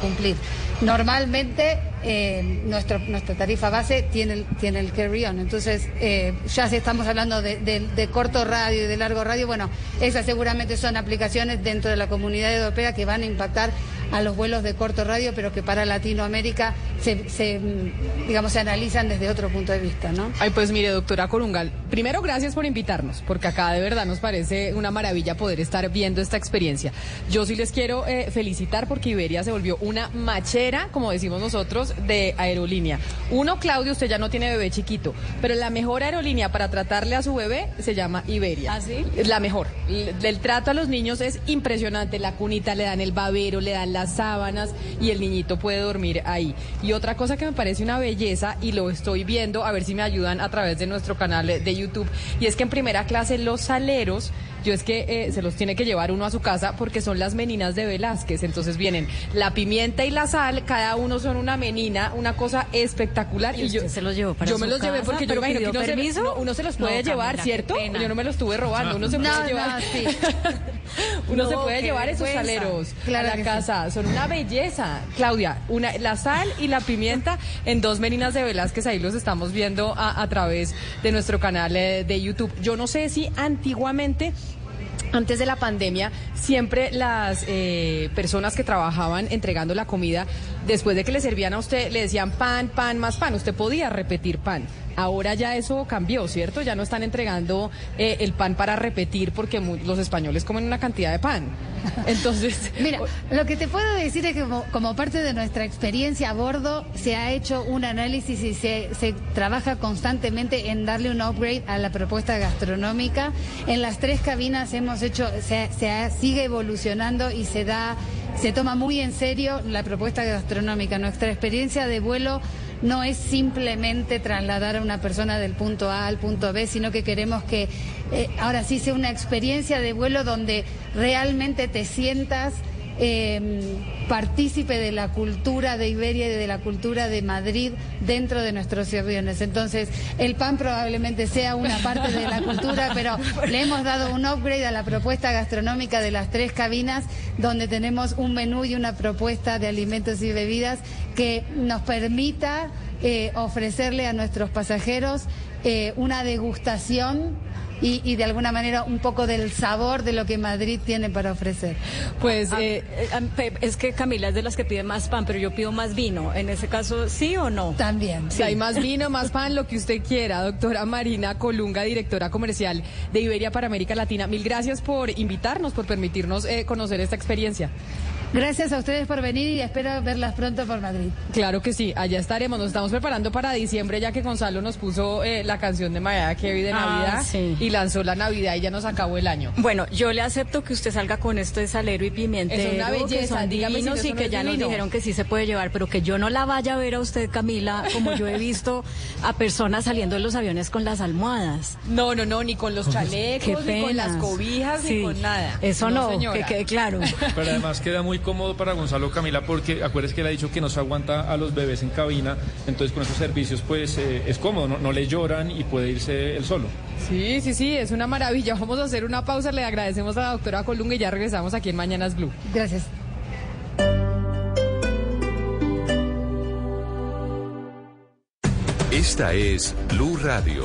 cumplir. Normalmente eh, nuestro, nuestra tarifa base tiene el, tiene el carry-on, entonces eh, ya si estamos hablando de, de- de corto radio y de largo radio, bueno, esas seguramente son aplicaciones dentro de la comunidad europea que van a impactar a los vuelos de corto radio, pero que para Latinoamérica se, se, mm, digamos, se analizan desde otro punto de vista, ¿no? Ay, pues mire, doctora Corungal, primero gracias por invitarnos, porque acá de verdad nos parece una maravilla poder estar viendo esta experiencia. Yo sí les quiero eh, felicitar porque Iberia se volvió una machera, como decimos nosotros, de aerolínea. Uno, Claudio, usted ya no tiene bebé chiquito, pero la mejor aerolínea para tratarle a su bebé se llama Iberia. ¿Ah, sí? Es la mejor. L- El trato a los niños es impresionante. La cunita le dan el babero, le dan las sábanas y el niñito puede dormir ahí. Y otra cosa que me parece una belleza y lo estoy viendo, a ver si me ayudan a través de nuestro canal de YouTube, y es que en primera clase los saleros yo es que eh, se los tiene que llevar uno a su casa porque son las meninas de Velázquez. Entonces vienen la pimienta y la sal, cada uno son una menina, una cosa espectacular. ¿Y usted se los llevó para Yo su me los llevé porque yo ¿Pero me imagino que uno se, permiso? no, uno se los No, puede llevar, Camila, ¿cierto? Yo no me los estuve robando, uno se puede llevar. sí. Uno se puede llevar esos vergüenza. saleros Claro a la sí. casa. Son una belleza. Claudia, una, la sal y la pimienta en dos meninas de Velázquez. Ahí los estamos viendo a, a través de nuestro canal eh, de YouTube. Yo no sé si antiguamente antes de la pandemia, siempre las eh, personas que trabajaban entregando la comida, después de que le servían a usted, le decían pan, pan, más pan. Usted podía repetir pan. Ahora ya eso cambió, ¿cierto? Ya no están entregando eh, el pan para repetir porque los españoles comen una cantidad de pan. Entonces, Mira, lo que te puedo decir es que como, como parte de nuestra experiencia a bordo se ha hecho un análisis y se, se trabaja constantemente en darle un upgrade a la propuesta gastronómica. En las tres cabinas hemos hecho, se, se sigue evolucionando y se da, se toma muy en serio la propuesta gastronómica. Nuestra experiencia de vuelo no es simplemente trasladar a una persona del punto A al punto B, sino que queremos que eh, ahora sí sea una experiencia de vuelo donde realmente te sientas eh, partícipe de la cultura de Iberia y de la cultura de Madrid dentro de nuestros aviones. Entonces, el pan probablemente sea una parte de la cultura, pero le hemos dado un upgrade a la propuesta gastronómica de las tres cabinas, donde tenemos un menú y una propuesta de alimentos y bebidas que nos permita eh, ofrecerle a nuestros pasajeros eh, una degustación y, y de alguna manera un poco del sabor de lo que Madrid tiene para ofrecer. Pues Ah, eh, eh, es que Camila es de las que pide más pan, pero yo pido más vino. En ese caso, ¿sí o no? También. Si hay más vino, más pan, lo que usted quiera. Doctora Marina Colunga, directora comercial de Iberia para América Latina. Mil gracias por invitarnos, por permitirnos eh, conocer esta experiencia. Gracias a ustedes por venir y espero verlas pronto por Madrid. Claro que sí, allá estaremos. Nos estamos preparando para diciembre, ya que Gonzalo nos puso eh, la canción de Mariah Carey de Ah, Navidad sí. y lanzó la Navidad y ya nos acabó el año. Bueno, yo le acepto que usted salga con esto de salero y pimentero, Es una que belleza, son dígame si divinos y no que ya nos dijeron que sí se puede llevar, pero que yo no la vaya a ver a usted, Camila, como yo he visto a personas saliendo de los aviones con las almohadas. No, no, no, ni con los chalecos, ni con las cobijas, Sí. ni con nada. Eso no, señora. que quede claro. Pero además queda muy cómodo para Gonzalo Camila porque acuérdense que él ha dicho que no se aguanta a los bebés en cabina, entonces con esos servicios pues eh, es cómodo, no, no le lloran y puede irse él solo. Sí, sí, sí, es una maravilla. Vamos a hacer una pausa. Le agradecemos a la doctora Colunga y ya regresamos aquí en Mañanas Blue. Gracias. Esta es Blue Radio.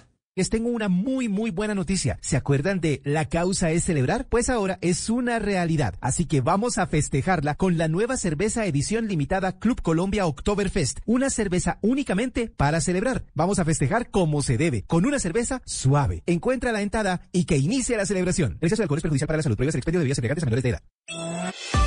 Les tengo una muy muy buena noticia. ¿Se acuerdan de La causa es celebrar? Pues ahora es una realidad. Así que vamos a festejarla con la nueva cerveza edición limitada Club Colombia Oktoberfest. Una cerveza únicamente para celebrar. Vamos a festejar como se debe, con una cerveza suave. Encuentra la entrada y que inicie la celebración. El exceso alcohol es perjudicial para la salud. Prohíbe el expendio de bebidas embriagantes a menores de edad.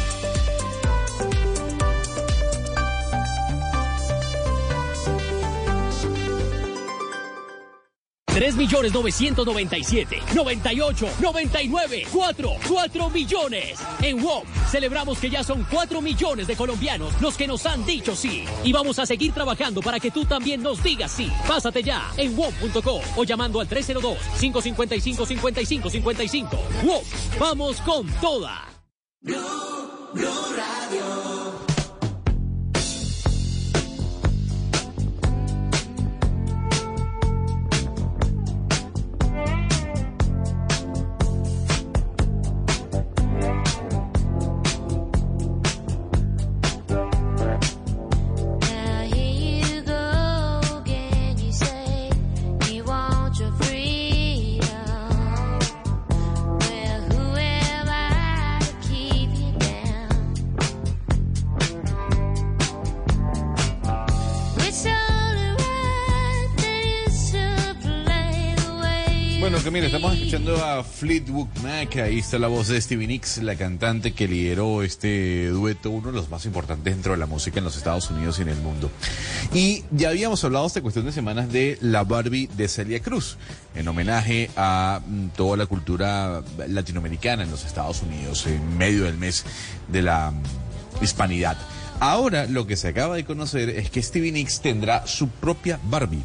3 millones 997, 98, 99, 4, 4 millones. En WOM celebramos que ya son 4 millones de colombianos los que nos han dicho sí. Y vamos a seguir trabajando para que tú también nos digas sí. Pásate ya en WOM.co o llamando al 302-555-5555. WOM, vamos con toda. Now Bueno, Camila, estamos escuchando a Fleetwood Mac. Ahí está la voz de Stevie Nicks, la cantante que lideró este dueto, uno de los más importantes dentro de la música en los Estados Unidos y en el mundo. Y ya habíamos hablado esta cuestión de semanas de la Barbie de Celia Cruz, en homenaje a mm, toda la cultura latinoamericana en los Estados Unidos, en medio del mes de la mm, hispanidad. Ahora lo que se acaba de conocer es que Stevie Nicks tendrá su propia Barbie.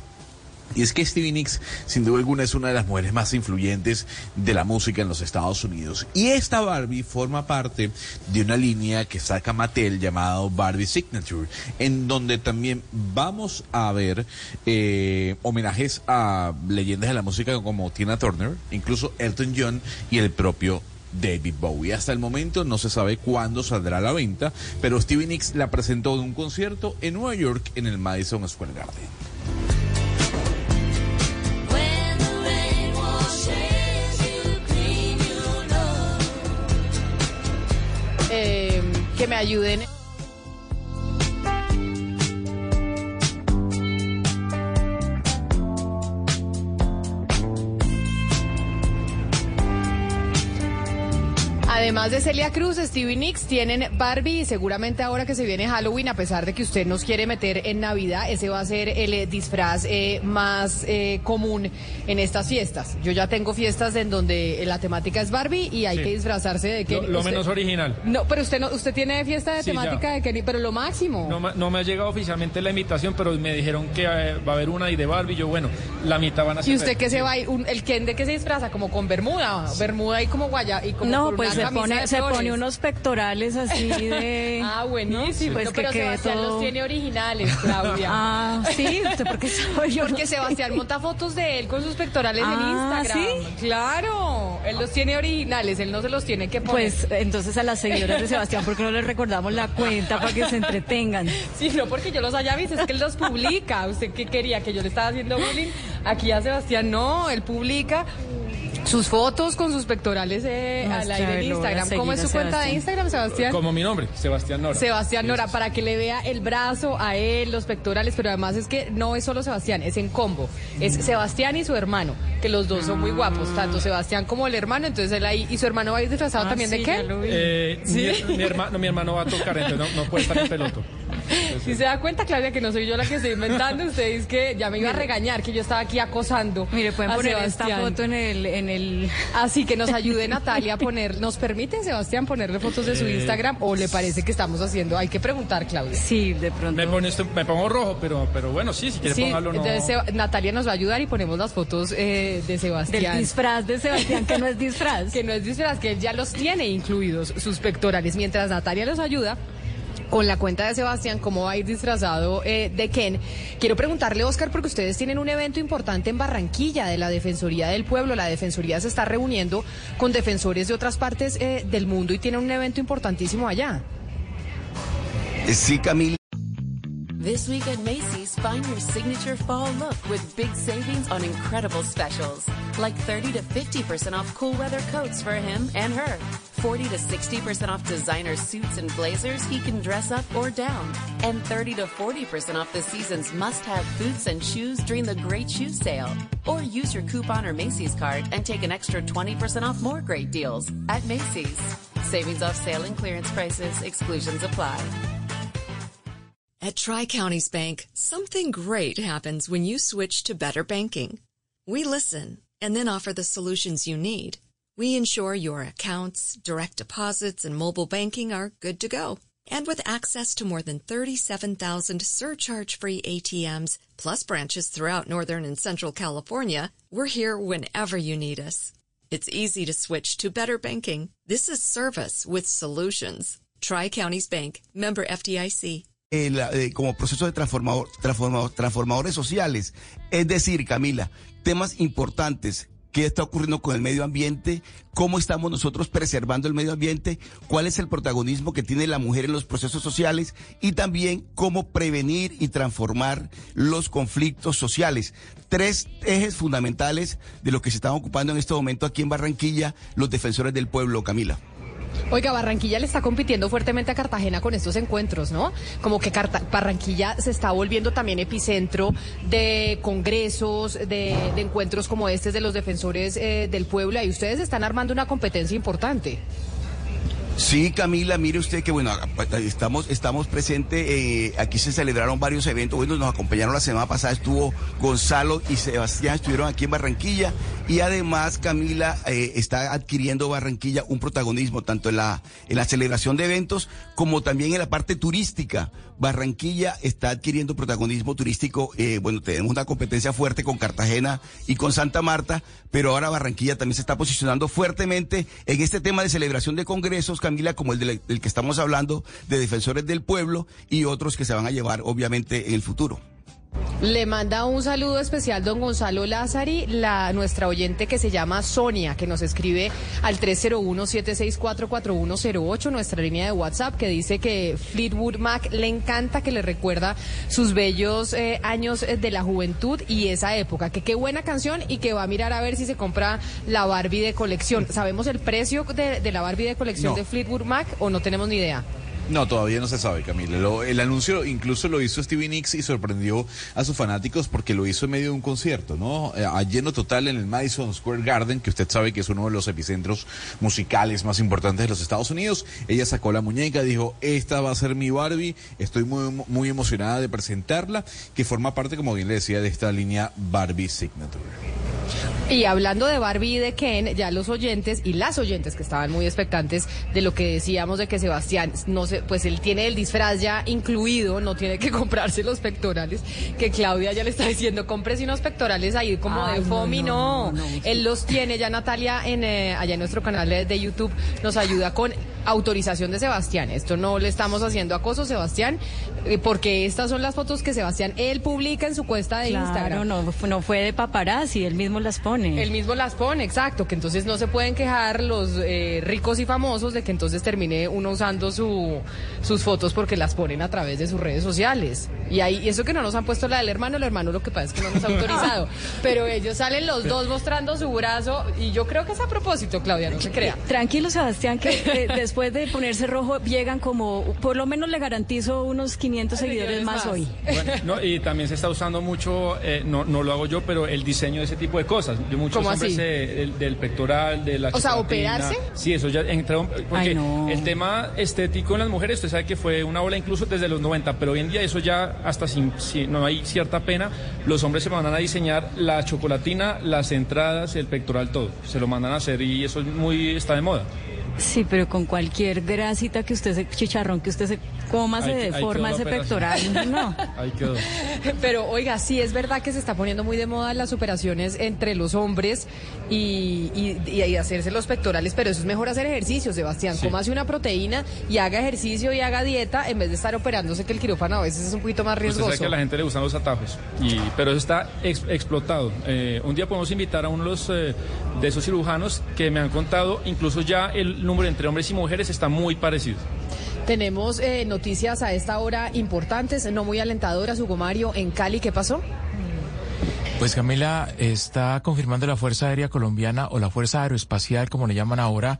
Y es que Stevie Nicks, sin duda alguna, es una de las mujeres más influyentes de la música en los Estados Unidos. Y esta Barbie forma parte de una línea que saca Mattel llamado Barbie Signature, en donde también vamos a ver eh, homenajes a leyendas de la música como Tina Turner, incluso Elton John y el propio David Bowie. Hasta el momento no se sabe cuándo saldrá a la venta, pero Stevie Nicks la presentó en un concierto en Nueva York en el Madison Square Garden. Que me ayuden. Además de Celia Cruz, Stevie Nicks tienen Barbie y seguramente ahora que se viene Halloween, a pesar de que usted nos quiere meter en Navidad, ese va a ser el eh, disfraz eh, más eh, común en estas fiestas. Yo ya tengo fiestas en donde la temática es Barbie y hay Sí. que disfrazarse de Kenny. lo Usted- menos original. No, pero usted no, usted tiene fiesta de Sí, ya. temática de Kenny, pero lo máximo. No, me- no me ha llegado oficialmente la invitación, pero me dijeron que eh, va a haber una y de Barbie. Yo, bueno, la mitad van a ser. ¿Y usted qué se va a ir? Un- ¿El Ken de qué se disfraza? ¿Como con bermuda? Bermuda y como guaya y como No, con pues pone, se pone unos pectorales así de... Ah, buenísimo. Pues No, que pero Sebastián todo- los tiene originales, Claudia. Ah, sí, ¿usted por qué sabe? Yo Porque. Sebastián monta fotos de él con sus pectorales en Ah, Instagram. ¿sí? Claro, él los tiene originales, él no se los tiene que poner. Pues entonces a las seguidoras de Sebastián, ¿por qué no les recordamos la cuenta para que se entretengan? Sí, no porque yo los haya visto, es que él los publica. ¿Usted qué quería? ¿Que yo le estaba haciendo bullying? Aquí a Sebastián no, él publica sus fotos con sus pectorales eh, No, al aire en Instagram. ¿Cómo es su cuenta de. Instagram, Sebastián? Como mi nombre, Sebastián Nora. Sebastián Nora, para que le vea el brazo a él, los pectorales, pero además es que no es solo Sebastián, es en combo. Es Sebastián y su hermano, que los dos son muy guapos, tanto Sebastián como el hermano, entonces él ahí, y su hermano va a ir disfrazado Ah, también sí, de ya qué? lo vi. Eh, ¿Sí? mi, mi hermano, mi hermano va a tocar, entonces no, no puede estar en peloto. Si se da cuenta, Claudia, que no soy yo la que estoy inventando, usted es que ya me iba a regañar, que yo estaba aquí acosando. Mire, pueden a poner Sebastián. esta foto en el, en el... Así que nos ayude Natalia a poner, ¿nos permite Sebastián ponerle fotos de su Eh, Instagram o le parece que estamos haciendo? Hay que preguntar, Claudia. Sí, de pronto. Me, pone esto- me pongo rojo, pero, pero bueno, sí, si quiere Sí, póngalo, no. entonces Natalia nos va a ayudar y ponemos las fotos eh, de Sebastián. Del disfraz de Sebastián, que no es disfraz. que no es disfraz, que él ya los tiene incluidos, sus pectorales. Mientras Natalia los ayuda con la cuenta de Sebastián, cómo va a ir disfrazado eh, de Ken. Quiero preguntarle, Oscar, porque ustedes tienen un evento importante en Barranquilla de la Defensoría del Pueblo. La Defensoría se está reuniendo con defensores de otras partes eh, del mundo y tiene un evento importantísimo allá. Sí, Camila. This week at Macy's, find your signature fall look with big savings on incredible specials. Like 30 to 50% off cool weather coats for him and her. 40 to 60% off designer suits and blazers he can dress up or down. And 30 to 40% off the season's must have boots and shoes during the great shoe sale. Or use your coupon or Macy's card and take an extra 20% off more great deals at Macy's. Savings off sale and clearance prices, exclusions apply. At Tri Counties Bank, something great happens when you switch to better banking. We listen and then offer the solutions you need. We ensure your accounts, direct deposits, and mobile banking are good to go. And with access to more than 37,000 surcharge-free ATMs, plus branches throughout Northern and Central California, we're here whenever you need us. It's easy to switch to better banking. This is service with solutions. Tri-Counties Bank, member FDIC. Eh, como proceso de transformador, transformador- transformadores sociales. Es decir, Camila, temas importantes. ¿Qué está ocurriendo con el medio ambiente? ¿Cómo estamos nosotros preservando el medio ambiente? ¿Cuál es el protagonismo que tiene la mujer en los procesos sociales? Y también cómo prevenir y transformar los conflictos sociales. Tres ejes fundamentales de lo que se están ocupando en este momento aquí en Barranquilla los defensores del pueblo, Camila. Oiga, Barranquilla le está compitiendo fuertemente a Cartagena con estos encuentros, ¿no? Como que Carta- Barranquilla se está volviendo también epicentro de congresos, de, de encuentros como este de los defensores eh, del pueblo, y ustedes están armando una competencia importante. Sí, Camila, mire usted que bueno, estamos, estamos presentes, eh, aquí se celebraron varios eventos, bueno, nos acompañaron la semana pasada, estuvo Gonzalo y Sebastián, estuvieron aquí en Barranquilla y además Camila eh, está adquiriendo Barranquilla un protagonismo tanto en la, en la celebración de eventos como también en la parte turística. Barranquilla está adquiriendo protagonismo turístico, eh, bueno, tenemos una competencia fuerte con Cartagena y con Santa Marta, pero ahora Barranquilla también se está posicionando fuertemente en este tema de celebración de congresos, Camila, como el del, que estamos hablando, de defensores del pueblo y otros que se van a llevar, obviamente, en el futuro. Le manda un saludo especial don Gonzalo Lázari, la, nuestra oyente que se llama Sonia, que nos escribe al 301-764-4108, nuestra línea de WhatsApp, que dice que Fleetwood Mac le encanta que le recuerda sus bellos eh, años eh, de la juventud y esa época. Que qué buena canción y que va a mirar a ver si se compra la Barbie de colección. ¿Sabemos el precio de, de la Barbie de colección No. de Fleetwood Mac o no tenemos ni idea? No, todavía no se sabe, Camila. Lo- el anuncio incluso lo hizo Stevie Nicks y sorprendió a sus fanáticos porque lo hizo en medio de un concierto, ¿no? Eh, A lleno total en el Madison Square Garden, que usted sabe que es uno de los epicentros musicales más importantes de los Estados Unidos. Ella sacó la muñeca, dijo, esta va a ser mi Barbie, estoy muy, muy emocionada de presentarla, que forma parte, como bien le decía, de esta línea Barbie Signature. Y hablando de Barbie y de Ken, ya los oyentes y las oyentes que estaban muy expectantes de lo que decíamos de que Sebastián, no pues él tiene el disfraz ya incluido, no tiene que comprarse los pectorales, que Claudia ya le está diciendo, cómprese unos pectorales ahí como Ay, de FOMI, no, no, no, él los tiene, ya Natalia en eh, allá en nuestro canal de YouTube nos ayuda con autorización de Sebastián. Esto no le estamos haciendo acoso, Sebastián, eh, porque estas son las fotos que Sebastián, él publica en su cuenta de Claro, Instagram. no, fu- no fue de paparazzi, él mismo las pone. Él mismo las pone, exacto, que entonces no se pueden quejar los eh, ricos y famosos de que entonces termine uno usando su, sus fotos porque las ponen a través de sus redes sociales. Y ahí, y eso que no nos han puesto la del hermano, el hermano lo que pasa es que no nos ha autorizado. Pero ellos salen los dos mostrando su brazo y yo creo que es a propósito, Claudia, no se crea. Tranquilo, Sebastián, que eh, después de ponerse rojo llegan como, por lo menos le garantizo unos 500 seguidores más hoy. Bueno, no, y también se está usando mucho, eh, no, no lo hago yo, pero el diseño de ese tipo de cosas. De muchos ¿Cómo hombres así? eh, del, del pectoral, de la O sea. ¿operarse? Sí, eso ya entró. Porque Ay, no. el tema estético en las mujeres, usted sabe que fue una ola incluso desde los 90, pero hoy en día eso ya, hasta sin, si no hay cierta pena, los hombres se mandan a diseñar la chocolatina, las entradas, el pectoral, todo. Se lo mandan a hacer y eso es muy, está de moda. Sí, pero con cualquier grasita que usted se, chicharrón que usted se coma, se deforma ese pectoral. No. Ahí quedó. Pero oiga, sí es verdad que se está poniendo muy de moda las operaciones entre los hombres y, y- y hacerse los pectorales, pero eso es mejor hacer ejercicio, Sebastián. Sí. Cómase una proteína y haga ejercicio y haga dieta en vez de estar operándose que el quirófano a veces es un poquito más Usted riesgoso. sabe que a la gente le gustan los atajos, y, pero eso está ex- explotado. Eh, un día podemos invitar a uno de, los, eh, de esos cirujanos que me han contado, incluso ya el número entre hombres y mujeres está muy parecido. Tenemos eh, noticias a esta hora importantes, no muy alentadoras. Hugo Mario, en Cali, ¿qué pasó? Pues Camila está confirmando la Fuerza Aérea Colombiana o la Fuerza Aeroespacial, como le llaman ahora,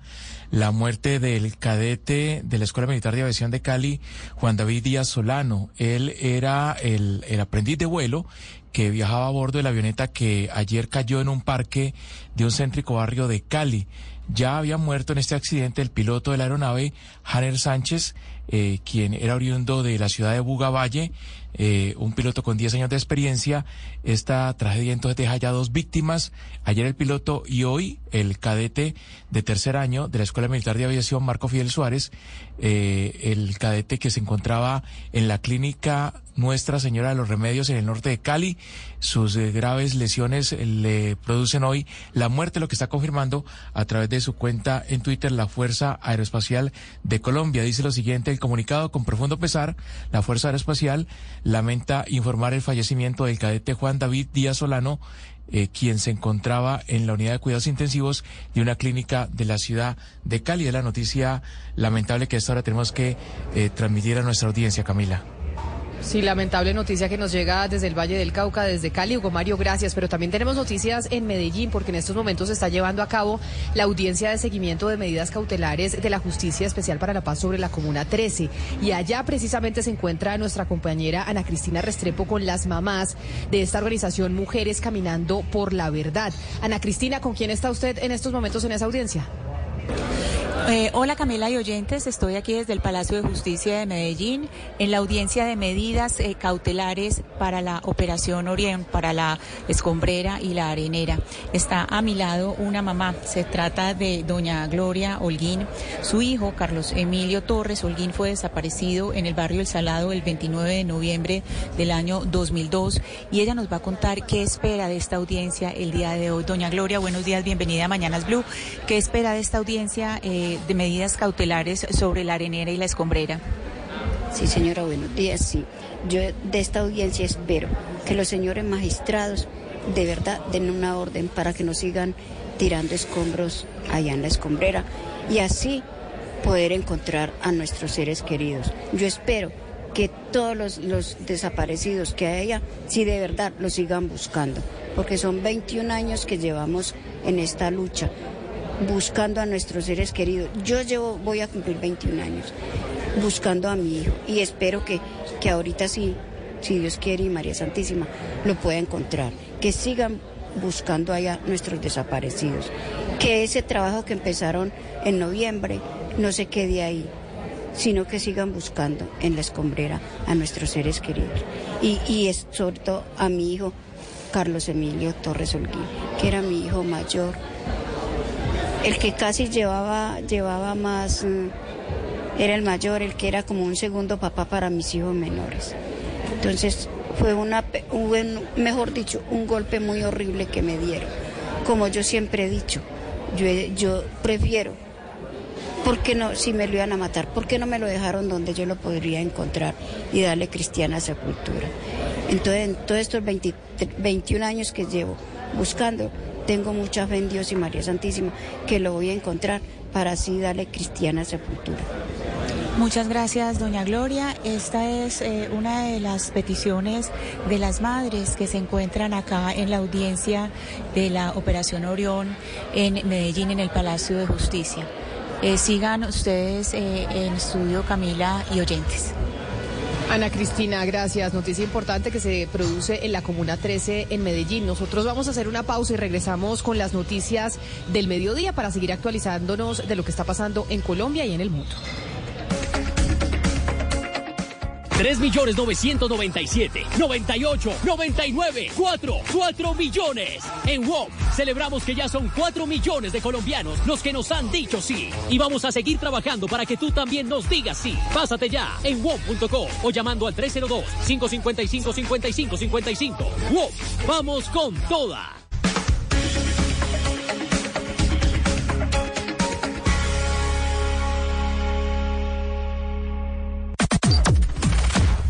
la muerte del cadete de la Escuela Militar de Aviación de Cali, Juan David Díaz Solano. Él era el, el aprendiz de vuelo que viajaba a bordo de la avioneta que ayer cayó en un parque de un céntrico barrio de Cali. Ya había muerto en este accidente el piloto de la aeronave, Hanner Sánchez, eh, quien era oriundo de la ciudad de Bugavalle, eh, un piloto con 10 años de experiencia. Esta tragedia entonces deja ya dos víctimas. Ayer el piloto y hoy el cadete de tercer año de la Escuela Militar de Aviación, Marco Fidel Suárez, eh, el cadete que se encontraba en la clínica Nuestra Señora de los Remedios en el norte de Cali. Sus eh, graves lesiones eh, le producen hoy la muerte, lo que está confirmando a través de su cuenta en Twitter la Fuerza Aeroespacial de Colombia. Dice lo siguiente, el comunicado con profundo pesar, la Fuerza Aeroespacial lamenta informar el fallecimiento del cadete Juan David Díaz Solano, eh, quien se encontraba en la unidad de cuidados intensivos de una clínica de la ciudad de Cali. Es la noticia lamentable que a esta hora tenemos que eh, transmitir a nuestra audiencia, Camila. Sí, lamentable noticia que nos llega desde el Valle del Cauca, desde Cali. Hugo Mario, gracias. Pero también tenemos noticias en Medellín, porque en estos momentos se está llevando a cabo la audiencia de seguimiento de medidas cautelares de la Justicia Especial para la Paz sobre la Comuna 13. Y allá precisamente se encuentra nuestra compañera Ana Cristina Restrepo con las mamás de esta organización Mujeres Caminando por la Verdad. Ana Cristina, ¿con quién está usted en estos momentos en esa audiencia? Eh, hola Camila y oyentes, estoy aquí desde el Palacio de Justicia de Medellín en la audiencia de medidas eh, cautelares para la Operación Orient, para la escombrera y la arenera. Está a mi lado una mamá, se trata de doña Gloria Holguín, su hijo Carlos Emilio Torres Holguín fue desaparecido en el barrio El Salado el 29 de noviembre del año 2002 y ella nos va a contar qué espera de esta audiencia el día de hoy. Doña Gloria, buenos días, bienvenida a Mañanas Blue. ¿Qué espera de esta audiencia? Eh, de medidas cautelares sobre la arenera y la escombrera. Sí, señora, buenos días. Sí, yo de esta audiencia espero que los señores magistrados de verdad den una orden para que no sigan tirando escombros allá en la escombrera y así poder encontrar a nuestros seres queridos. Yo espero que todos los, desaparecidos que haya, sí de verdad los sigan buscando, porque son 21 años que llevamos en esta lucha buscando a nuestros seres queridos. Yo llevo, voy a cumplir 21 años buscando a mi hijo y espero que, que ahorita sí, si Dios quiere y María Santísima, lo pueda encontrar. Que sigan buscando allá nuestros desaparecidos. Que ese trabajo que empezaron en noviembre no se quede ahí, sino que sigan buscando en la escombrera a nuestros seres queridos. Y, y sobre todo a mi hijo Carlos Emilio Torres Holguín, que era mi hijo mayor, el que casi llevaba, llevaba más, mm, era el mayor, el que era como un segundo papá para mis hijos menores. Entonces fue una, un mejor dicho, un golpe muy horrible que me dieron. Como yo siempre he dicho, yo, yo prefiero, ¿por qué no, si me lo iban a matar, por qué no me lo dejaron donde yo lo podría encontrar y darle cristiana sepultura? Entonces, en todos estos 20 21 años que llevo buscando, tengo mucha fe en Dios y María Santísima que lo voy a encontrar para así darle cristiana sepultura. Muchas gracias, doña Gloria. Esta es eh, una de las peticiones de las madres que se encuentran acá en la audiencia de la Operación Orión en Medellín, en el Palacio de Justicia. Eh, sigan ustedes eh, en estudio, Camila y oyentes. Ana Cristina, gracias. Noticia importante que se produce en la Comuna 13 en Medellín. Nosotros vamos a hacer una pausa y regresamos con las noticias del mediodía para seguir actualizándonos de lo que está pasando en Colombia y en el mundo. 3 millones 997, 98, 99, 4, 4 millones. En WOM celebramos que ya son 4 millones de colombianos los que nos han dicho sí. Y vamos a seguir trabajando para que tú también nos digas sí. Pásate ya en WOM.co o llamando al 302-555-5555. WOM, vamos con toda.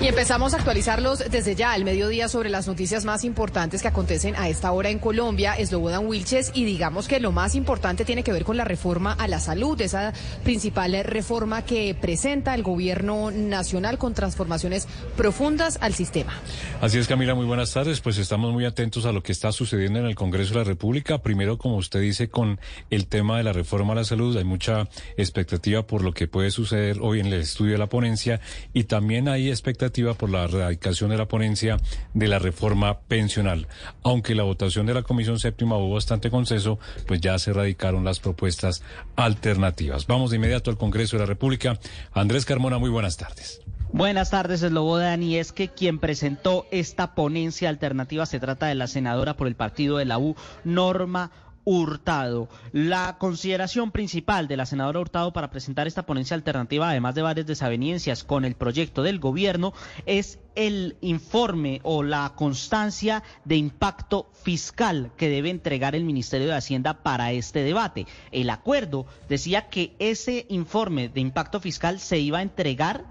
Y empezamos a actualizarlos desde ya al mediodía sobre las noticias más importantes que acontecen a esta hora en Colombia, Slobodan Wilches, y digamos que lo más importante tiene que ver con la reforma a la salud, esa principal reforma que presenta el gobierno nacional con transformaciones profundas al sistema. Así es, Camila, muy buenas tardes. Pues estamos muy atentos a lo que está sucediendo en el Congreso de la República. Primero, como usted dice, con el tema de la reforma a la salud, hay mucha expectativa por lo que puede suceder hoy en el estudio de la ponencia y también hay expectativa por la erradicación de la ponencia de la reforma pensional. Aunque la votación de la Comisión Séptima hubo bastante consenso, pues ya se radicaron las propuestas alternativas. Vamos de inmediato al Congreso de la República. Andrés Carmona, muy buenas tardes. Buenas tardes, Eslobodan. Y es que quien presentó esta ponencia alternativa se trata de la senadora por el partido de la U, Norma Hurtado. La consideración principal de la senadora Hurtado para presentar esta ponencia alternativa, además de varias desavenencias con el proyecto del gobierno, es el informe o la constancia de impacto fiscal que debe entregar el Ministerio de Hacienda para este debate. El acuerdo decía que ese informe de impacto fiscal se iba a entregar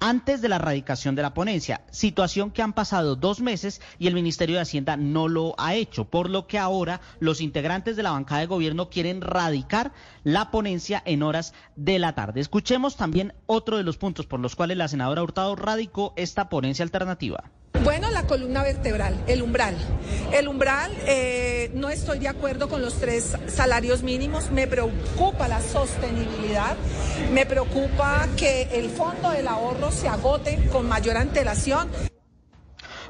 antes de la radicación de la ponencia, situación que han pasado dos meses y el Ministerio de Hacienda no lo ha hecho, por lo que ahora los integrantes de la bancada de gobierno quieren radicar la ponencia en horas de la tarde. Escuchemos también otro de los puntos por los cuales la senadora Hurtado radicó esta ponencia alternativa. Bueno, la columna vertebral, el umbral. El umbral, eh, no estoy de acuerdo con los tres salarios mínimos, me preocupa la sostenibilidad, me preocupa que el fondo del ahorro se agote con mayor antelación.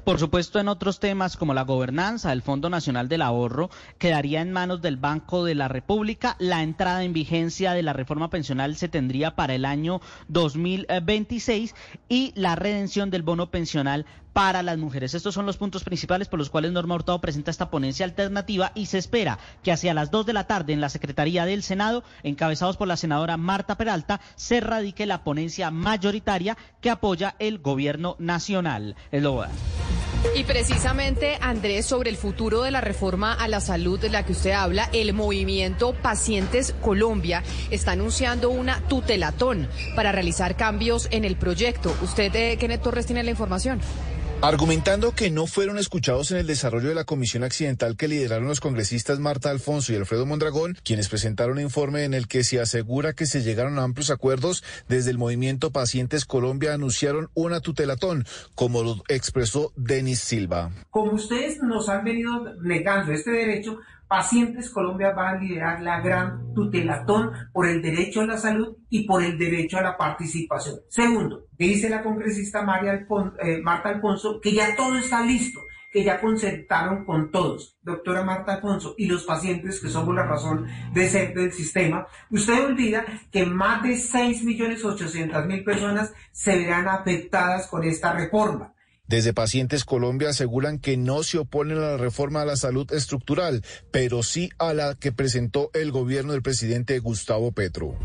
Por supuesto, en otros temas como la gobernanza del Fondo Nacional del Ahorro quedaría en manos del Banco de la República. La entrada en vigencia de la reforma pensional se tendría para el año 2026 y la redención del bono pensional para las mujeres. Estos son los puntos principales por los cuales Norma Hurtado presenta esta ponencia alternativa y se espera que hacia las 2 de la tarde en la Secretaría del Senado, encabezados por la senadora Marta Peralta, se radique la ponencia mayoritaria que apoya el gobierno nacional. Es lo y precisamente, Andrés, sobre el futuro de la reforma a la salud de la que usted habla, el movimiento Pacientes Colombia está anunciando una tutelatón para realizar cambios en el proyecto. ¿Usted, eh, Kenneth Torres, tiene la información? Argumentando que no fueron escuchados en el desarrollo de la comisión accidental que lideraron los congresistas Marta Alfonso y Alfredo Mondragón, quienes presentaron un informe en el que se asegura que se llegaron a amplios acuerdos, desde el movimiento Pacientes Colombia anunciaron una tutelatón, como lo expresó Denis Silva. Como ustedes nos han venido negando este derecho, Pacientes Colombia va a liderar la gran tutelatón por el derecho a la salud y por el derecho a la participación. Segundo, dice la congresista María Alfon- eh, Marta Alfonso que ya todo está listo, que ya concertaron con todos, doctora Marta Alfonso, y los pacientes que somos la razón de ser del sistema. Usted olvida que más de 6.800.000 personas se verán afectadas con esta reforma. Desde Pacientes Colombia aseguran que no se oponen a la reforma a la salud estructural, pero sí a la que presentó el gobierno del presidente Gustavo Petro.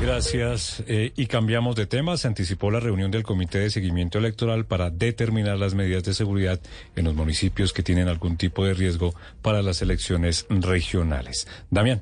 Gracias. Eh, y cambiamos de tema. Se anticipó la reunión del Comité de Seguimiento Electoral para determinar las medidas de seguridad en los municipios que tienen algún tipo de riesgo para las elecciones regionales. Damián.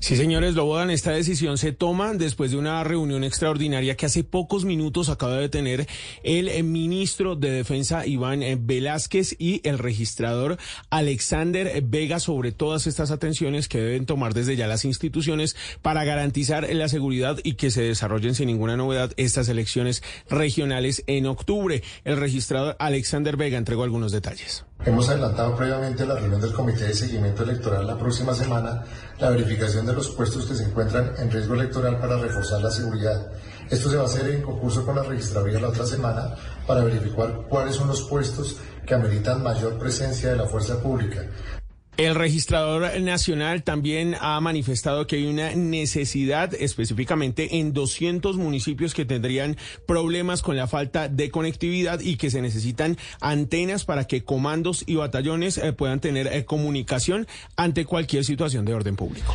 Sí, señores, Lobodan, esta decisión se toma después de una reunión extraordinaria que hace pocos minutos acaba de tener el eh, ministro de Defensa Iván eh, Velázquez y el registrador Alexander Vega sobre todas estas atenciones que deben tomar desde ya las instituciones para garantizar la seguridad y que se desarrollen sin ninguna novedad estas elecciones regionales en octubre. El registrador Alexander Vega entregó algunos detalles. Hemos adelantado previamente la reunión del Comité de Seguimiento Electoral la próxima semana la verificación de los puestos que se encuentran en riesgo electoral para reforzar la seguridad. Esto se va a hacer en concurso con la registraduría la otra semana para verificar cuáles son los puestos que ameritan mayor presencia de la fuerza pública. El registrador nacional también ha manifestado que hay una necesidad específicamente en 200 municipios que tendrían problemas con la falta de conectividad y que se necesitan antenas para que comandos y batallones eh, puedan tener eh, comunicación ante cualquier situación de orden público.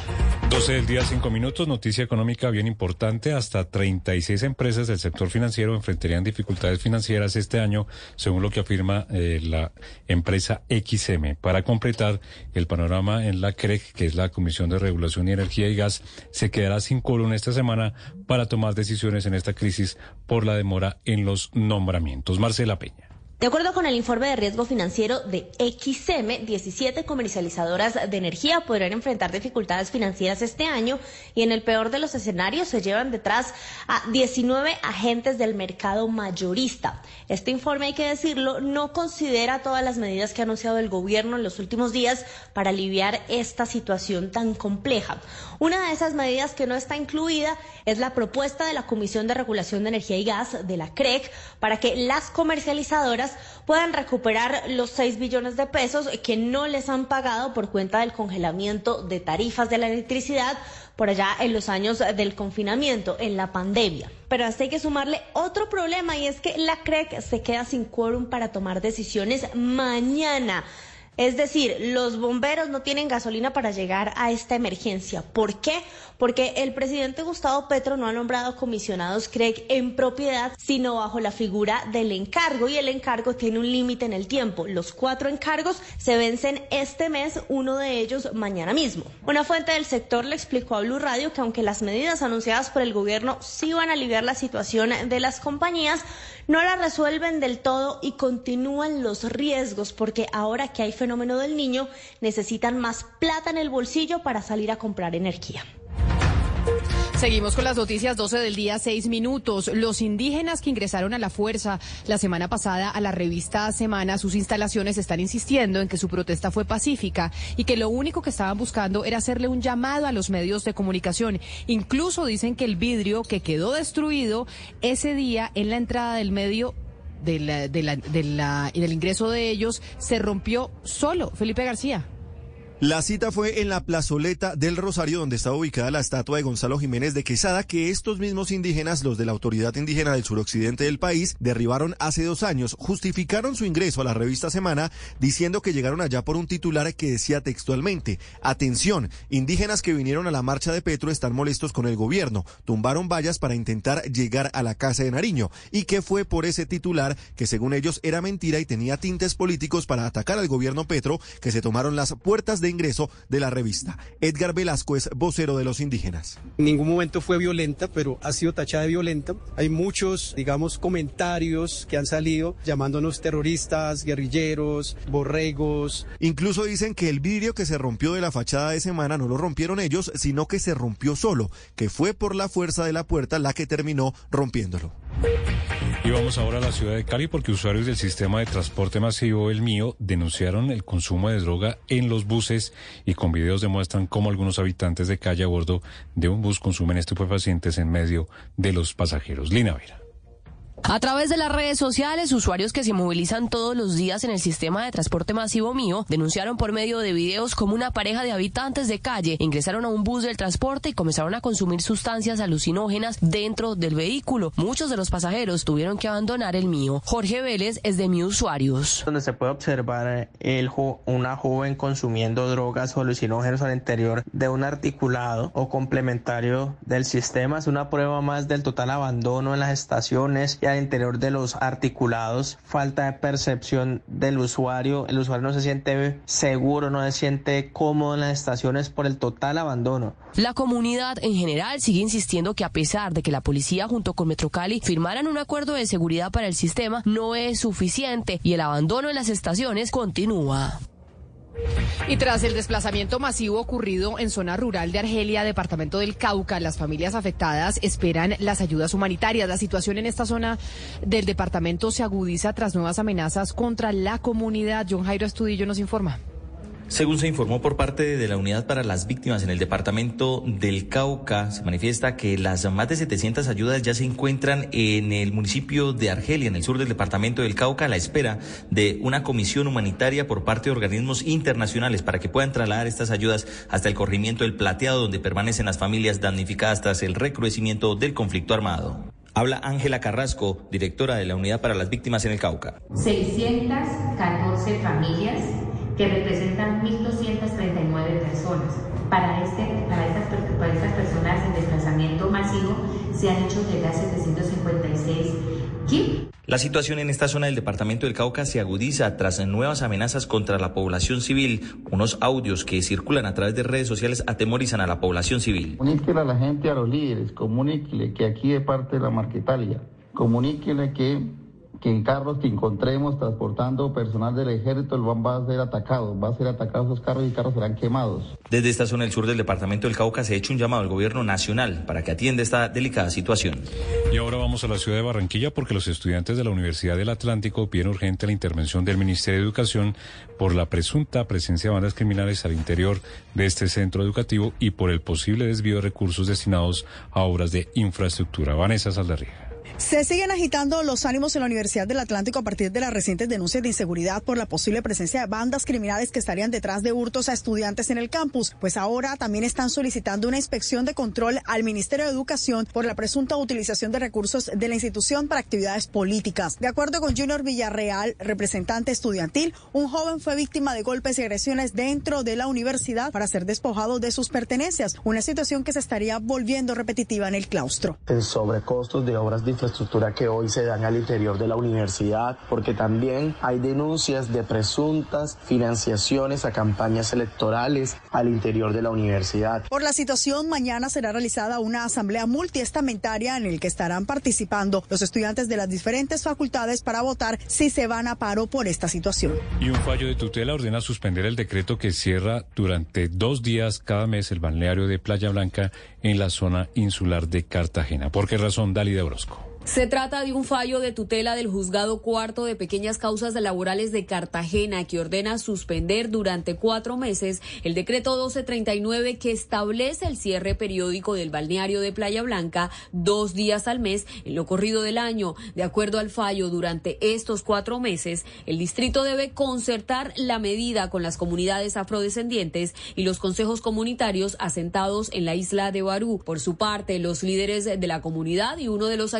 12 del día, 5 minutos. Noticia económica bien importante. Hasta 36 empresas del sector financiero enfrentarían dificultades financieras este año, según lo que afirma eh, la empresa XM. Para completar el panorama en la CREC, que es la Comisión de Regulación y Energía y Gas, se quedará sin quórum esta semana para tomar decisiones en esta crisis por la demora en los nombramientos. Marcela Peña. De acuerdo con el informe de riesgo financiero de XM, 17 comercializadoras de energía podrían enfrentar dificultades financieras este año y en el peor de los escenarios se llevan detrás a 19 agentes del mercado mayorista. Este informe, hay que decirlo, no considera todas las medidas que ha anunciado el gobierno en los últimos días para aliviar esta situación tan compleja. Una de esas medidas que no está incluida es la propuesta de la Comisión de Regulación de Energía y Gas de la CREC para que las comercializadoras puedan recuperar los 6 billones de pesos que no les han pagado por cuenta del congelamiento de tarifas de la electricidad por allá en los años del confinamiento, en la pandemia. Pero hasta hay que sumarle otro problema y es que la CREC se queda sin quórum para tomar decisiones mañana. Es decir, los bomberos no tienen gasolina para llegar a esta emergencia. ¿Por qué? Porque el presidente Gustavo Petro no ha nombrado comisionados CREC en propiedad, sino bajo la figura del encargo. Y el encargo tiene un límite en el tiempo. Los cuatro encargos se vencen este mes, uno de ellos mañana mismo. Una fuente del sector le explicó a Blue Radio que aunque las medidas anunciadas por el gobierno sí van a aliviar la situación de las compañías, no la resuelven del todo y continúan los riesgos porque ahora que hay fenómeno del niño necesitan más plata en el bolsillo para salir a comprar energía. Seguimos con las noticias 12 del día, 6 minutos. Los indígenas que ingresaron a la fuerza la semana pasada a la revista Semana, sus instalaciones están insistiendo en que su protesta fue pacífica y que lo único que estaban buscando era hacerle un llamado a los medios de comunicación. Incluso dicen que el vidrio que quedó destruido ese día en la entrada del medio de la- de la- de la- y del ingreso de ellos se rompió solo. Felipe García. La cita fue en la plazoleta del Rosario, donde estaba ubicada la estatua de Gonzalo Jiménez de Quesada, que estos mismos indígenas, los de la Autoridad Indígena del Suroccidente del país, derribaron hace dos años. Justificaron su ingreso a la revista Semana diciendo que llegaron allá por un titular que decía textualmente, atención, indígenas que vinieron a la marcha de Petro están molestos con el gobierno, tumbaron vallas para intentar llegar a la casa de Nariño, y que fue por ese titular que según ellos era mentira y tenía tintes políticos para atacar al gobierno Petro, que se tomaron las puertas de ingreso de la revista. Edgar Velasco es vocero de los indígenas. En ningún momento fue violenta, pero ha sido tachada de violenta. Hay muchos, digamos, comentarios que han salido llamándonos terroristas, guerrilleros, borregos. Incluso dicen que el vidrio que se rompió de la fachada de semana no lo rompieron ellos, sino que se rompió solo, que fue por la fuerza de la puerta la que terminó rompiéndolo. Y vamos ahora a la ciudad de Cali porque usuarios del sistema de transporte masivo El Mío denunciaron el consumo de droga en los buses y con videos demuestran cómo algunos habitantes de calle a bordo de un bus consumen estupefacientes en medio de los pasajeros. Lina Vera. A través de las redes sociales, usuarios que se movilizan todos los días en el sistema de transporte masivo mío denunciaron por medio de videos como una pareja de habitantes de calle ingresaron a un bus del transporte y comenzaron a consumir sustancias alucinógenas dentro del vehículo. Muchos de los pasajeros tuvieron que abandonar el mío. Jorge Vélez es de mi usuarios. donde se puede observar jo- una joven consumiendo drogas o alucinógenos al interior de un articulado o complementario del sistema. Es una prueba más del total abandono en las estaciones y al interior de los articulados. Falta de percepción del usuario. El usuario no se siente seguro, no se siente cómodo en las estaciones por el total abandono. La comunidad en general sigue insistiendo que a pesar de que la policía junto con Metrocali firmaran un acuerdo de seguridad para el sistema, no es suficiente y el abandono en las estaciones continúa. Y tras el desplazamiento masivo ocurrido en zona rural de Argelia, departamento del Cauca, las familias afectadas esperan las ayudas humanitarias. La situación en esta zona del departamento se agudiza tras nuevas amenazas contra la comunidad. John Jairo Estudillo nos informa. Según se informó por parte de la Unidad para las Víctimas en el departamento del Cauca, se manifiesta que las más de 700 ayudas ya se encuentran en el municipio de Argelia, en el sur del departamento del Cauca, a la espera de una comisión humanitaria por parte de organismos internacionales para que puedan trasladar estas ayudas hasta el corrimiento del Plateado, donde permanecen las familias damnificadas tras el recrudecimiento del conflicto armado. Habla Ángela Carrasco, directora de la Unidad para las Víctimas en el Cauca. 614 familias que representan 1.239 personas. Para, este, para, estas, para estas personas en desplazamiento masivo se han hecho llegar 756 kits. La situación en esta zona del departamento del Cauca se agudiza tras nuevas amenazas contra la población civil. Unos audios que circulan a través de redes sociales atemorizan a la población civil. Comuníquele a la gente, a los líderes, comuníquele que aquí de parte de la Marquetalia, comuníquele que que en carros que encontremos transportando personal del ejército van a ser atacados, va a ser atacados esos carros y carros serán quemados. Desde esta zona del sur del departamento del Cauca se ha hecho un llamado al gobierno nacional para que atienda esta delicada situación. Y ahora vamos a la ciudad de Barranquilla porque los estudiantes de la Universidad del Atlántico piden urgente la intervención del Ministerio de Educación por la presunta presencia de bandas criminales al interior de este centro educativo y por el posible desvío de recursos destinados a obras de infraestructura. Vanessa Saldarriga. Se siguen agitando los ánimos en la Universidad del Atlántico a partir de las recientes denuncias de inseguridad por la posible presencia de bandas criminales que estarían detrás de hurtos a estudiantes en el campus, pues ahora también están solicitando una inspección de control al Ministerio de Educación por la presunta utilización de recursos de la institución para actividades políticas. De acuerdo con Junior Villarreal, representante estudiantil, un joven fue víctima de golpes y agresiones dentro de la universidad para ser despojado de sus pertenencias, una situación que se estaría volviendo repetitiva en el claustro. El sobrecostos de obras infraestructura que hoy se dan al interior de la universidad, porque también hay denuncias de presuntas financiaciones a campañas electorales al interior de la universidad. Por la situación, mañana será realizada una asamblea multiestamentaria en el que estarán participando los estudiantes de las diferentes facultades para votar si se van a paro por esta situación. Y un fallo de tutela ordena suspender el decreto que cierra durante dos días cada mes el balneario de Playa Blanca en la zona insular de Cartagena. ¿Por qué razón, Dali de Orozco? Se trata de un fallo de tutela del juzgado cuarto de pequeñas causas laborales de Cartagena que ordena suspender durante cuatro meses el decreto 1239 que establece el cierre periódico del balneario de Playa Blanca dos días al mes en lo corrido del año. De acuerdo al fallo, durante estos cuatro meses, el distrito debe concertar la medida con las comunidades afrodescendientes y los consejos comunitarios asentados en la isla de Barú. Por su parte, los líderes de la comunidad y uno de los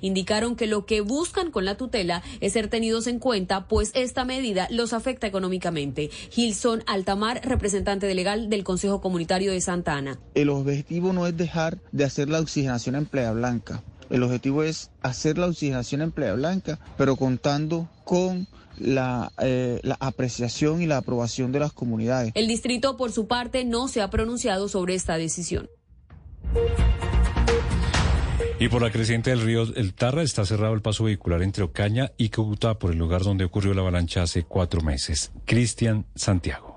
indicaron que lo que buscan con la tutela es ser tenidos en cuenta, pues esta medida los afecta económicamente. Gilson Altamar, representante legal del Consejo Comunitario de Santa Ana. El objetivo no es dejar de hacer la oxigenación en Playa Blanca. El objetivo es hacer la oxigenación en Playa Blanca, pero contando con la, eh, la, apreciación y la aprobación de las comunidades. El distrito, por su parte, no se ha pronunciado sobre esta decisión. Y por la creciente del río El Tarra está cerrado el paso vehicular entre Ocaña y Cúcuta por el lugar donde ocurrió la avalancha hace cuatro meses. Cristian Santiago.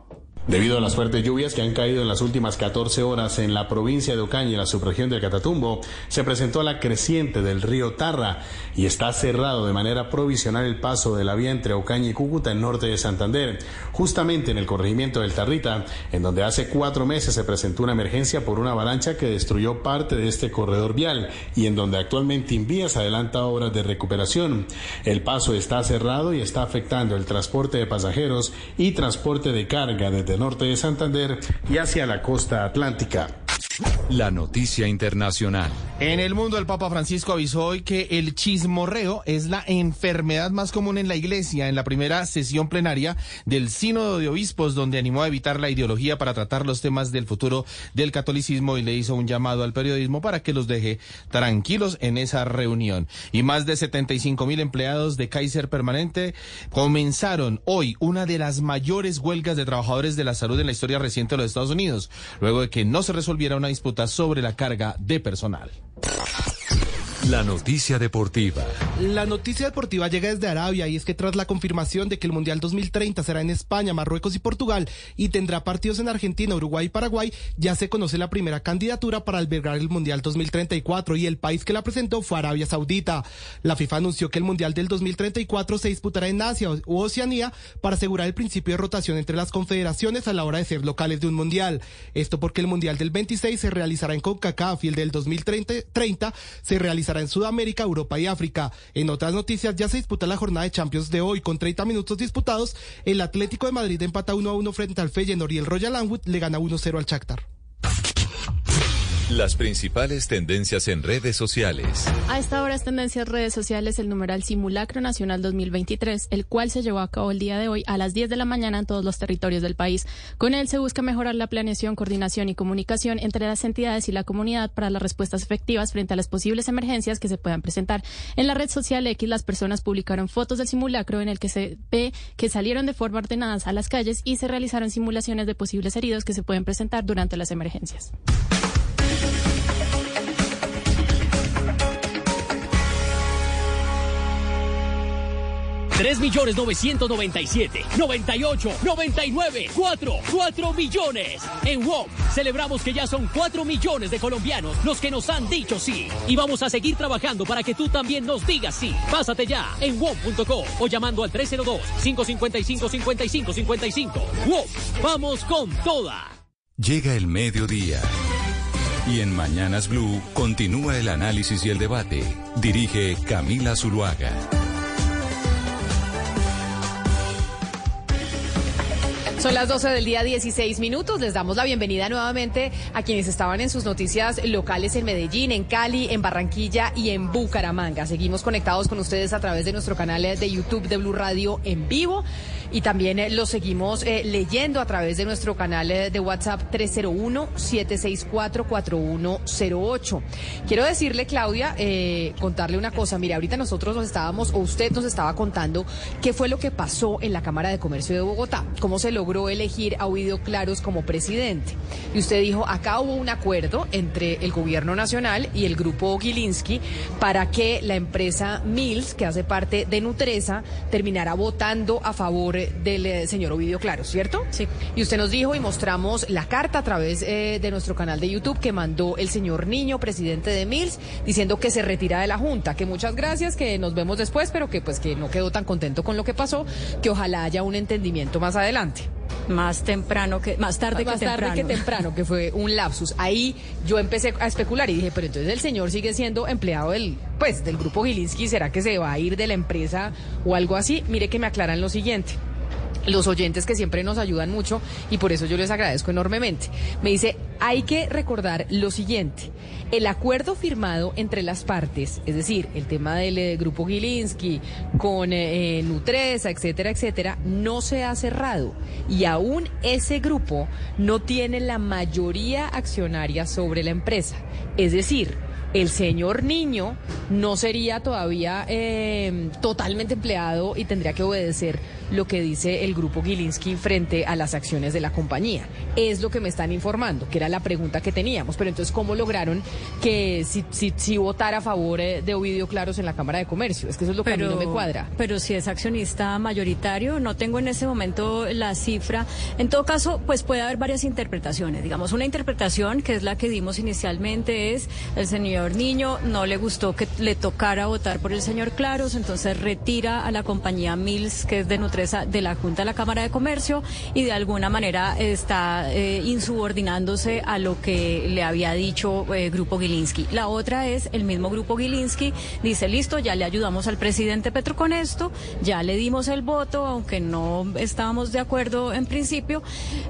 Debido a las fuertes lluvias que han caído en las últimas 14 horas en la provincia de Ocaña y la subregión del Catatumbo, se presentó la creciente del río Tarra y está cerrado de manera provisional el paso de la vía entre Ocaña y Cúcuta en norte de Santander, justamente en el corregimiento del Tarrita, en donde hace cuatro meses se presentó una emergencia por una avalancha que destruyó parte de este corredor vial y en donde actualmente Invías adelanta obras de recuperación. El paso está cerrado y está afectando el transporte de pasajeros y transporte de carga desde norte de Santander y hacia la costa atlántica. La noticia internacional. En el mundo, el Papa Francisco avisó hoy que el chismorreo es la enfermedad más común en la Iglesia en la primera sesión plenaria del Sínodo de Obispos, donde animó a evitar la ideología para tratar los temas del futuro del catolicismo y le hizo un llamado al periodismo para que los deje tranquilos en esa reunión. Y más de 75 mil empleados de Kaiser Permanente comenzaron hoy una de las mayores huelgas de trabajadores de la salud en la historia reciente de los Estados Unidos, luego de que no se resolviera una disputa sobre la carga de personal. La noticia deportiva. La noticia deportiva llega desde Arabia y es que tras la confirmación de que el Mundial 2030 será en España, Marruecos y Portugal y tendrá partidos en Argentina, Uruguay y Paraguay, ya se conoce la primera candidatura para albergar el Mundial 2034 y el país que la presentó fue Arabia Saudita. La FIFA anunció que el Mundial del 2034 se disputará en Asia u Oceanía para asegurar el principio de rotación entre las confederaciones a la hora de ser locales de un Mundial. Esto porque el Mundial del 26 se realizará en CONCACAF y el del 2030 se realizará en Sudamérica, Europa y África. En otras noticias, ya se disputa la jornada de Champions de hoy con 30 minutos disputados. El Atlético de Madrid empata 1 a 1 frente al Feyenoord y el Royal Anwood le gana 1-0 al Shakhtar. Las principales tendencias en redes sociales. A esta hora es tendencias redes sociales el numeral Simulacro Nacional 2023, el cual se llevó a cabo el día de hoy a las 10 de la mañana en todos los territorios del país. Con él se busca mejorar la planeación, coordinación y comunicación entre las entidades y la comunidad para las respuestas efectivas frente a las posibles emergencias que se puedan presentar. En la red social X las personas publicaron fotos del simulacro en el que se ve que salieron de forma ordenada a las calles y se realizaron simulaciones de posibles heridos que se pueden presentar durante las emergencias. 3 millones 997, 98, 99, 4, 4 millones. En WOM celebramos que ya son 4 millones de colombianos los que nos han dicho sí. Y vamos a seguir trabajando para que tú también nos digas sí. Pásate ya en WOM.co o llamando al 302-555-5555. WOM, vamos con toda. Llega el mediodía. Y en Mañanas Blue continúa el análisis y el debate. Dirige Camila Zuluaga. Son las 12 del día 16 minutos. Les damos la bienvenida nuevamente a quienes estaban en sus noticias locales en Medellín, en Cali, en Barranquilla y en Bucaramanga. Seguimos conectados con ustedes a través de nuestro canal de YouTube de Blue Radio en vivo y también eh, lo seguimos eh, leyendo a través de nuestro canal eh, de WhatsApp 301-764-4108. Quiero decirle, Claudia, contarle una cosa. Mire, ahorita nosotros nos estábamos, o usted nos estaba contando qué fue lo que pasó en la Cámara de Comercio de Bogotá, cómo se logró elegir a Ovidio Claros como presidente. Y usted dijo, acá hubo un acuerdo entre el gobierno nacional y el grupo Gilinski para que la empresa Mills, que hace parte de Nutresa, terminara votando a favor del eh, señor Ovidio Claro, ¿cierto? Sí. Y usted nos dijo y mostramos la carta a través eh, de nuestro canal de YouTube que mandó el señor Niño, presidente de Mills, diciendo que se retira de la Junta, que muchas gracias, que nos vemos después, pero que pues que no quedó tan contento con lo que pasó, que ojalá haya un entendimiento más adelante. Más temprano que, más tarde que temprano. Más tarde que temprano, que fue un lapsus. Ahí yo empecé a especular y dije, pero entonces el señor sigue siendo empleado del, pues, del grupo Gilinski, ¿será que se va a ir de la empresa o algo así? Mire que me aclaran lo siguiente los oyentes que siempre nos ayudan mucho y por eso yo les agradezco enormemente. Me dice, hay que recordar lo siguiente, el acuerdo firmado entre las partes, es decir, el tema del eh, grupo Gilinski con eh, eh, Nutresa, etcétera, etcétera, no se ha cerrado y aún ese grupo no tiene la mayoría accionaria sobre la empresa. Es decir, el señor niño no sería todavía totalmente empleado y tendría que obedecer lo que dice el grupo Gilinski frente a las acciones de la compañía. Es lo que me están informando, que era la pregunta que teníamos. Pero entonces, ¿cómo lograron que si, si, si votara a favor eh, de Ovidio Claros en la Cámara de Comercio? Es que eso es lo que a mí no me cuadra. Pero si es accionista mayoritario, no tengo en ese momento la cifra. En todo caso, pues puede haber varias interpretaciones. Digamos, una interpretación, que es la que dimos inicialmente, es el señor Niño no le gustó que le tocara votar por el señor Claros, entonces retira a la compañía Mills, que es de nutrición de la Junta de la Cámara de Comercio y de alguna manera está eh, insubordinándose a lo que le había dicho eh, Grupo Gilinski. La otra es el mismo Grupo Gilinski dice, listo, ya le ayudamos al presidente Petro con esto, ya le dimos el voto, aunque no estábamos de acuerdo en principio,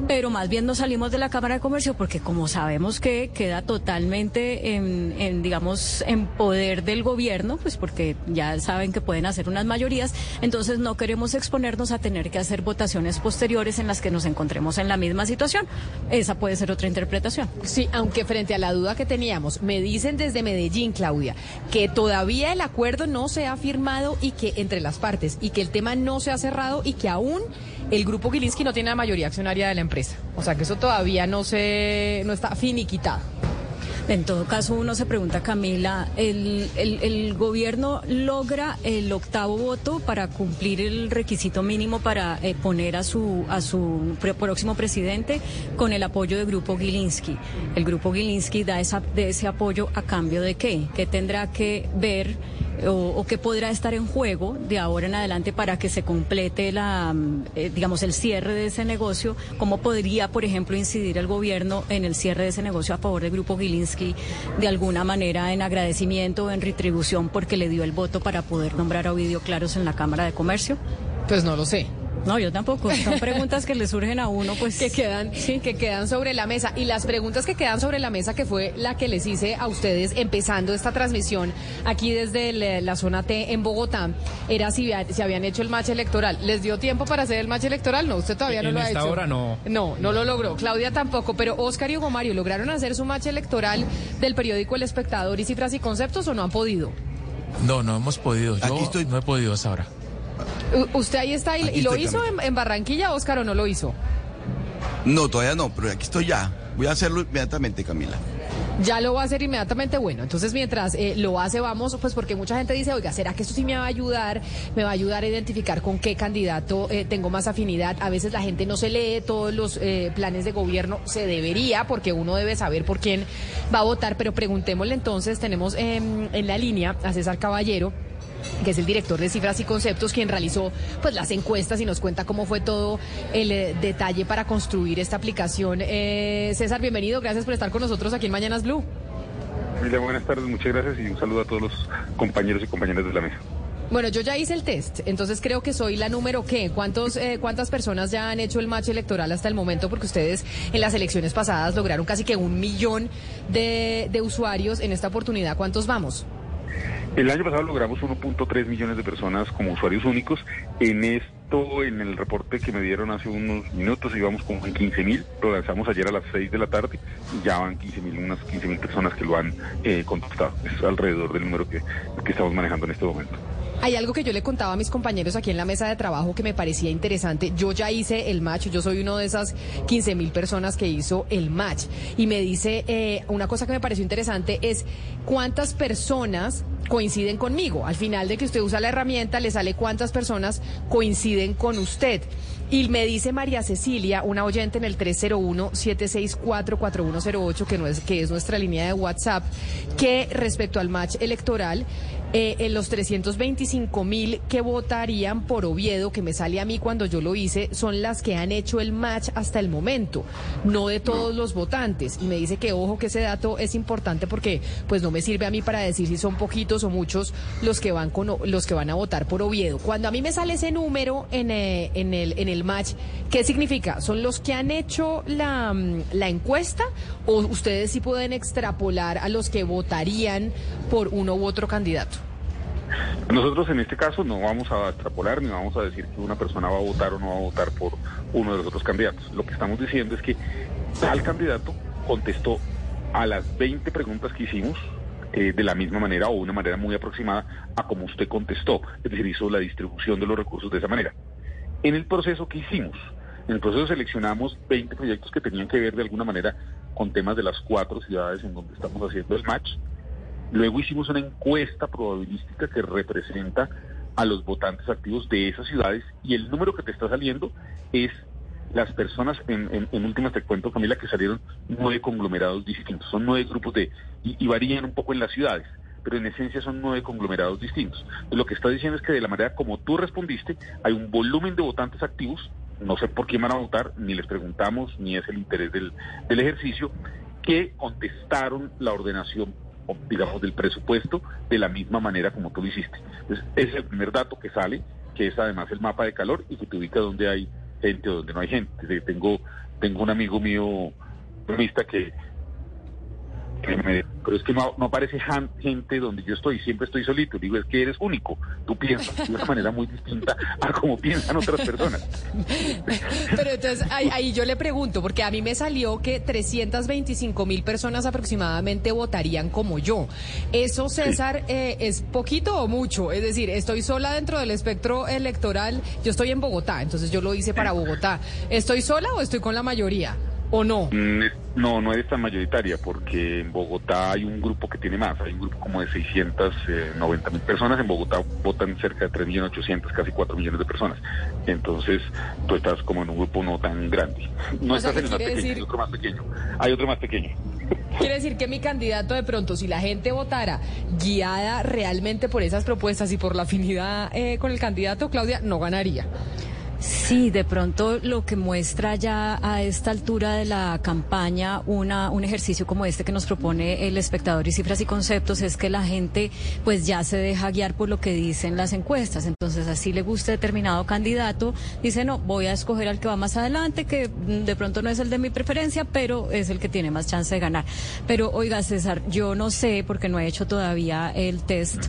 pero más bien nos salimos de la Cámara de Comercio porque como sabemos que queda totalmente en, en digamos, en poder del gobierno, pues porque ya saben que pueden hacer unas mayorías, entonces no queremos exponer a tener que hacer votaciones posteriores en las que nos encontremos en la misma situación. Esa puede ser otra interpretación. Sí, aunque frente a la duda que teníamos, me dicen desde Medellín, Claudia, que todavía el acuerdo no se ha firmado y que entre las partes y que el tema no se ha cerrado y que aún el grupo Gilinski no tiene la mayoría accionaria de la empresa. O sea que eso todavía no se no está finiquitado. En todo caso, uno se pregunta, Camila, ¿el, el, gobierno logra el octavo voto para cumplir el requisito mínimo para eh, poner a su, a su próximo presidente con el apoyo del Grupo Gilinski? El Grupo Gilinski da esa, de ese apoyo a cambio de qué? ¿Qué tendrá que ver? O, qué podrá estar en juego de ahora en adelante para que se complete la, mm, eh, digamos, el cierre de ese negocio? ¿Cómo podría, por ejemplo, incidir el gobierno en el cierre de ese negocio a favor del Grupo Gilinski de alguna manera en agradecimiento o en retribución porque le dio el voto para poder nombrar a Ovidio Claros en la Cámara de Comercio? Pues no lo sé. No, yo tampoco. Son preguntas que le surgen a uno, pues. Que quedan, sí. que quedan sobre la mesa. Y las preguntas que quedan sobre la mesa, que fue la que les hice a ustedes empezando esta transmisión aquí desde la zona T en Bogotá, era si, si habían hecho el match electoral. ¿Les dio tiempo para hacer el match electoral? No, usted todavía no lo ha hecho. hora no. No, no lo logró. Claudia tampoco. Pero Oscar y Hugo Mario, ¿lograron hacer su match electoral del periódico El Espectador y Cifras y Conceptos o no han podido? No, no hemos podido. Yo Aquí estoy... no he podido hasta ahora. ¿Usted ahí está y, lo hizo en, Barranquilla, Óscar, o no lo hizo? No, todavía no, pero aquí estoy ya. Voy a hacerlo inmediatamente, Camila. Ya lo va a hacer inmediatamente. Bueno, entonces mientras eh, lo hace, vamos, pues porque mucha gente dice, oiga, ¿será que esto sí me va a ayudar? Me va a ayudar a identificar con qué candidato eh, tengo más afinidad. A veces la gente no se lee todos los eh, planes de gobierno. Se debería, porque uno debe saber por quién va a votar. Pero preguntémosle entonces, tenemos em, en la línea a César Caballero que es el director de Cifras y Conceptos, quien realizó pues las encuestas y nos cuenta cómo fue todo el eh, detalle para construir esta aplicación. Eh, César, bienvenido, gracias por estar con nosotros aquí en Mañanas Blue. Mira, buenas tardes, muchas gracias y un saludo a todos los compañeros y compañeras de la mesa. Bueno, yo ya hice el test, entonces creo que soy la número qué. ¿Cuántos, eh, ¿Cuántas personas ya han hecho el match electoral hasta el momento? Porque ustedes en las elecciones pasadas lograron casi que un millón de, de usuarios. En esta oportunidad, ¿cuántos vamos? El año pasado logramos 1.3 millones de personas como usuarios únicos. En esto, en el reporte que me dieron hace unos minutos, íbamos como en 15 mil. Lo lanzamos ayer a las 6 de la tarde. Ya van 15 mil, unas 15 mil personas que lo han eh, contactado. Es alrededor del número que, que estamos manejando en este momento. Hay algo que yo le contaba a mis compañeros aquí en la mesa de trabajo que me parecía interesante. Yo ya hice el match, yo soy uno de esas 15 mil personas que hizo el match. Y me dice, eh, una cosa que me pareció interesante es cuántas personas coinciden conmigo. Al final de que usted usa la herramienta, le sale cuántas personas coinciden con usted. Y me dice María Cecilia, una oyente en el 301-764-4108, que, que es nuestra línea de WhatsApp, que respecto al match electoral, eh, en los 325 mil que votarían por Oviedo, que me sale a mí cuando yo lo hice, son las que han hecho el match hasta el momento, no de todos los votantes. Y me dice que ojo que ese dato es importante porque pues no me sirve a mí para decir si son poquitos o muchos los que van con los que van a votar por Oviedo. Cuando a mí me sale ese número en, eh, el match, ¿qué significa? ¿Son los que han hecho la, mm, la encuesta o ustedes sí pueden extrapolar a los que votarían por uno u otro candidato? Nosotros en este caso no vamos a extrapolar ni vamos a decir que una persona va a votar o no va a votar por uno de los otros candidatos. Lo que estamos diciendo es que tal candidato contestó a las 20 preguntas que hicimos eh, de la misma manera o una manera muy aproximada a como usted contestó, es decir, hizo la distribución de los recursos de esa manera. En el proceso que hicimos, en el proceso seleccionamos 20 proyectos que tenían que ver de alguna manera con temas de las cuatro ciudades en donde estamos haciendo el match Luego hicimos una encuesta probabilística que representa a los votantes activos de esas ciudades y el número que te está saliendo es las personas, en, últimas te cuento Camila, que salieron nueve conglomerados distintos, son nueve grupos de, y, varían un poco en las ciudades, pero en esencia son nueve conglomerados distintos. Lo que está diciendo es que de la manera como tú respondiste, hay un volumen de votantes activos, no sé por qué van a votar, ni les preguntamos, ni es el interés del ejercicio, que contestaron la ordenación digamos, del presupuesto de la misma manera como tú lo hiciste. Entonces, ese es el primer dato que sale, que es además el mapa de calor y que te ubica donde hay gente o donde no hay gente. Tengo, tengo un amigo mío, que pero es que no, aparece gente donde yo estoy, siempre estoy solito. Digo, es que eres único. Tú piensas de una manera muy distinta a como piensan otras personas. Pero entonces ahí, yo le pregunto, porque a mí me salió que 325 mil personas aproximadamente votarían como yo. ¿Eso, César, eh, es poquito o mucho? Es decir, estoy sola dentro del espectro electoral. Yo estoy en Bogotá, entonces yo lo hice para Bogotá. ¿Estoy sola o estoy con la mayoría? ¿O no? Mm, no, no es tan mayoritaria, porque en Bogotá hay un grupo que tiene más, hay un grupo como de 690 mil personas, en Bogotá votan cerca de 3.800.000, casi 4 millones de personas. Entonces, tú estás como en un grupo no tan grande. No estás en el más pequeño, hay otro más pequeño. Hay otro más pequeño. Quiere decir que mi candidato de pronto, si la gente votara guiada realmente por esas propuestas y por la afinidad eh, con el candidato, Claudia, no ganaría. Sí, de pronto lo que muestra ya a esta altura de la campaña una, un ejercicio como este que nos propone el espectador y cifras y conceptos es que la gente pues ya se deja guiar por lo que dicen las encuestas. Entonces, así le gusta determinado candidato, dice, no, voy a escoger al que va más adelante, que de pronto no es el de mi preferencia, pero es el que tiene más chance de ganar. Pero oiga, César, yo no sé, porque no he hecho todavía el test,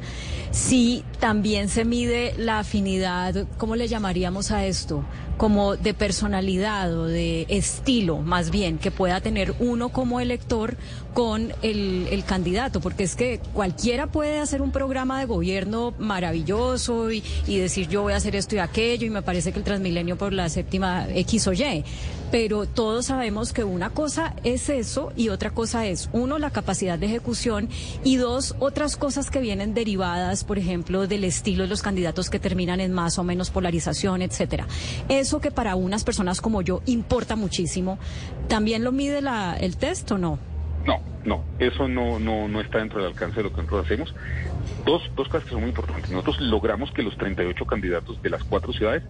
si también se mide la afinidad, ¿cómo le llamaríamos a eso? Cristo como de personalidad o de estilo, más bien, que pueda tener uno como elector con el, candidato, porque es que cualquiera puede hacer un programa de gobierno maravilloso y, y decir yo voy a hacer esto y aquello y me parece que el Transmilenio por la séptima X o Y pero todos sabemos que una cosa es eso y otra cosa es, uno, la capacidad de ejecución y dos, otras cosas que vienen derivadas, por ejemplo, del estilo de los candidatos que terminan en más o menos polarización, etcétera. Eso que para unas personas como yo importa muchísimo, ¿también lo mide el test o no? No, no, eso no, no, no está dentro del alcance de lo que nosotros hacemos. Dos, dos cosas que son muy importantes. Nosotros logramos que los 38 candidatos de las cuatro ciudades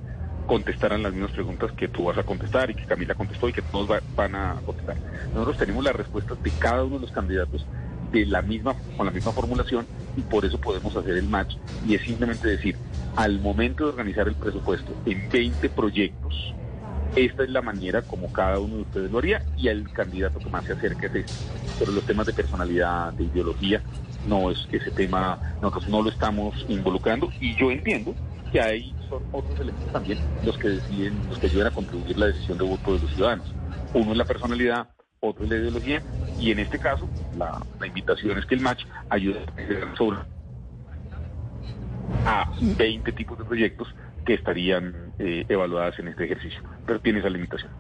contestaran las mismas preguntas que tú vas a contestar y que Camila contestó y que todos van a contestar. Nosotros tenemos las respuestas de cada uno de los candidatos de la misma, con la misma formulación y por eso podemos hacer el match y es simplemente decir, al momento de organizar el presupuesto en 20 proyectos, esta es la manera como cada uno de ustedes lo haría y el candidato que más se acerque es este. Pero los temas de personalidad, de ideología, no es ese tema, nosotros no lo estamos involucrando y yo entiendo que hay son otros elementos también los que deciden, los que ayudan a contribuir la decisión de voto de los ciudadanos. Uno es la personalidad, otro es la ideología, y en este caso la, invitación es que el match ayude a 20 tipos de proyectos que estarían eh, evaluadas en este ejercicio, pero tiene esa limitación.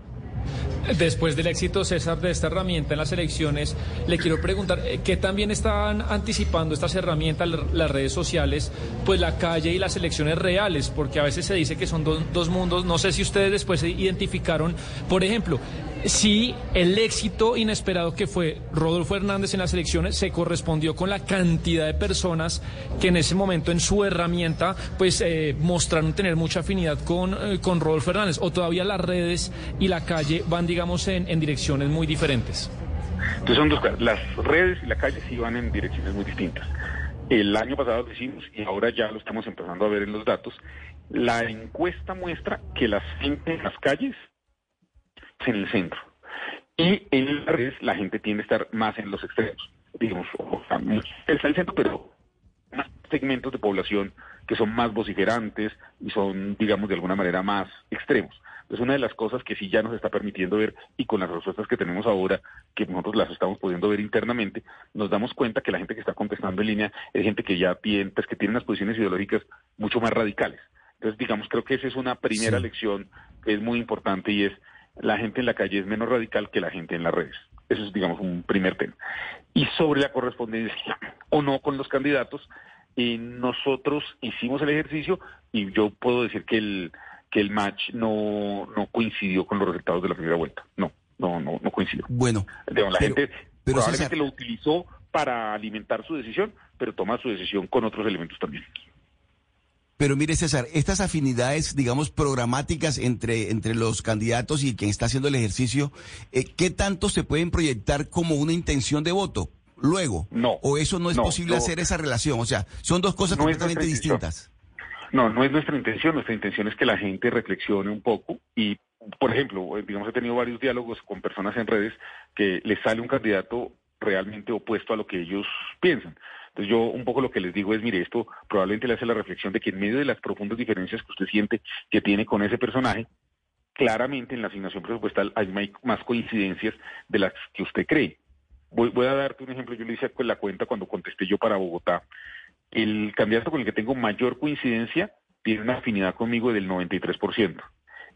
Después del éxito, César, de esta herramienta en las elecciones, le quiero preguntar, eh, ¿qué también están anticipando estas herramientas, las redes sociales, pues la calle y las elecciones reales? Porque a veces se dice que son dos mundos. No sé si ustedes después se identificaron, por ejemplo, si el éxito inesperado que fue Rodolfo Hernández en las elecciones se correspondió con la cantidad de personas que en ese momento en su herramienta pues eh, mostraron tener mucha afinidad con, eh, con Rodolfo Hernández o todavía las redes y la calle van digamos en, direcciones muy diferentes. Entonces son dos cosas, las redes y la calle sí van en direcciones muy distintas. El año pasado lo hicimos y ahora ya lo estamos empezando a ver en los datos. La encuesta muestra que la en las calles en el centro. Y en las redes la gente tiende a estar más en los extremos. Digamos, está en el centro, pero más segmentos de población que son más vociferantes y son, digamos, de alguna manera más extremos. Es una de las cosas que sí ya nos está permitiendo ver y con las respuestas que tenemos ahora, que nosotros las estamos pudiendo ver internamente, nos damos cuenta que la gente que está contestando en línea es gente que ya tiene, pues, que tiene unas posiciones ideológicas mucho más radicales. Entonces, digamos, creo que esa es una primera lección que es muy importante y es la gente en la calle es menos radical que la gente en las redes. Eso es, digamos, un primer tema. Y sobre la correspondencia o no con los candidatos, eh, nosotros hicimos el ejercicio y yo puedo decir que el, que el match no, no coincidió con los resultados de la primera vuelta. No, no, no, no coincidió. Bueno. la gente probablemente lo utilizó para alimentar su decisión, pero toma su decisión con otros elementos también. Pero mire, César, estas afinidades, digamos, programáticas entre, entre los candidatos y quien está haciendo el ejercicio, eh, ¿qué tanto se pueden proyectar como una intención de voto? Luego. No. ¿O eso no es posible hacer esa relación? O sea, son dos cosas completamente distintas. No, no es nuestra intención. Nuestra intención es que la gente reflexione un poco y, por ejemplo, eh, digamos, he tenido varios diálogos con personas en redes que les sale un candidato realmente opuesto a lo que ellos piensan. Entonces yo un poco lo que les digo es, mire, esto probablemente le hace la reflexión de que en medio de las profundas diferencias que usted siente que tiene con ese personaje, claramente en la asignación presupuestal hay más coincidencias de las que usted cree. Voy, a darte un ejemplo, yo le hice la cuenta cuando contesté yo para Bogotá. El candidato con el que tengo mayor coincidencia tiene una afinidad conmigo del 93%.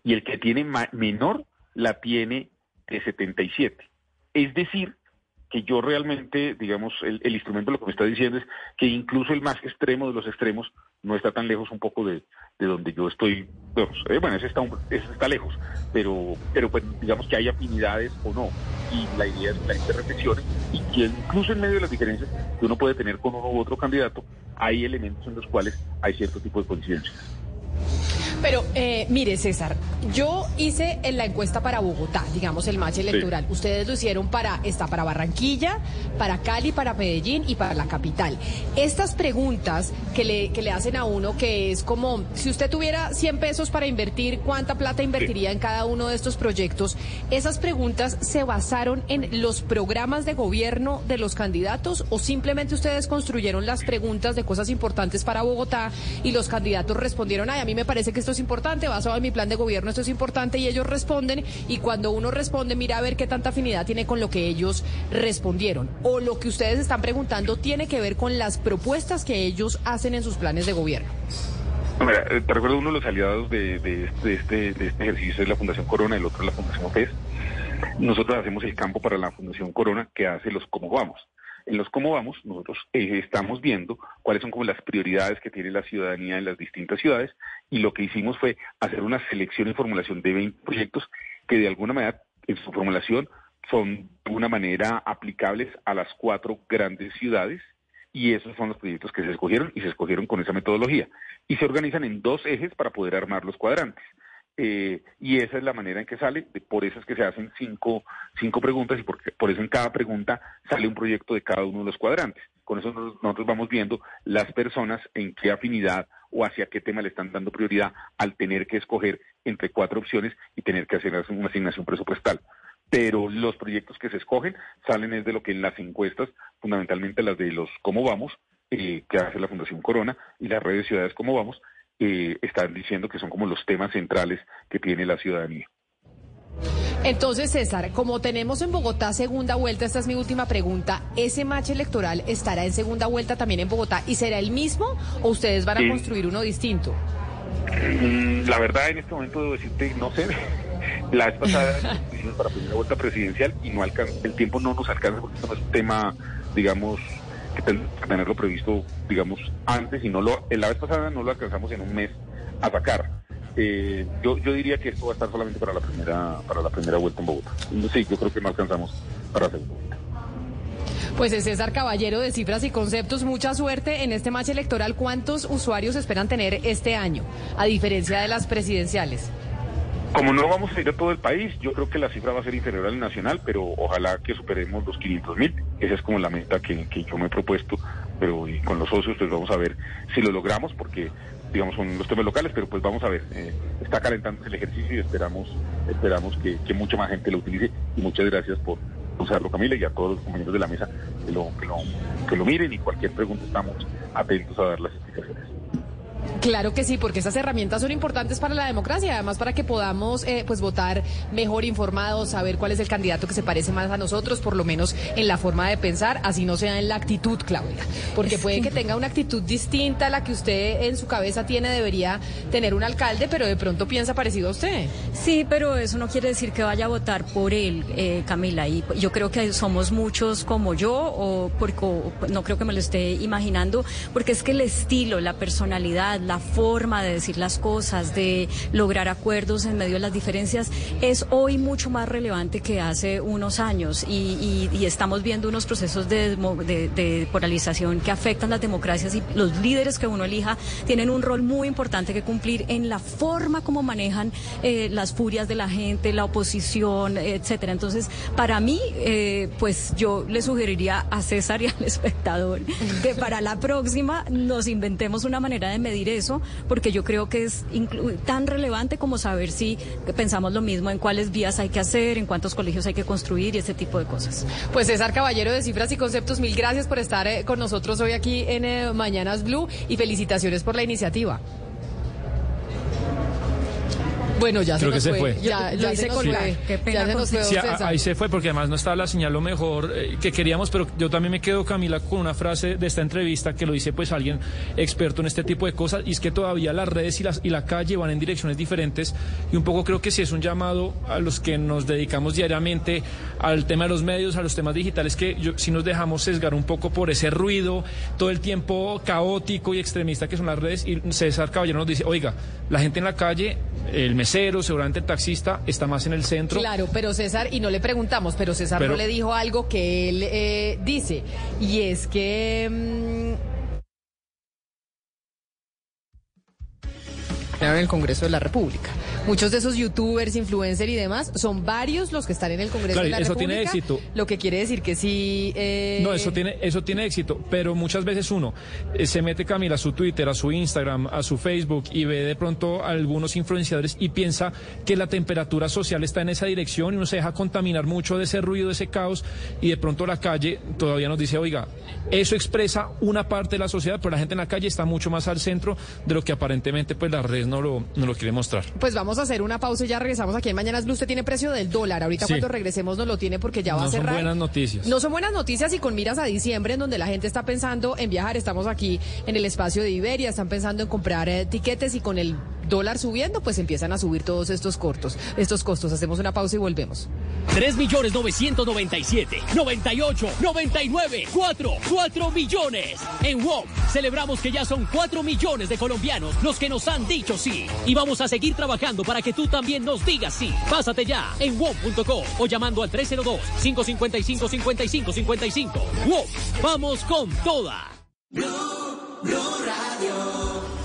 Y el que tiene menor la tiene de 77. Es decir, que yo realmente, digamos, el, instrumento lo que me está diciendo es que incluso el más extremo de los extremos no está tan lejos un poco de, donde yo estoy. Eh, bueno, ese está, está lejos, pero, pero pues digamos que hay afinidades o no. Y la idea es que la gente reflexione y que incluso en medio de las diferencias que uno puede tener con uno u otro candidato, hay elementos en los cuales hay cierto tipo de coincidencias. Pero eh, mire, César, yo hice en la encuesta para Bogotá, digamos el match electoral. Ustedes lo hicieron para, está para Barranquilla, para Cali, para Medellín y para la capital. Estas preguntas que le, que le hacen a uno, que es como, si usted tuviera 100 pesos para invertir, ¿cuánta plata invertiría en cada uno de estos proyectos? Esas preguntas se basaron en los programas de gobierno de los candidatos o simplemente ustedes construyeron las preguntas de cosas importantes para Bogotá y los candidatos respondieron, ay, a mí me parece que esto es importante, basado en mi plan de gobierno, esto es importante, y ellos responden, y cuando uno responde, mira a ver qué tanta afinidad tiene con lo que ellos respondieron. O lo que ustedes están preguntando tiene que ver con las propuestas que ellos hacen en sus planes de gobierno. Eh, te recuerdo uno de los aliados este, de este ejercicio es la Fundación Corona, el otro es la Fundación OPES. Nosotros hacemos el campo para la Fundación Corona que hace los cómo vamos. En los cómo vamos, nosotros eh, estamos viendo cuáles son como las prioridades que tiene la ciudadanía en las distintas ciudades y lo que hicimos fue hacer una selección y formulación de 20 proyectos que de alguna manera en su formulación son de una manera aplicables a las cuatro grandes ciudades y esos son los proyectos que se escogieron y se escogieron con esa metodología y se organizan en dos ejes para poder armar los cuadrantes. Eh, y esa es la manera en que sale, por eso es que se hacen cinco, cinco preguntas y por, por eso en cada pregunta sale un proyecto de cada uno de los cuadrantes. Con eso nosotros vamos viendo las personas en qué afinidad o hacia qué tema le están dando prioridad al tener que escoger entre cuatro opciones y tener que hacer una asignación presupuestal. Pero los proyectos que se escogen salen es de lo que en las encuestas, fundamentalmente las de los cómo vamos, eh, que hace la Fundación Corona y las redes ciudades cómo vamos, eh, están diciendo que son como los temas centrales que tiene la ciudadanía. Entonces, César, como tenemos en Bogotá segunda vuelta, esta es mi última pregunta, ¿ese match electoral estará en segunda vuelta también en Bogotá y será el mismo o ustedes van a construir uno distinto? Mm, la verdad, en este momento debo decirte, no sé. La vez pasada hicimos para primera vuelta presidencial y no alcanza, el tiempo no nos alcanza porque esto no es un tema, digamos, que tenerlo previsto, digamos, antes y no lo, la vez pasada no lo alcanzamos en un mes a sacar. Eh, yo, yo diría que esto va a estar solamente para la primera, para la primera vuelta en Bogotá. Sí, yo creo que no alcanzamos para la segunda vuelta. Pues es César Caballero de Cifras y Conceptos. Mucha suerte en este match electoral. ¿Cuántos usuarios esperan tener este año, a diferencia de las presidenciales? Como no vamos a ir a todo el país, yo creo que la cifra va a ser inferior al nacional, pero ojalá que superemos los 500 mil. Esa es como la meta que, yo me he propuesto, pero con los socios pues vamos a ver si lo logramos, porque digamos son los temas locales, pero pues vamos a ver. Eh, está calentando el ejercicio y esperamos, esperamos que, mucha más gente lo utilice. Y muchas gracias por usarlo, Camila, y a todos los compañeros de la mesa que lo, que lo, que lo miren y cualquier pregunta estamos atentos a dar las explicaciones. Claro que sí, porque esas herramientas son importantes para la democracia, además para que podamos eh, pues votar mejor informados, saber cuál es el candidato que se parece más a nosotros, por lo menos en la forma de pensar, así no sea en la actitud, Claudia, porque puede que tenga una actitud distinta a la que usted en su cabeza tiene, debería tener un alcalde, pero de pronto piensa parecido a usted. Sí, pero eso no quiere decir que vaya a votar por él, eh, Camila, y yo creo que somos muchos como yo, o porque no creo que me lo esté imaginando, porque es que el estilo, la personalidad, la forma de decir las cosas, de lograr acuerdos en medio de las diferencias, es hoy mucho más relevante que hace unos años y, estamos viendo unos procesos de, de, polarización que afectan las democracias y los líderes que uno elija tienen un rol muy importante que cumplir en la forma como manejan eh, las furias de la gente, la oposición, etcétera. Entonces, para mí, eh, pues yo le sugeriría a César y al espectador que para la próxima nos inventemos una manera de medir eso, porque yo creo que es tan relevante como saber si pensamos lo mismo en cuáles vías hay que hacer, en cuántos colegios hay que construir y ese tipo de cosas. Pues César Caballero de Cifras y Conceptos, mil gracias por estar eh, con nosotros hoy aquí en eh, Mañanas Blue y felicitaciones por la iniciativa. Bueno, ya Creo se, que fue. Ya, ya se, fue. Qué pena. ahí se fue porque además no estaba la señal lo mejor eh, que queríamos, pero yo también me quedo, Camila, con una frase de esta entrevista que lo dice pues alguien experto en este tipo de cosas y es que todavía las redes y, las, y la calle van en direcciones diferentes y un poco creo que sí es un llamado a los que nos dedicamos diariamente al tema de los medios, a los temas digitales, que yo, si nos dejamos sesgar un poco por ese ruido, todo el tiempo caótico y extremista que son las redes y César Caballero nos dice, oiga, la gente en la calle, el mes seguramente el taxista está más en el centro. Claro, pero César, y no le preguntamos, pero César no le dijo algo que él eh, dice, y es que... Mm, en el Congreso de la República. Muchos de esos youtubers, influencers y demás son varios los que están en el Congreso de la eso tiene éxito. Lo que quiere decir que sí. Eh... No, eso tiene, eso tiene éxito, pero muchas veces uno eh, se mete Camila a su Twitter, a su Instagram, a su Facebook y ve de pronto a algunos influenciadores y piensa que la temperatura social está en esa dirección y uno se deja contaminar mucho de ese ruido, de ese caos y de pronto la calle todavía nos dice, oiga, eso expresa una parte de la sociedad, pero la gente en la calle está mucho más al centro de lo que aparentemente pues las redes no lo, no lo quiere mostrar. Pues vamos a hacer una pausa y ya regresamos aquí en Mañanas Blue. Usted tiene precio del dólar. Ahorita cuando regresemos no lo tiene porque ya va a cerrar. No son buenas noticias. No son buenas noticias y con miras a diciembre en donde la gente está pensando en viajar. Estamos aquí en el espacio de Iberia, están pensando en comprar eh, tiquetes y con el dólar subiendo, pues empiezan a subir todos estos cortos, estos costos. Hacemos una pausa y volvemos. 3 millones 997, 98, 99, 4, 4 millones. En WOM celebramos que ya son 4 millones de colombianos los que nos han dicho sí. Y vamos a seguir trabajando para que tú también nos digas sí. Pásate ya en WOM.co o llamando al 302-555-5555. WOM, vamos con toda. Blue, Radio.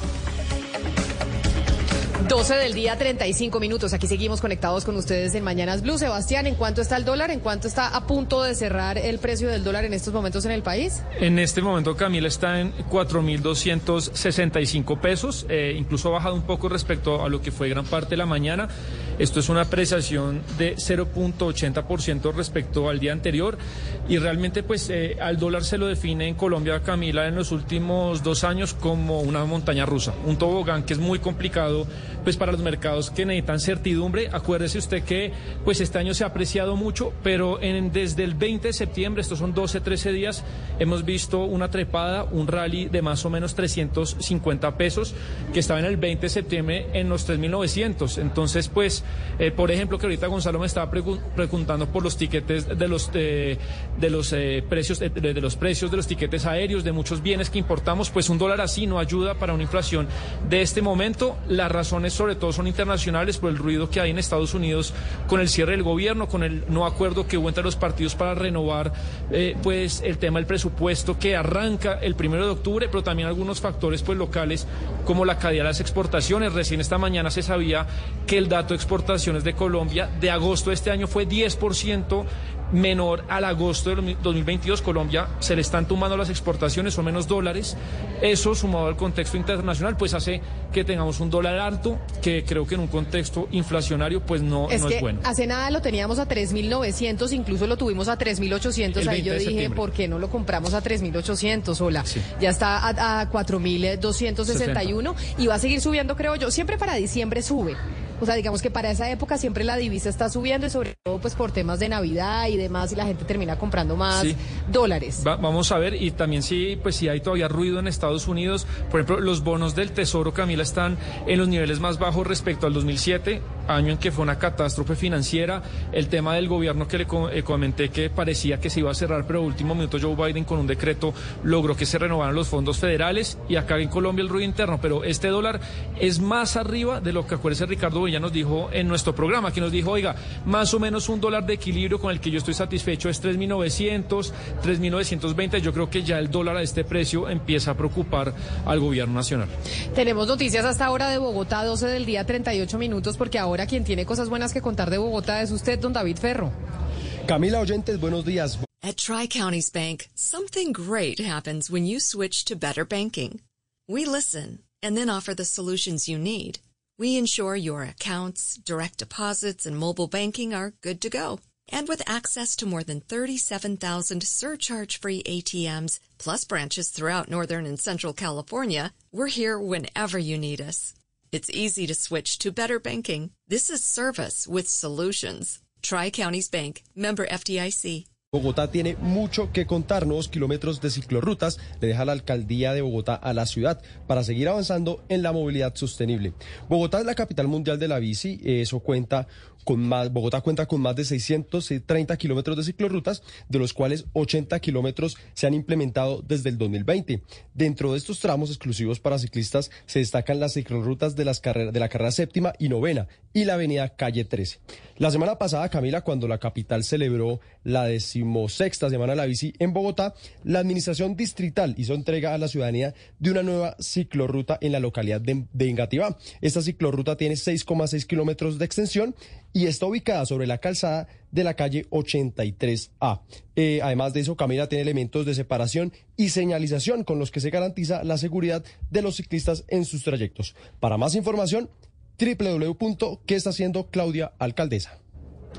12 del día, 35 minutos. Aquí seguimos conectados con ustedes en Mañanas Blue. Sebastián, ¿en cuánto está el dólar? ¿En cuánto está a punto de cerrar el precio del dólar en estos momentos en el país? En este momento, Camila, está en 4.265 pesos. Eh, incluso ha bajado un poco respecto a lo que fue gran parte de la mañana. Esto es una apreciación de 0.80% respecto al día anterior. Y realmente, pues, eh, al dólar se lo define en Colombia, Camila, en los últimos dos años como una montaña rusa. Un tobogán que es muy complicado pues para los mercados que necesitan certidumbre. Acuérdese usted que pues este año se ha apreciado mucho, pero en, desde el 20 de septiembre, estos son 12, 13 días, hemos visto una trepada, un rally de más o menos 350 pesos, que estaba en el 20 de septiembre en los 3.900. Entonces, pues, eh, por ejemplo, que ahorita Gonzalo me estaba preguntando por los tiquetes de los, de, los eh, precios, de, de los precios de los tiquetes aéreos, de muchos bienes que importamos, pues un dólar así no ayuda para una inflación de este momento. Las razones sobre todo son internacionales por el ruido que hay en Estados Unidos con el cierre del gobierno, con el no acuerdo que hubo entre los partidos para renovar eh, pues el tema del presupuesto que arranca el primero de octubre, pero también algunos factores pues locales como la caída de las exportaciones. Recién esta mañana se sabía que el dato de exportaciones de Colombia de agosto de este año fue 10% menor al agosto de 2022. Colombia se le están tumbando las exportaciones, o menos dólares. Eso, sumado al contexto internacional, pues hace que tengamos un dólar alto, que creo que en un contexto inflacionario, pues no es, no es bueno. Hace nada lo teníamos a 3.900, incluso lo tuvimos a 3.800. Ahí yo dije, ¿por qué no lo compramos a 3.800? Hola, ya está a, a 4.261 y va a seguir subiendo, creo yo. Siempre para diciembre sube. O sea, digamos que para esa época siempre la divisa está subiendo y sobre todo pues por temas de Navidad y demás y la gente termina comprando más dólares. vamos a ver y también si pues si hay todavía ruido en Estados Unidos, por ejemplo, los bonos del Tesoro Camila están en los niveles más bajos respecto al 2007, año en que fue una catástrofe financiera, el tema del gobierno que le eh, comenté que parecía que se iba a cerrar, pero último minuto Joe Biden con un decreto logró que se renovaran los fondos federales y acá en Colombia el ruido interno, pero este dólar es más arriba de lo que acuérdese Ricardo ya nos dijo en nuestro programa, que nos dijo, oiga, más o menos un dólar de equilibrio con el que yo estoy satisfecho es 3.900, 3.920. Yo creo que ya el dólar a este precio empieza a preocupar al gobierno nacional. Tenemos noticias hasta ahora de Bogotá, 12 del día, 38 minutos, porque ahora quien tiene cosas buenas que contar de Bogotá es usted, don David Ferro. Camila Oyentes, buenos días. At Tri Counties Bank, something great happens when you switch to better banking. We listen and then offer the solutions you need. We ensure your accounts, direct deposits, and mobile banking are good to go. And with access to more than 37,000 surcharge-free ATMs, plus branches throughout Northern and Central California, we're here whenever you need us. It's easy to switch to better banking. This is service with solutions. Tri-Counties Bank, member FDIC. Bogotá tiene mucho que contar. Nuevos kilómetros de ciclorrutas le deja la alcaldía de Bogotá a la ciudad para seguir avanzando en la movilidad sostenible. Bogotá es la capital mundial de la bici. Eso cuenta con más, Bogotá cuenta con más de 630 kilómetros de ciclorrutas, de los cuales 80 kilómetros se han implementado desde el 2020. Dentro de estos tramos exclusivos para ciclistas se destacan las ciclorrutas de, las de la carrera séptima y novena y la avenida Calle 13. La semana pasada, Camila, cuando la capital celebró la decimosexta Semana la Bici en Bogotá, la administración distrital hizo entrega a la ciudadanía de una nueva ciclorruta en la localidad de, de Engativá. Esta ciclorruta tiene 6,6 kilómetros de extensión y está ubicada sobre la calzada de la calle 83A. Eh, además de eso, Camila tiene elementos de separación y señalización con los que se garantiza la seguridad de los ciclistas en sus trayectos. Para más información, www.qué está haciendo Claudia Alcaldesa.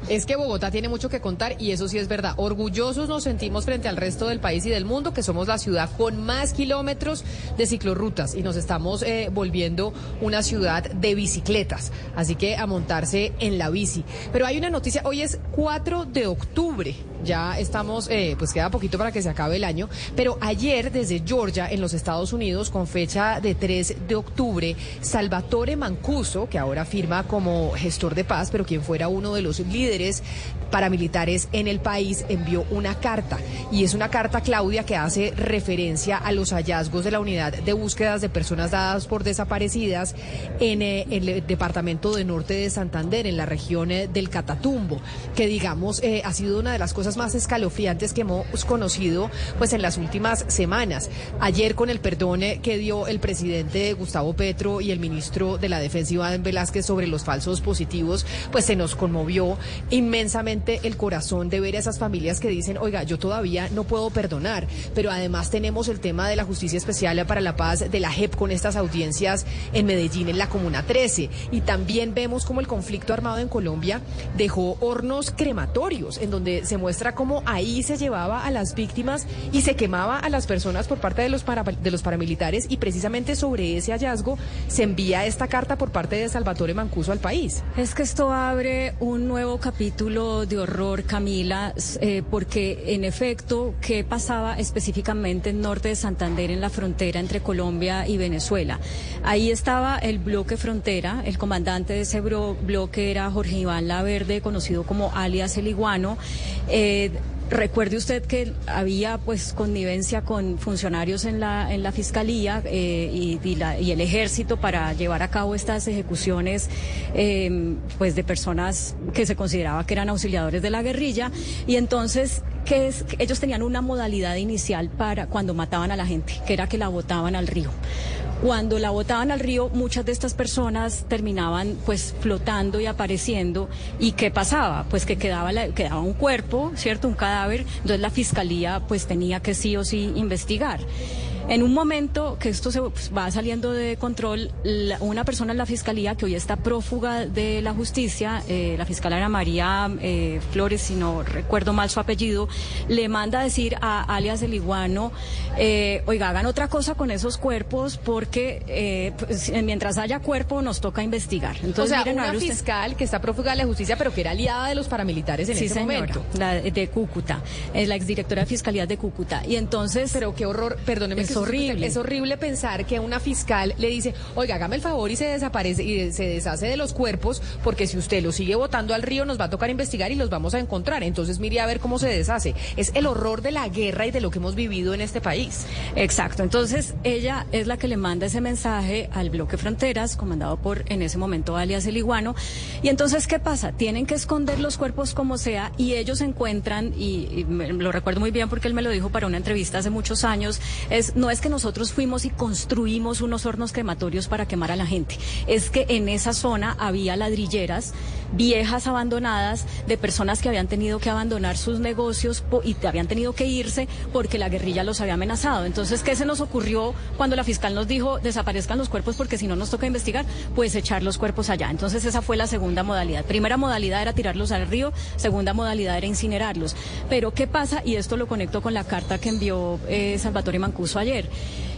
Es que Bogotá tiene mucho que contar y eso sí es verdad. Orgullosos nos sentimos frente al resto del país y del mundo que somos la ciudad con más kilómetros de ciclorrutas y nos estamos eh, volviendo una ciudad de bicicletas. Así que a montarse en la bici. Pero hay una noticia, hoy es 4 de octubre. Ya estamos, eh, pues queda poquito para que se acabe el año. Pero ayer desde Georgia, en los Estados Unidos, con fecha de 3 de octubre, Salvatore Mancuso, que ahora firma como gestor de paz, pero quien fuera uno de los líderes líderes paramilitares en el país envió una carta. Y es una carta Claudia que hace referencia a los hallazgos de la unidad de búsquedas de personas dadas por desaparecidas en, eh, el departamento de norte de Santander en la región eh, del Catatumbo que digamos eh, ha sido una de las cosas más escalofriantes que hemos conocido pues en las últimas semanas. Ayer con el perdón que dio el presidente Gustavo Petro y el ministro de la defensa Iván Velázquez sobre los falsos positivos pues se nos conmovió inmensamente el corazón de ver a esas familias que dicen, oiga, yo todavía no puedo perdonar, pero además tenemos el tema de la Justicia Especial para la Paz de la JEP con estas audiencias en Medellín, en la Comuna 13. Y también vemos como el conflicto armado en Colombia dejó hornos crematorios, en donde se muestra cómo ahí se llevaba a las víctimas y se quemaba a las personas por parte de los, de los paramilitares y precisamente sobre ese hallazgo se envía esta carta por parte de Salvatore Mancuso al país. Es que esto abre un nuevo capítulo de horror, Camila, eh, porque en efecto, ¿qué pasaba específicamente en norte de Santander, en la frontera entre Colombia y Venezuela? Ahí estaba el bloque frontera, el comandante de ese bloque era Jorge Iván Laverde, conocido como alias El Iguano. Eh, Recuerde usted que había pues connivencia con funcionarios en la en la fiscalía eh, y, y, el ejército para llevar a cabo estas ejecuciones eh, pues de personas que se consideraba que eran auxiliadores de la guerrilla y entonces que es, ellos tenían una modalidad inicial para cuando mataban a la gente que era que la botaban al río. Cuando la botaban al río, muchas de estas personas terminaban pues flotando y apareciendo. ¿Y qué pasaba? Pues que quedaba, quedaba un cuerpo, ¿cierto? Un cadáver. Entonces la fiscalía pues tenía que sí o sí investigar. En un momento que esto se pues, va saliendo de control, una persona en la fiscalía que hoy está prófuga de la justicia, eh, la fiscal Ana María eh, Flores, si no recuerdo mal su apellido, le manda a decir a alias el iguano, eh, oiga, hagan otra cosa con esos cuerpos porque pues, mientras haya cuerpo nos toca investigar. Entonces, o sea, una fiscal que está prófuga de la justicia, pero que era aliada de los paramilitares en ese momento. La de Cúcuta, es la exdirectora de Fiscalía de Cúcuta. Y entonces... Pero qué horror, perdóneme que horrible. Es horrible pensar que una fiscal le dice, oiga, hágame el favor y se desaparece y se deshace de los cuerpos, porque si usted los sigue botando al río, nos va a tocar investigar y los vamos a encontrar. Entonces, mire a ver cómo se deshace. Es el horror de la guerra y de lo que hemos vivido en este país. Exacto. Entonces, ella es la que le manda ese mensaje al bloque Fronteras, comandado por, en ese momento, alias el Iguano. Y entonces, ¿qué pasa? Tienen que esconder los cuerpos como sea y ellos encuentran, y, lo recuerdo muy bien porque él me lo dijo para una entrevista hace muchos años, es no es que nosotros fuimos y construimos unos hornos crematorios para quemar a la gente. Es que en esa zona había ladrilleras viejas abandonadas de personas que habían tenido que abandonar sus negocios y habían tenido que irse porque la guerrilla los había amenazado. Entonces, ¿qué se nos ocurrió cuando la fiscal nos dijo desaparezcan los cuerpos porque si no nos toca investigar? Pues echar los cuerpos allá. Entonces, esa fue la segunda modalidad. Primera modalidad era tirarlos al río, segunda modalidad era incinerarlos. Pero, ¿qué pasa? Y esto lo conecto con la carta que envió eh, Salvatore Mancuso ayer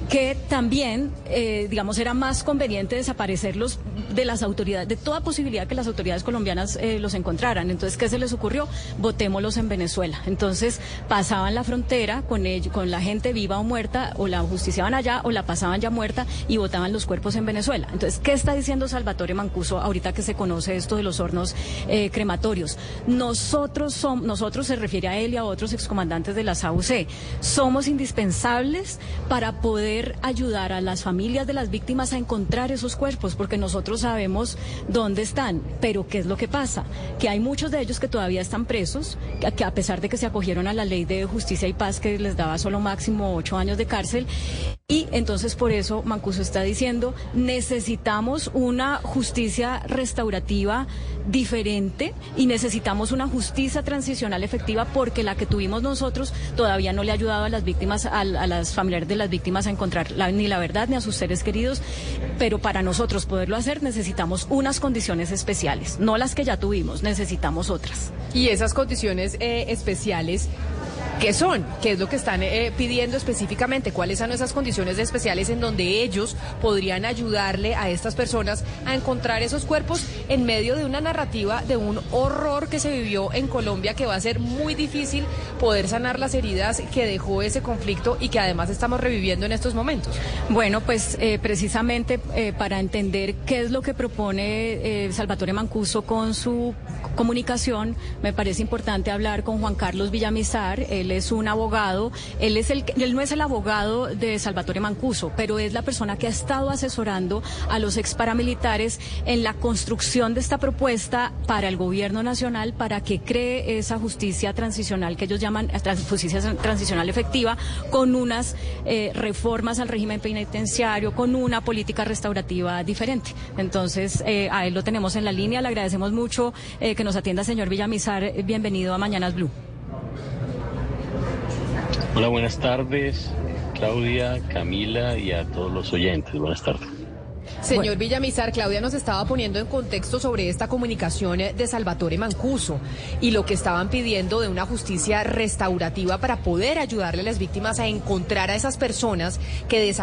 que también, eh, digamos, era más conveniente desaparecerlos de las autoridades, de toda posibilidad que las autoridades colombianas eh, los encontraran. Entonces, ¿qué se les ocurrió? Votémoslos en Venezuela. Entonces, pasaban la frontera con, ellos, con la gente viva o muerta, o la justiciaban allá, o la pasaban ya muerta y votaban los cuerpos en Venezuela. Entonces, ¿qué está diciendo Salvatore Mancuso ahorita que se conoce esto de los hornos eh, crematorios? Nosotros somos, nosotros se refiere a él y a otros excomandantes de la SAUC, somos indispensables para poder ayudar a las familias de las víctimas a encontrar esos cuerpos, porque nosotros sabemos dónde están. Pero ¿qué es lo que pasa? Que hay muchos de ellos que todavía están presos, que a pesar de que se acogieron a la ley de justicia y paz que les daba solo máximo ocho años de cárcel, Y entonces por eso Mancuso está diciendo, necesitamos una justicia restaurativa diferente y necesitamos una justicia transicional efectiva porque la que tuvimos nosotros todavía no le ha ayudado a las víctimas, a, las familiares de las víctimas a encontrar ni la verdad ni a sus seres queridos, pero para nosotros poderlo hacer necesitamos unas condiciones especiales, no las que ya tuvimos, necesitamos otras. Y esas condiciones eh, especiales ¿Qué son? ¿Qué es lo que están eh, pidiendo específicamente? ¿Cuáles son esas condiciones especiales en donde ellos podrían ayudarle a estas personas a encontrar esos cuerpos en medio de una narrativa de un horror que se vivió en Colombia que va a ser muy difícil poder sanar las heridas que dejó ese conflicto y que además estamos reviviendo en estos momentos? Bueno, pues eh, precisamente eh, para entender qué es lo que propone Salvatore Mancuso con su comunicación, me parece importante hablar con Juan Carlos Villamizar, él es un abogado, él no es el abogado de Salvatore Mancuso, pero es la persona que ha estado asesorando a los ex paramilitares en la construcción de esta propuesta para el gobierno nacional para que cree esa justicia transicional que ellos llaman justicia transicional efectiva con unas eh, reformas al régimen penitenciario, con una política restaurativa diferente. Entonces, eh, a él lo tenemos en la línea, le agradecemos mucho eh, que nos atienda, señor Villamizar. Bienvenido a Mañanas Blue. Hola, buenas tardes, Claudia, Camila y a todos los oyentes. Buenas tardes. Señor Villamizar, Claudia nos estaba poniendo en contexto sobre esta comunicación de Salvatore Mancuso y lo que estaban pidiendo de una justicia restaurativa para poder ayudarle a las víctimas a encontrar a esas personas que,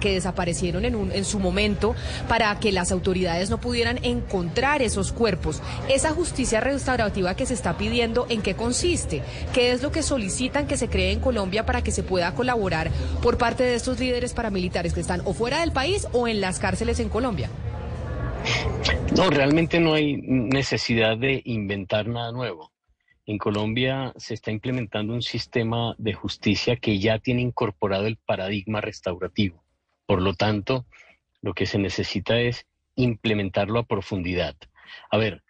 que desaparecieron en, un, en su momento para que las autoridades no pudieran encontrar esos cuerpos. Esa justicia restaurativa que se está pidiendo, ¿en qué consiste? ¿Qué es lo que solicitan que se cree en Colombia para que se pueda colaborar por parte de estos líderes paramilitares que están o fuera del país o en las cárceles en Colombia? No, realmente no hay necesidad de inventar nada nuevo. En Colombia se está implementando un sistema de justicia que ya tiene incorporado el paradigma restaurativo. Por lo tanto, lo que se necesita es implementarlo a profundidad. A ver,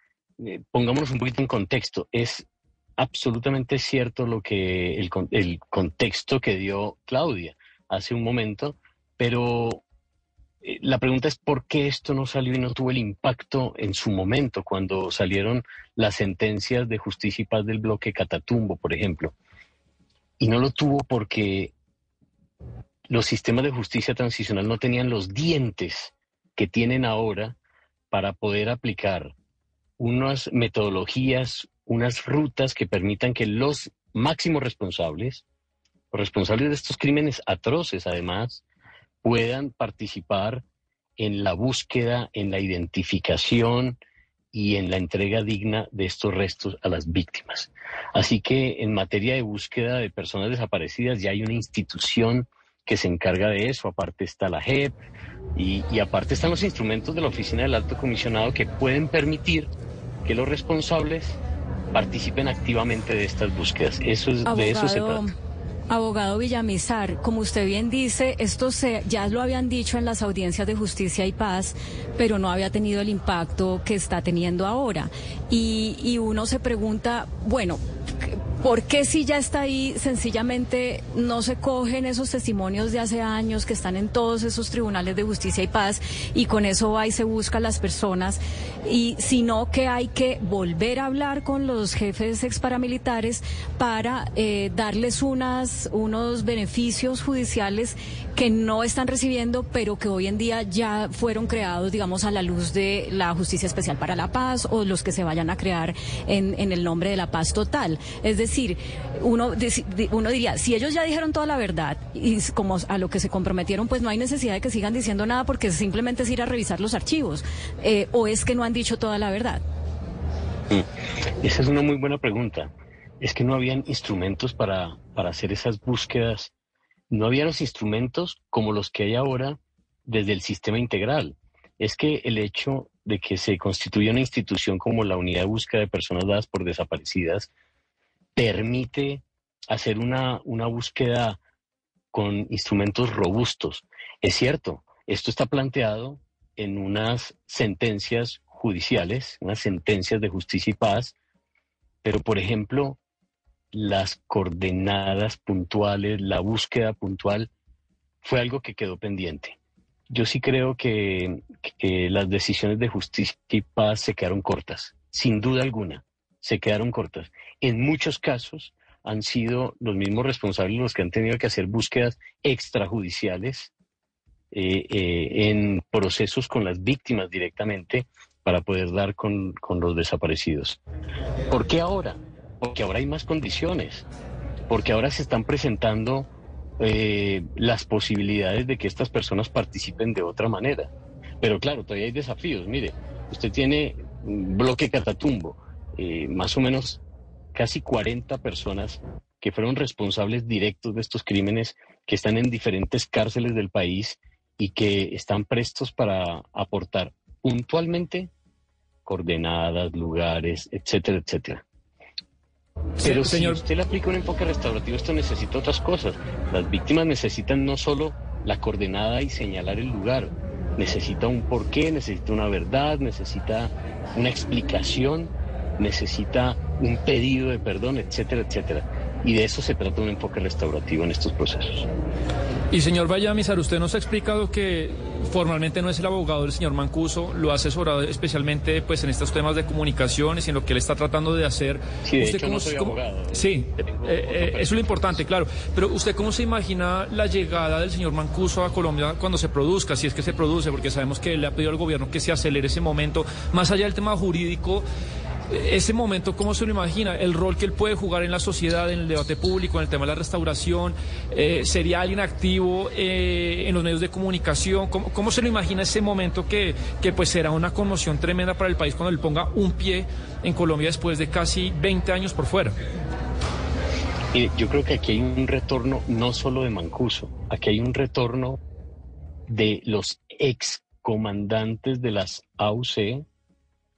eh, pongámonos un poquito en contexto. Es absolutamente cierto lo que el, el contexto que dio Claudia hace un momento, pero la pregunta es por qué esto no salió y no tuvo el impacto en su momento cuando salieron las sentencias de justicia y paz del bloque Catatumbo, por ejemplo. Y no lo tuvo porque los sistemas de justicia transicional no tenían los dientes que tienen ahora para poder aplicar unas metodologías, unas rutas que permitan que los máximos responsables, los responsables de estos crímenes atroces además, puedan participar en la búsqueda, en la identificación y en la entrega digna de estos restos a las víctimas. Así que en materia de búsqueda de personas desaparecidas ya hay una institución que se encarga de eso, aparte está la JEP y, aparte están los instrumentos de la Oficina del Alto Comisionado que pueden permitir que los responsables participen activamente de estas búsquedas. Eso es, de eso se trata. Abogado Villamizar, como usted bien dice, esto se, ya lo habían dicho en las audiencias de justicia y paz, pero no había tenido el impacto que está teniendo ahora. Y, y uno se pregunta, bueno, ¿Por qué si ya está ahí, sencillamente no se cogen esos testimonios de hace años que están en todos esos tribunales de justicia y paz y con eso va y se busca a las personas? Y sino que hay que volver a hablar con los jefes ex paramilitares para eh, darles unas, unos beneficios judiciales que no están recibiendo, pero que hoy en día ya fueron creados, digamos, a la luz de la Justicia Especial para la Paz o los que se vayan a crear en, en el nombre de la paz total. Es decir, uno, uno diría, si ellos ya dijeron toda la verdad y como a lo que se comprometieron, pues no hay necesidad de que sigan diciendo nada porque simplemente es ir a revisar los archivos. Eh, ¿O es que no han dicho toda la verdad? Mm. Esa es una muy buena pregunta. Es que no habían instrumentos para, para hacer esas búsquedas. No había los instrumentos como los que hay ahora desde el sistema integral. Es que el hecho de que se constituya una institución como la Unidad de Búsqueda de Personas Dadas por Desaparecidas permite hacer una, una búsqueda con instrumentos robustos. Es cierto, esto está planteado en unas sentencias judiciales, unas sentencias de justicia y paz, pero por ejemplo, las coordenadas puntuales, la búsqueda puntual, fue algo que quedó pendiente. Yo sí creo que, las decisiones de justicia y paz se quedaron cortas, sin duda alguna, se quedaron cortas. En muchos casos han sido los mismos responsables los que han tenido que hacer búsquedas extrajudiciales eh, eh, en procesos con las víctimas directamente para poder dar con, los desaparecidos. ¿Por qué ahora? Porque ahora hay más condiciones, porque ahora se están presentando eh, las posibilidades de que estas personas participen de otra manera. Pero claro, todavía hay desafíos. Mire, usted tiene bloque Catatumbo, más o menos casi 40 personas que fueron responsables directos de estos crímenes, que están en diferentes cárceles del país y que están prestos para aportar puntualmente coordenadas, lugares, etcétera, etcétera. Pero si usted le aplica un enfoque restaurativo, esto necesita otras cosas. Las víctimas necesitan no solo la coordenada y señalar el lugar, necesita un porqué, necesita una verdad, necesita una explicación, necesita un pedido de perdón, etcétera, etcétera. Y de eso se trata un enfoque restaurativo en estos procesos. Y señor Vallamizar, usted nos ha explicado que formalmente no es el abogado del señor Mancuso, lo ha asesorado especialmente pues en estos temas de comunicaciones y en lo que él está tratando de hacer. Sí, de hecho no soy abogado. Sí, eh, eh, eso es lo importante, claro. Pero usted cómo se imagina la llegada del señor Mancuso a Colombia cuando se produzca, si es que se produce, porque sabemos que le ha pedido al gobierno que se acelere ese momento, más allá del tema jurídico ese momento, ¿cómo se lo imagina? El rol que él puede jugar en la sociedad, en el debate público, en el tema de la restauración, eh, ¿sería alguien activo eh, en los medios de comunicación? ¿Cómo, se lo imagina ese momento que, que pues será una conmoción tremenda para el país cuando él ponga un pie en Colombia después de casi 20 años por fuera? yo creo que aquí hay un retorno no solo de Mancuso, aquí hay un retorno de los excomandantes de las AUC,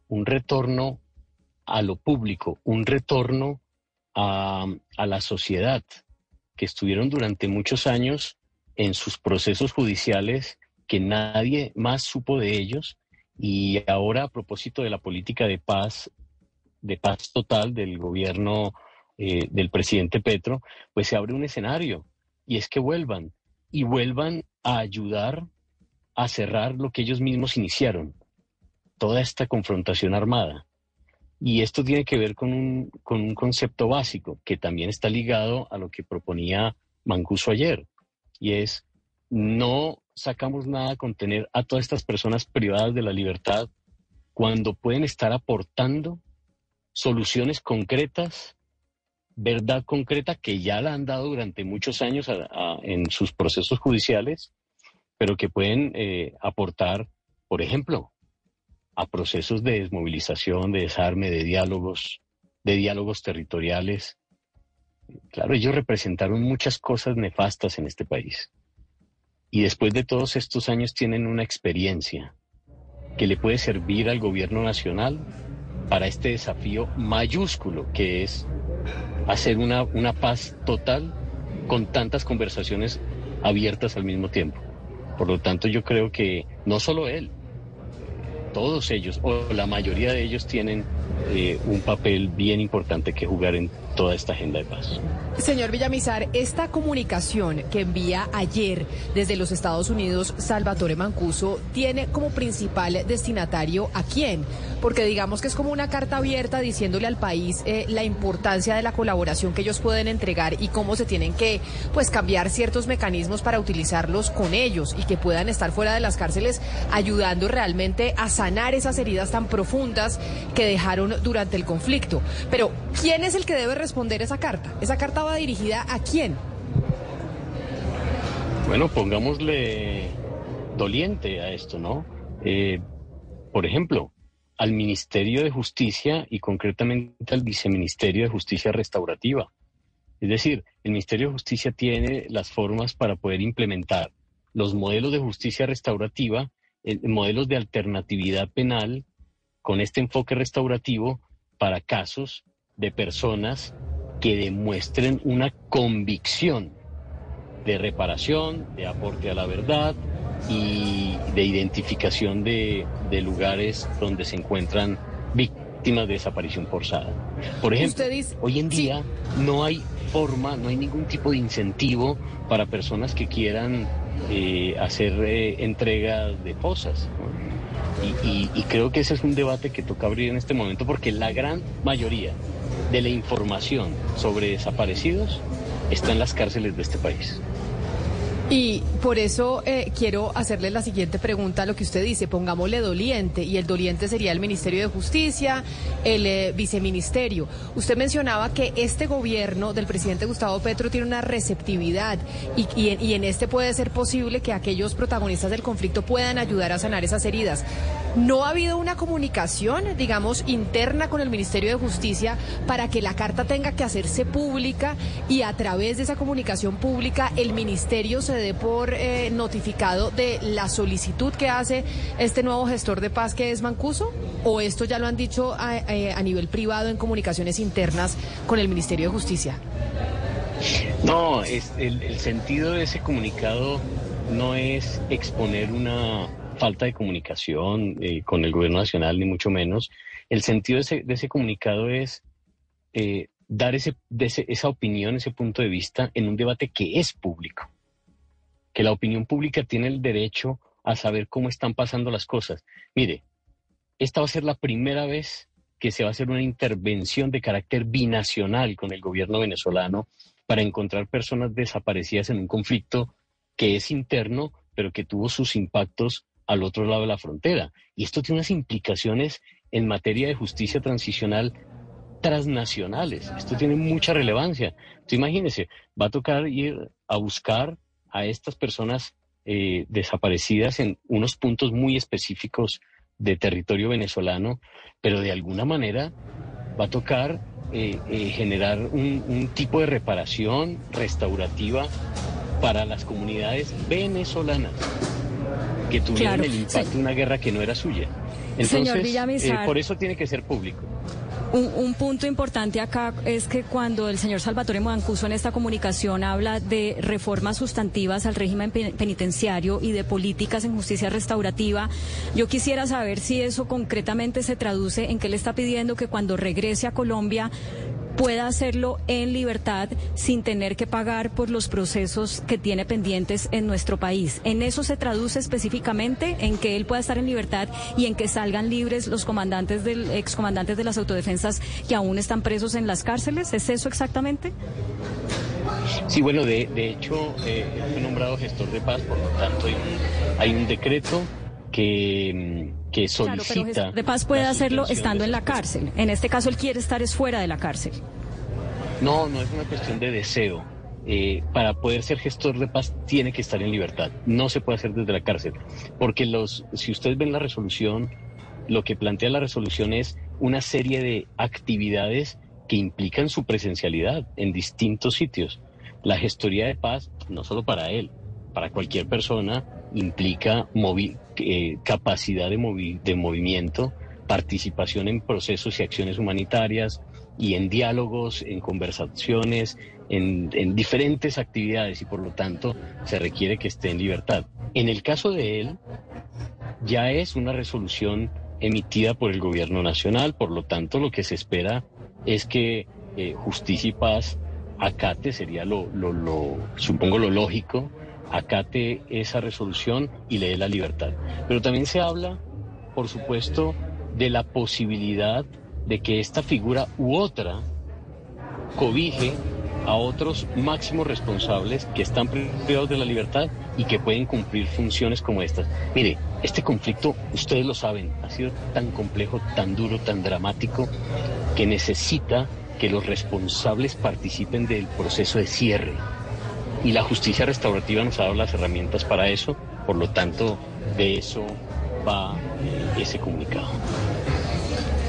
un retorno a lo público, un retorno a, la sociedad, que estuvieron durante muchos años en sus procesos judiciales, que nadie más supo de ellos, y ahora a propósito de la política de paz, de paz total del gobierno eh, del presidente Petro, pues se abre un escenario, y es que vuelvan, y vuelvan a ayudar a cerrar lo que ellos mismos iniciaron, toda esta confrontación armada. Y esto tiene que ver con un, con un concepto básico que también está ligado a lo que proponía Mancuso ayer, y es no sacamos nada con tener a todas estas personas privadas de la libertad cuando pueden estar aportando soluciones concretas, verdad concreta que ya la han dado durante muchos años en sus procesos judiciales, pero que pueden eh, aportar, por ejemplo, a procesos de desmovilización, de desarme, de diálogos, de diálogos territoriales. Claro, ellos representaron muchas cosas nefastas en este país. Y después de todos estos años tienen una experiencia que le puede servir al gobierno nacional para este desafío mayúsculo que es hacer una, una paz total con tantas conversaciones abiertas al mismo tiempo. Por lo tanto, yo creo que no solo él, todos ellos, o la mayoría de ellos, tienen eh, un papel bien importante que jugar en toda esta agenda de paz. Señor Villamizar, esta comunicación que envía ayer desde los Estados Unidos Salvatore Mancuso tiene como principal destinatario a quién? Porque digamos que es como una carta abierta diciéndole al país eh, la importancia de la colaboración que ellos pueden entregar y cómo se tienen que pues cambiar ciertos mecanismos para utilizarlos con ellos y que puedan estar fuera de las cárceles ayudando realmente a sanar esas heridas tan profundas que dejaron durante el conflicto. Pero ¿quién es el que debe responder esa carta? ¿Esa carta va dirigida a quién? Bueno, pongámosle doliente a esto, ¿no? Eh, por ejemplo, al Ministerio de Justicia y concretamente al Viceministerio de Justicia Restaurativa. Es decir, el Ministerio de Justicia tiene las formas para poder implementar los modelos de justicia restaurativa, eh, modelos de alternatividad penal con este enfoque restaurativo para casos de personas que demuestren una convicción de reparación, de aporte a la verdad y de identificación de, lugares donde se encuentran víctimas de desaparición forzada. Por ejemplo, hoy en día no hay forma, no hay ningún tipo de incentivo para personas que quieran eh, hacer eh, entrega de fosas. Y, creo que ese es un debate que toca abrir en este momento porque la gran mayoría de la información sobre desaparecidos está en las cárceles de este país. Y por eso eh, quiero hacerle la siguiente pregunta a lo que usted dice, pongámosle doliente, y el doliente sería el Ministerio de Justicia, el eh, viceministerio. Usted mencionaba que este gobierno del presidente Gustavo Petro tiene una receptividad y, y en este puede ser posible que aquellos protagonistas del conflicto puedan ayudar a sanar esas heridas. ¿No ha habido una comunicación, digamos, interna con el Ministerio de Justicia para que la carta tenga que hacerse pública y a través de esa comunicación pública el Ministerio se dé por eh, notificado de la solicitud que hace este nuevo gestor de paz que es Mancuso? ¿O esto ya lo han dicho a, eh, nivel privado en comunicaciones internas con el Ministerio de Justicia? No, el, sentido de ese comunicado no es exponer una falta de comunicación eh, con el gobierno nacional, ni mucho menos. El sentido de ese, comunicado es dar ese, esa opinión, ese punto de vista en un debate que es público que la opinión pública tiene el derecho a saber cómo están pasando las cosas. Mire, esta va a ser la primera vez que se va a hacer una intervención de carácter binacional con el gobierno venezolano para encontrar personas desaparecidas en un conflicto que es interno, pero que tuvo sus impactos al otro lado de la frontera. Y esto tiene unas implicaciones en materia de justicia transicional transnacionales. Esto tiene mucha relevancia. Entonces, imagínese, va a tocar ir a buscar a estas personas eh, desaparecidas en unos puntos muy específicos de territorio venezolano, pero de alguna manera va a tocar eh, eh, generar un, tipo de reparación restaurativa para las comunidades venezolanas que tuvieron el impacto de una guerra que no era suya. Entonces, por eso tiene que ser público. Un, punto importante acá es que cuando el señor Salvatore Mancuso en esta comunicación habla de reformas sustantivas al régimen penitenciario y de políticas en justicia restaurativa, yo quisiera saber si eso concretamente se traduce en que él está pidiendo que cuando regrese a Colombia pueda hacerlo en libertad sin tener que pagar por los procesos que tiene pendientes en nuestro país. En eso se traduce específicamente en que él pueda estar en libertad y en que salgan libres los comandantes del excomandantes de las autodefensas que aún están presos en las cárceles. ¿Es eso exactamente? Sí, bueno, de, hecho, eh, fue nombrado gestor de paz, por lo tanto hay un, decreto que, que solicita... Claro, pero de paz puede hacerlo estando en la cárcel. En este caso, él quiere estar es fuera de la cárcel. No, no es una cuestión de deseo. Eh, para poder ser gestor de paz tiene que estar en libertad. No se puede hacer desde la cárcel. Porque los, si ustedes ven la resolución, lo que plantea la resolución es una serie de actividades que implican su presencialidad en distintos sitios. La gestoría de paz, no solo para él, para cualquier persona, implica eh, capacidad de, de movimiento, participación en procesos y acciones humanitarias, y en diálogos, en conversaciones, en, diferentes actividades y por lo tanto se requiere que esté en libertad. En el caso de él, ya es una resolución emitida por el gobierno nacional, por lo tanto lo que se espera es que eh, justicia y paz acate, sería lo, lo, lo, supongo lo lógico, acate esa resolución y le dé la libertad. Pero también se habla, por supuesto, de la posibilidad de que esta figura u otra cobije a otros máximos responsables que están privados de la libertad y que pueden cumplir funciones como estas. Mire, este conflicto, ustedes lo saben, ha sido tan complejo, tan duro, tan dramático, que necesita que los responsables participen del proceso de cierre. Y la justicia restaurativa nos ha dado las herramientas para eso, por lo tanto, de eso va ese comunicado.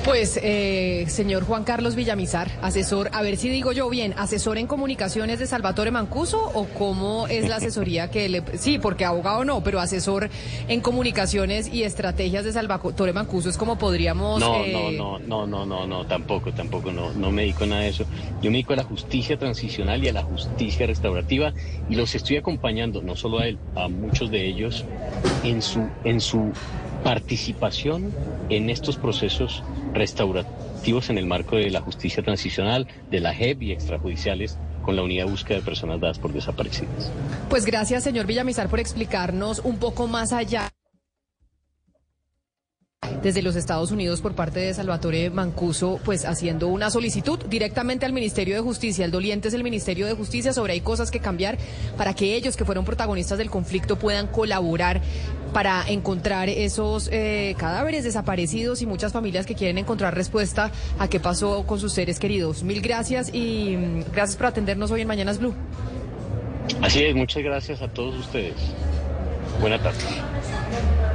Pues, eh, señor Juan Carlos Villamizar, asesor, a ver si digo yo bien, asesor en comunicaciones de Salvatore Mancuso o cómo es la asesoría que le... Sí, porque abogado no, pero asesor en comunicaciones y estrategias de Salvatore Mancuso es como podríamos... No, no, eh, no, no, no, no, no, tampoco, tampoco, no, no me dedico a nada de eso. Yo me dedico a la justicia transicional y a la justicia restaurativa y los estoy acompañando, no solo a él, a muchos de ellos en su, en su participación en estos procesos restaurativos en el marco de la justicia transicional, de la JEP y extrajudiciales con la unidad de búsqueda de personas dadas por desaparecidas. Pues gracias, señor Villamizar, por explicarnos un poco más allá desde los Estados Unidos por parte de Salvatore Mancuso, pues haciendo una solicitud directamente al Ministerio de Justicia. El doliente es el Ministerio de Justicia sobre hay cosas que cambiar para que ellos que fueron protagonistas del conflicto puedan colaborar para encontrar esos eh, cadáveres desaparecidos y muchas familias que quieren encontrar respuesta a qué pasó con sus seres queridos. Mil gracias y mm, gracias por atendernos hoy en Mañanas Blue. Así es, muchas gracias a todos ustedes. Buena tarde.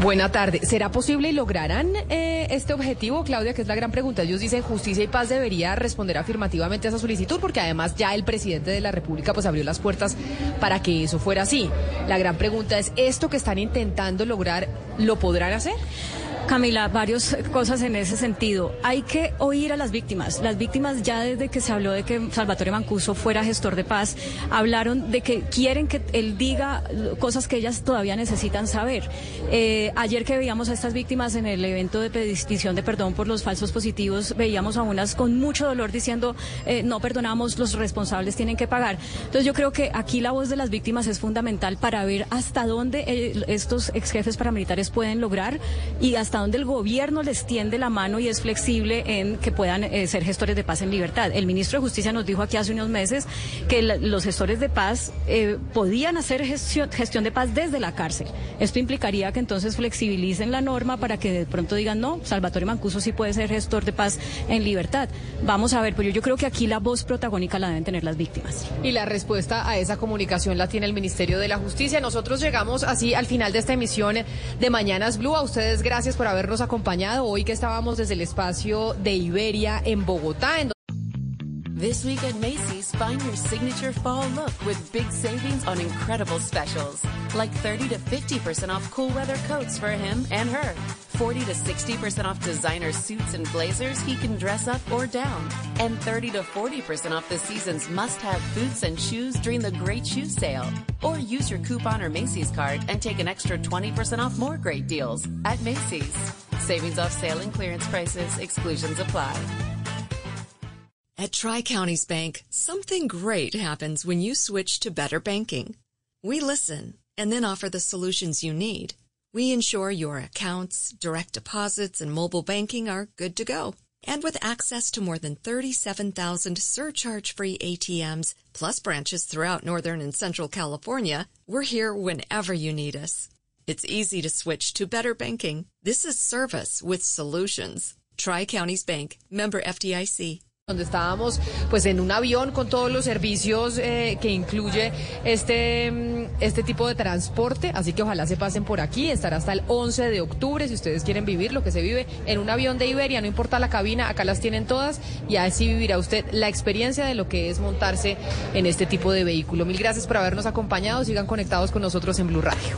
Buena tarde. ¿Será posible y lograrán eh, este objetivo, Claudia? Que es la gran pregunta. Ellos dicen justicia y paz debería responder afirmativamente a esa solicitud porque además ya el presidente de la República pues abrió las puertas para que eso fuera así. La gran pregunta es, ¿esto que están intentando lograr lo podrán hacer? Camila, varias cosas en ese sentido. Hay que oír a las víctimas. Las víctimas ya desde que se habló de que Salvatore Mancuso fuera gestor de paz, hablaron de que quieren que él diga cosas que ellas todavía necesitan saber. Eh, ayer que veíamos a estas víctimas en el evento de petición de perdón por los falsos positivos, veíamos a unas con mucho dolor diciendo eh, no perdonamos, los responsables tienen que pagar. Entonces yo creo que aquí la voz de las víctimas es fundamental para ver hasta dónde eh, estos ex jefes paramilitares pueden lograr y hasta donde el gobierno les tiende la mano y es flexible en que puedan eh, ser gestores de paz en libertad. El ministro de Justicia nos dijo aquí hace unos meses que los gestores de paz eh, podían hacer gestión, gestión de paz desde la cárcel. Esto implicaría que entonces flexibilicen la norma para que de pronto digan, no, Salvatore Mancuso sí puede ser gestor de paz en libertad. Vamos a ver, pero yo creo que aquí la voz protagónica la deben tener las víctimas. Y la respuesta a esa comunicación la tiene el Ministerio de la Justicia. Nosotros llegamos así al final de esta emisión de Mañanas Blue. A ustedes gracias por habernos acompañado hoy que estábamos desde el espacio de Iberia en Bogotá. This week at Macy's, find your signature fall look with big savings on incredible specials. Like 30 to 50% off cool weather coats for him and her. 40 to 60% off designer suits and blazers he can dress up or down. And 30 to 40% off the season's must have boots and shoes during the great shoe sale. Or use your coupon or Macy's card and take an extra 20% off more great deals at Macy's. Savings off sale and clearance prices, exclusions apply. At Tri Counties Bank, something great happens when you switch to better banking. We listen and then offer the solutions you need. We ensure your accounts, direct deposits, and mobile banking are good to go. And with access to more than 37,000 surcharge-free ATMs, plus branches throughout Northern and Central California, we're here whenever you need us. It's easy to switch to better banking. This is service with solutions. Tri Counties Bank, member FDIC. Donde estábamos pues en un avión con todos los servicios eh, que incluye este, mm, este tipo de transporte, así que ojalá se pasen por aquí, estará hasta el 11 de octubre si ustedes quieren vivir lo que se vive en un avión de Iberia, no importa la cabina, acá las tienen todas y así vivirá usted la experiencia de lo que es montarse en este tipo de vehículo. Mil gracias por habernos acompañado, sigan conectados con nosotros en Blue Radio.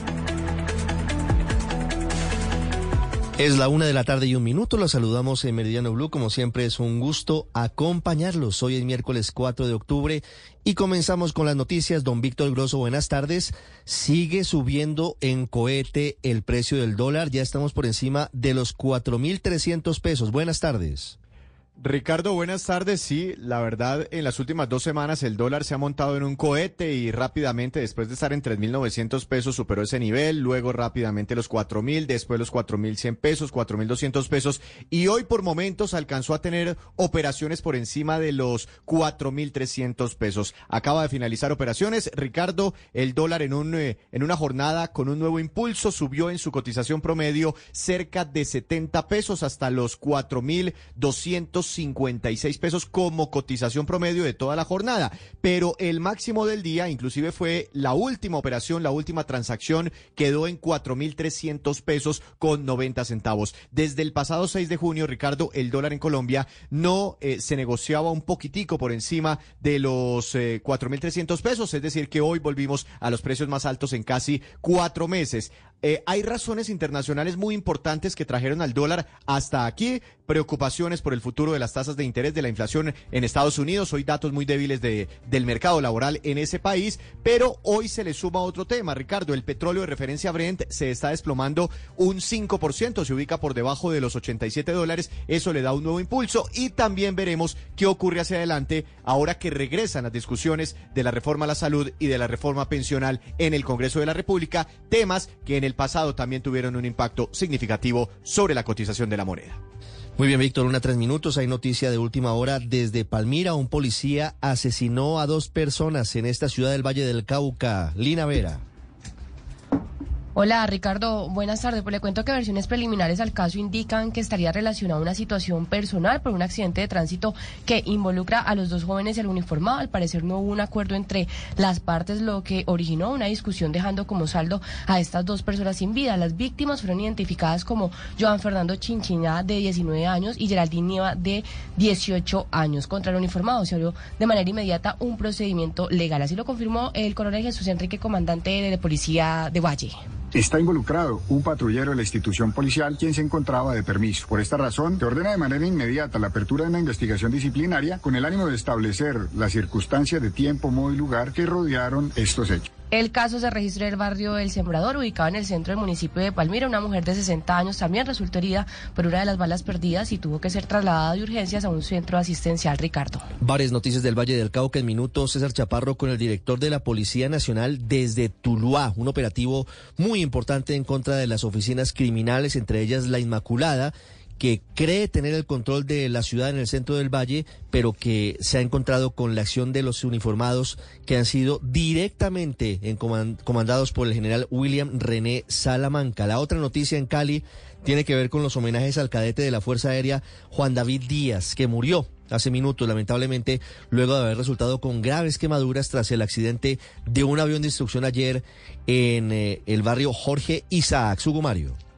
Es la una de la tarde y un minuto. Los saludamos en Meridiano Blue. Como siempre, es un gusto acompañarlos. Hoy es miércoles 4 de octubre y comenzamos con las noticias. Don Víctor Grosso, buenas tardes. Sigue subiendo en cohete el precio del dólar. Ya estamos por encima de los 4.300 pesos. Buenas tardes. Ricardo, buenas tardes. Sí, la verdad, en las últimas dos semanas el dólar se ha montado en un cohete y rápidamente, después de estar en 3.900 pesos, superó ese nivel, luego rápidamente los 4.000, después los 4.100 pesos, 4.200 pesos y hoy por momentos alcanzó a tener operaciones por encima de los 4.300 pesos. Acaba de finalizar operaciones. Ricardo, el dólar en, un, eh, en una jornada con un nuevo impulso subió en su cotización promedio cerca de 70 pesos hasta los 4.200 56 pesos como cotización promedio de toda la jornada. Pero el máximo del día, inclusive fue la última operación, la última transacción, quedó en 4.300 pesos con 90 centavos. Desde el pasado 6 de junio, Ricardo, el dólar en Colombia no eh, se negociaba un poquitico por encima de los eh, 4.300 pesos, es decir, que hoy volvimos a los precios más altos en casi cuatro meses. Eh, hay razones internacionales muy importantes que trajeron al dólar hasta aquí. Preocupaciones por el futuro de las tasas de interés de la inflación en Estados Unidos. Hoy datos muy débiles de, del mercado laboral en ese país. Pero hoy se le suma otro tema, Ricardo. El petróleo de referencia Brent se está desplomando un 5%. Se ubica por debajo de los 87 dólares. Eso le da un nuevo impulso. Y también veremos qué ocurre hacia adelante ahora que regresan las discusiones de la reforma a la salud y de la reforma pensional en el Congreso de la República. Temas que en el pasado también tuvieron un impacto significativo sobre la cotización de la moneda. Muy bien, Víctor, una tres minutos. Hay noticia de última hora. Desde Palmira, un policía asesinó a dos personas en esta ciudad del Valle del Cauca. Lina Vera. Hola Ricardo, buenas tardes. Pues le cuento que versiones preliminares al caso indican que estaría relacionada a una situación personal por un accidente de tránsito que involucra a los dos jóvenes al uniformado. Al parecer no hubo un acuerdo entre las partes, lo que originó una discusión dejando como saldo a estas dos personas sin vida. Las víctimas fueron identificadas como Joan Fernando Chinchina de 19 años y Geraldine Nieva de 18 años. Contra el uniformado se abrió de manera inmediata un procedimiento legal. Así lo confirmó el coronel Jesús Enrique, comandante de policía de Valle. Está involucrado un patrullero de la institución policial quien se encontraba de permiso. Por esta razón, se ordena de manera inmediata la apertura de una investigación disciplinaria con el ánimo de establecer las circunstancias de tiempo, modo y lugar que rodearon estos hechos. El caso se registró en el barrio El Sembrador, ubicado en el centro del municipio de Palmira. Una mujer de 60 años también resultó herida por una de las balas perdidas y tuvo que ser trasladada de urgencias a un centro asistencial, Ricardo. Varias noticias del Valle del Cauca en minuto. César Chaparro con el director de la Policía Nacional desde Tuluá. Un operativo muy importante en contra de las oficinas criminales, entre ellas la Inmaculada que cree tener el control de la ciudad en el centro del valle, pero que se ha encontrado con la acción de los uniformados que han sido directamente comandados por el general William René Salamanca. La otra noticia en Cali tiene que ver con los homenajes al cadete de la Fuerza Aérea Juan David Díaz, que murió hace minutos, lamentablemente, luego de haber resultado con graves quemaduras tras el accidente de un avión de instrucción ayer en eh, el barrio Jorge Isaac. Sugumario.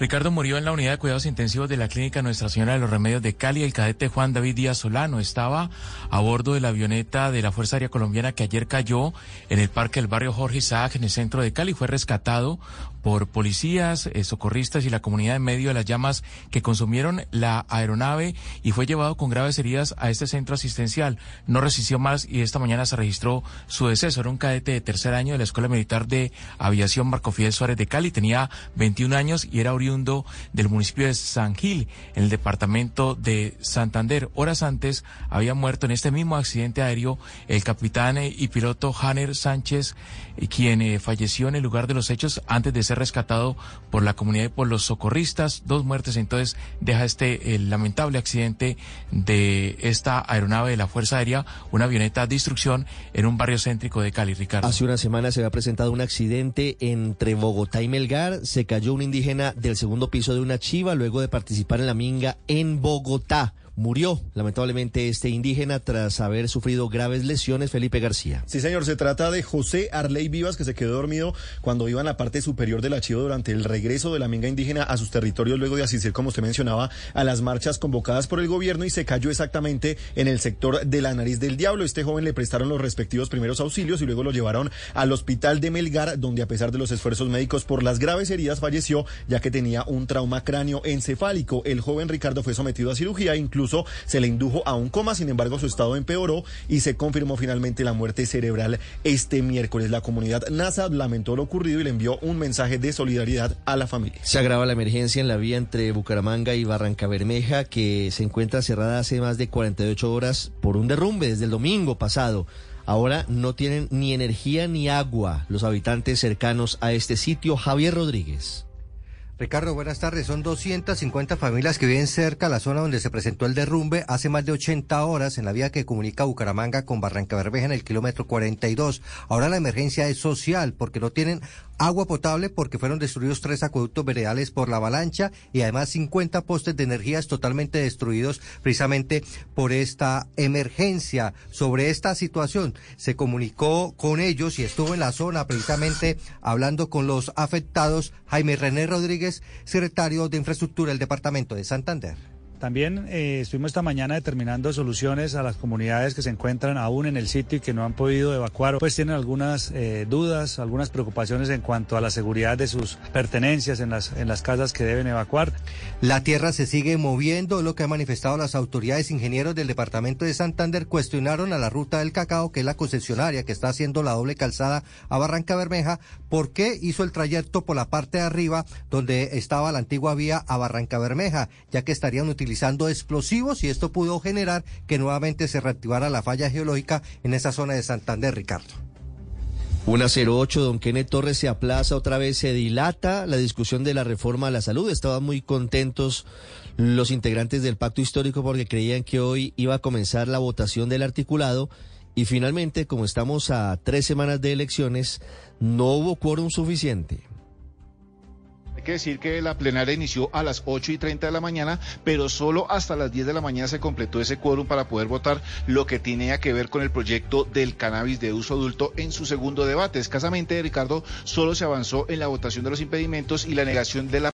Ricardo murió en la unidad de cuidados intensivos de la clínica Nuestra Señora de los Remedios de Cali. El cadete Juan David Díaz Solano estaba a bordo de la avioneta de la Fuerza Aérea Colombiana que ayer cayó en el parque del barrio Jorge Isaac en el centro de Cali. Fue rescatado por policías, eh, socorristas y la comunidad en medio de las llamas que consumieron la aeronave y fue llevado con graves heridas a este centro asistencial. No resistió más y esta mañana se registró su deceso. Era un cadete de tercer año de la Escuela Militar de Aviación Marco Fidel Suárez de Cali. Tenía 21 años y era oriundo del municipio de San Gil, en el departamento de Santander. Horas antes había muerto en este mismo accidente aéreo el capitán eh, y piloto Hanner Sánchez, eh, quien falleció en el lugar de los hechos antes de ser rescatado por la comunidad y por los socorristas. Dos muertes, entonces deja este lamentable accidente de esta aeronave de la Fuerza Aérea, una avioneta de instrucción en un barrio céntrico de Cali, Ricardo. Hace una semana se había presentado un accidente entre Bogotá y Melgar. Se cayó un indígena del segundo piso de una chiva luego de participar en la minga en Bogotá. Murió lamentablemente este indígena tras haber sufrido graves lesiones. Felipe García. Sí, señor, se trata de José Arley Vivas, que se quedó dormido cuando iba en la parte superior del archivo durante el regreso de la minga indígena a sus territorios luego de asistir, como usted mencionaba, a las marchas convocadas por el gobierno y se cayó exactamente en el sector de la nariz del diablo. Este joven le prestaron los respectivos primeros auxilios y luego lo llevaron al hospital de Melgar, donde a pesar de los esfuerzos médicos por las graves heridas falleció, ya que tenía un trauma cráneo encefálico. El joven Ricardo fue sometido a cirugía, incluso se le indujo a un coma, sin embargo su estado empeoró y se confirmó finalmente la muerte cerebral este miércoles. La comunidad NASA lamentó lo ocurrido y le envió un mensaje de solidaridad a la familia. Se agrava la emergencia en la vía entre Bucaramanga y Barranca Bermeja que se encuentra cerrada hace más de 48 horas por un derrumbe desde el domingo pasado. Ahora no tienen ni energía ni agua los habitantes cercanos a este sitio. Javier Rodríguez. Ricardo, buenas tardes. Son 250 familias que viven cerca a la zona donde se presentó el derrumbe hace más de 80 horas en la vía que comunica Bucaramanga con Barranca Bermeja en el kilómetro 42. Ahora la emergencia es social porque no tienen agua potable porque fueron destruidos tres acueductos veredales por la avalancha y además 50 postes de energías totalmente destruidos precisamente por esta emergencia. Sobre esta situación se comunicó con ellos y estuvo en la zona precisamente hablando con los afectados Jaime René Rodríguez, secretario de Infraestructura del Departamento de Santander. También eh, estuvimos esta mañana determinando soluciones a las comunidades que se encuentran aún en el sitio y que no han podido evacuar, pues tienen algunas eh, dudas, algunas preocupaciones en cuanto a la seguridad de sus pertenencias en las, en las casas que deben evacuar. La tierra se sigue moviendo, lo que han manifestado las autoridades ingenieros del departamento de Santander cuestionaron a la ruta del cacao, que es la concesionaria que está haciendo la doble calzada a Barranca Bermeja, por qué hizo el trayecto por la parte de arriba donde estaba la antigua vía a Barranca Bermeja, ya que estarían utilizando explosivos y esto pudo generar que nuevamente se reactivara la falla geológica en esa zona de Santander, Ricardo. Una 08, don Kenneth Torres se aplaza otra vez, se dilata la discusión de la reforma a la salud. Estaban muy contentos los integrantes del pacto histórico porque creían que hoy iba a comenzar la votación del articulado y finalmente, como estamos a tres semanas de elecciones, no hubo quórum suficiente. Que decir que la plenaria inició a las 8 y 30 de la mañana, pero solo hasta las 10 de la mañana se completó ese quórum para poder votar lo que tenía que ver con el proyecto del cannabis de uso adulto en su segundo debate. Escasamente, Ricardo, solo se avanzó en la votación de los impedimentos y la negación de la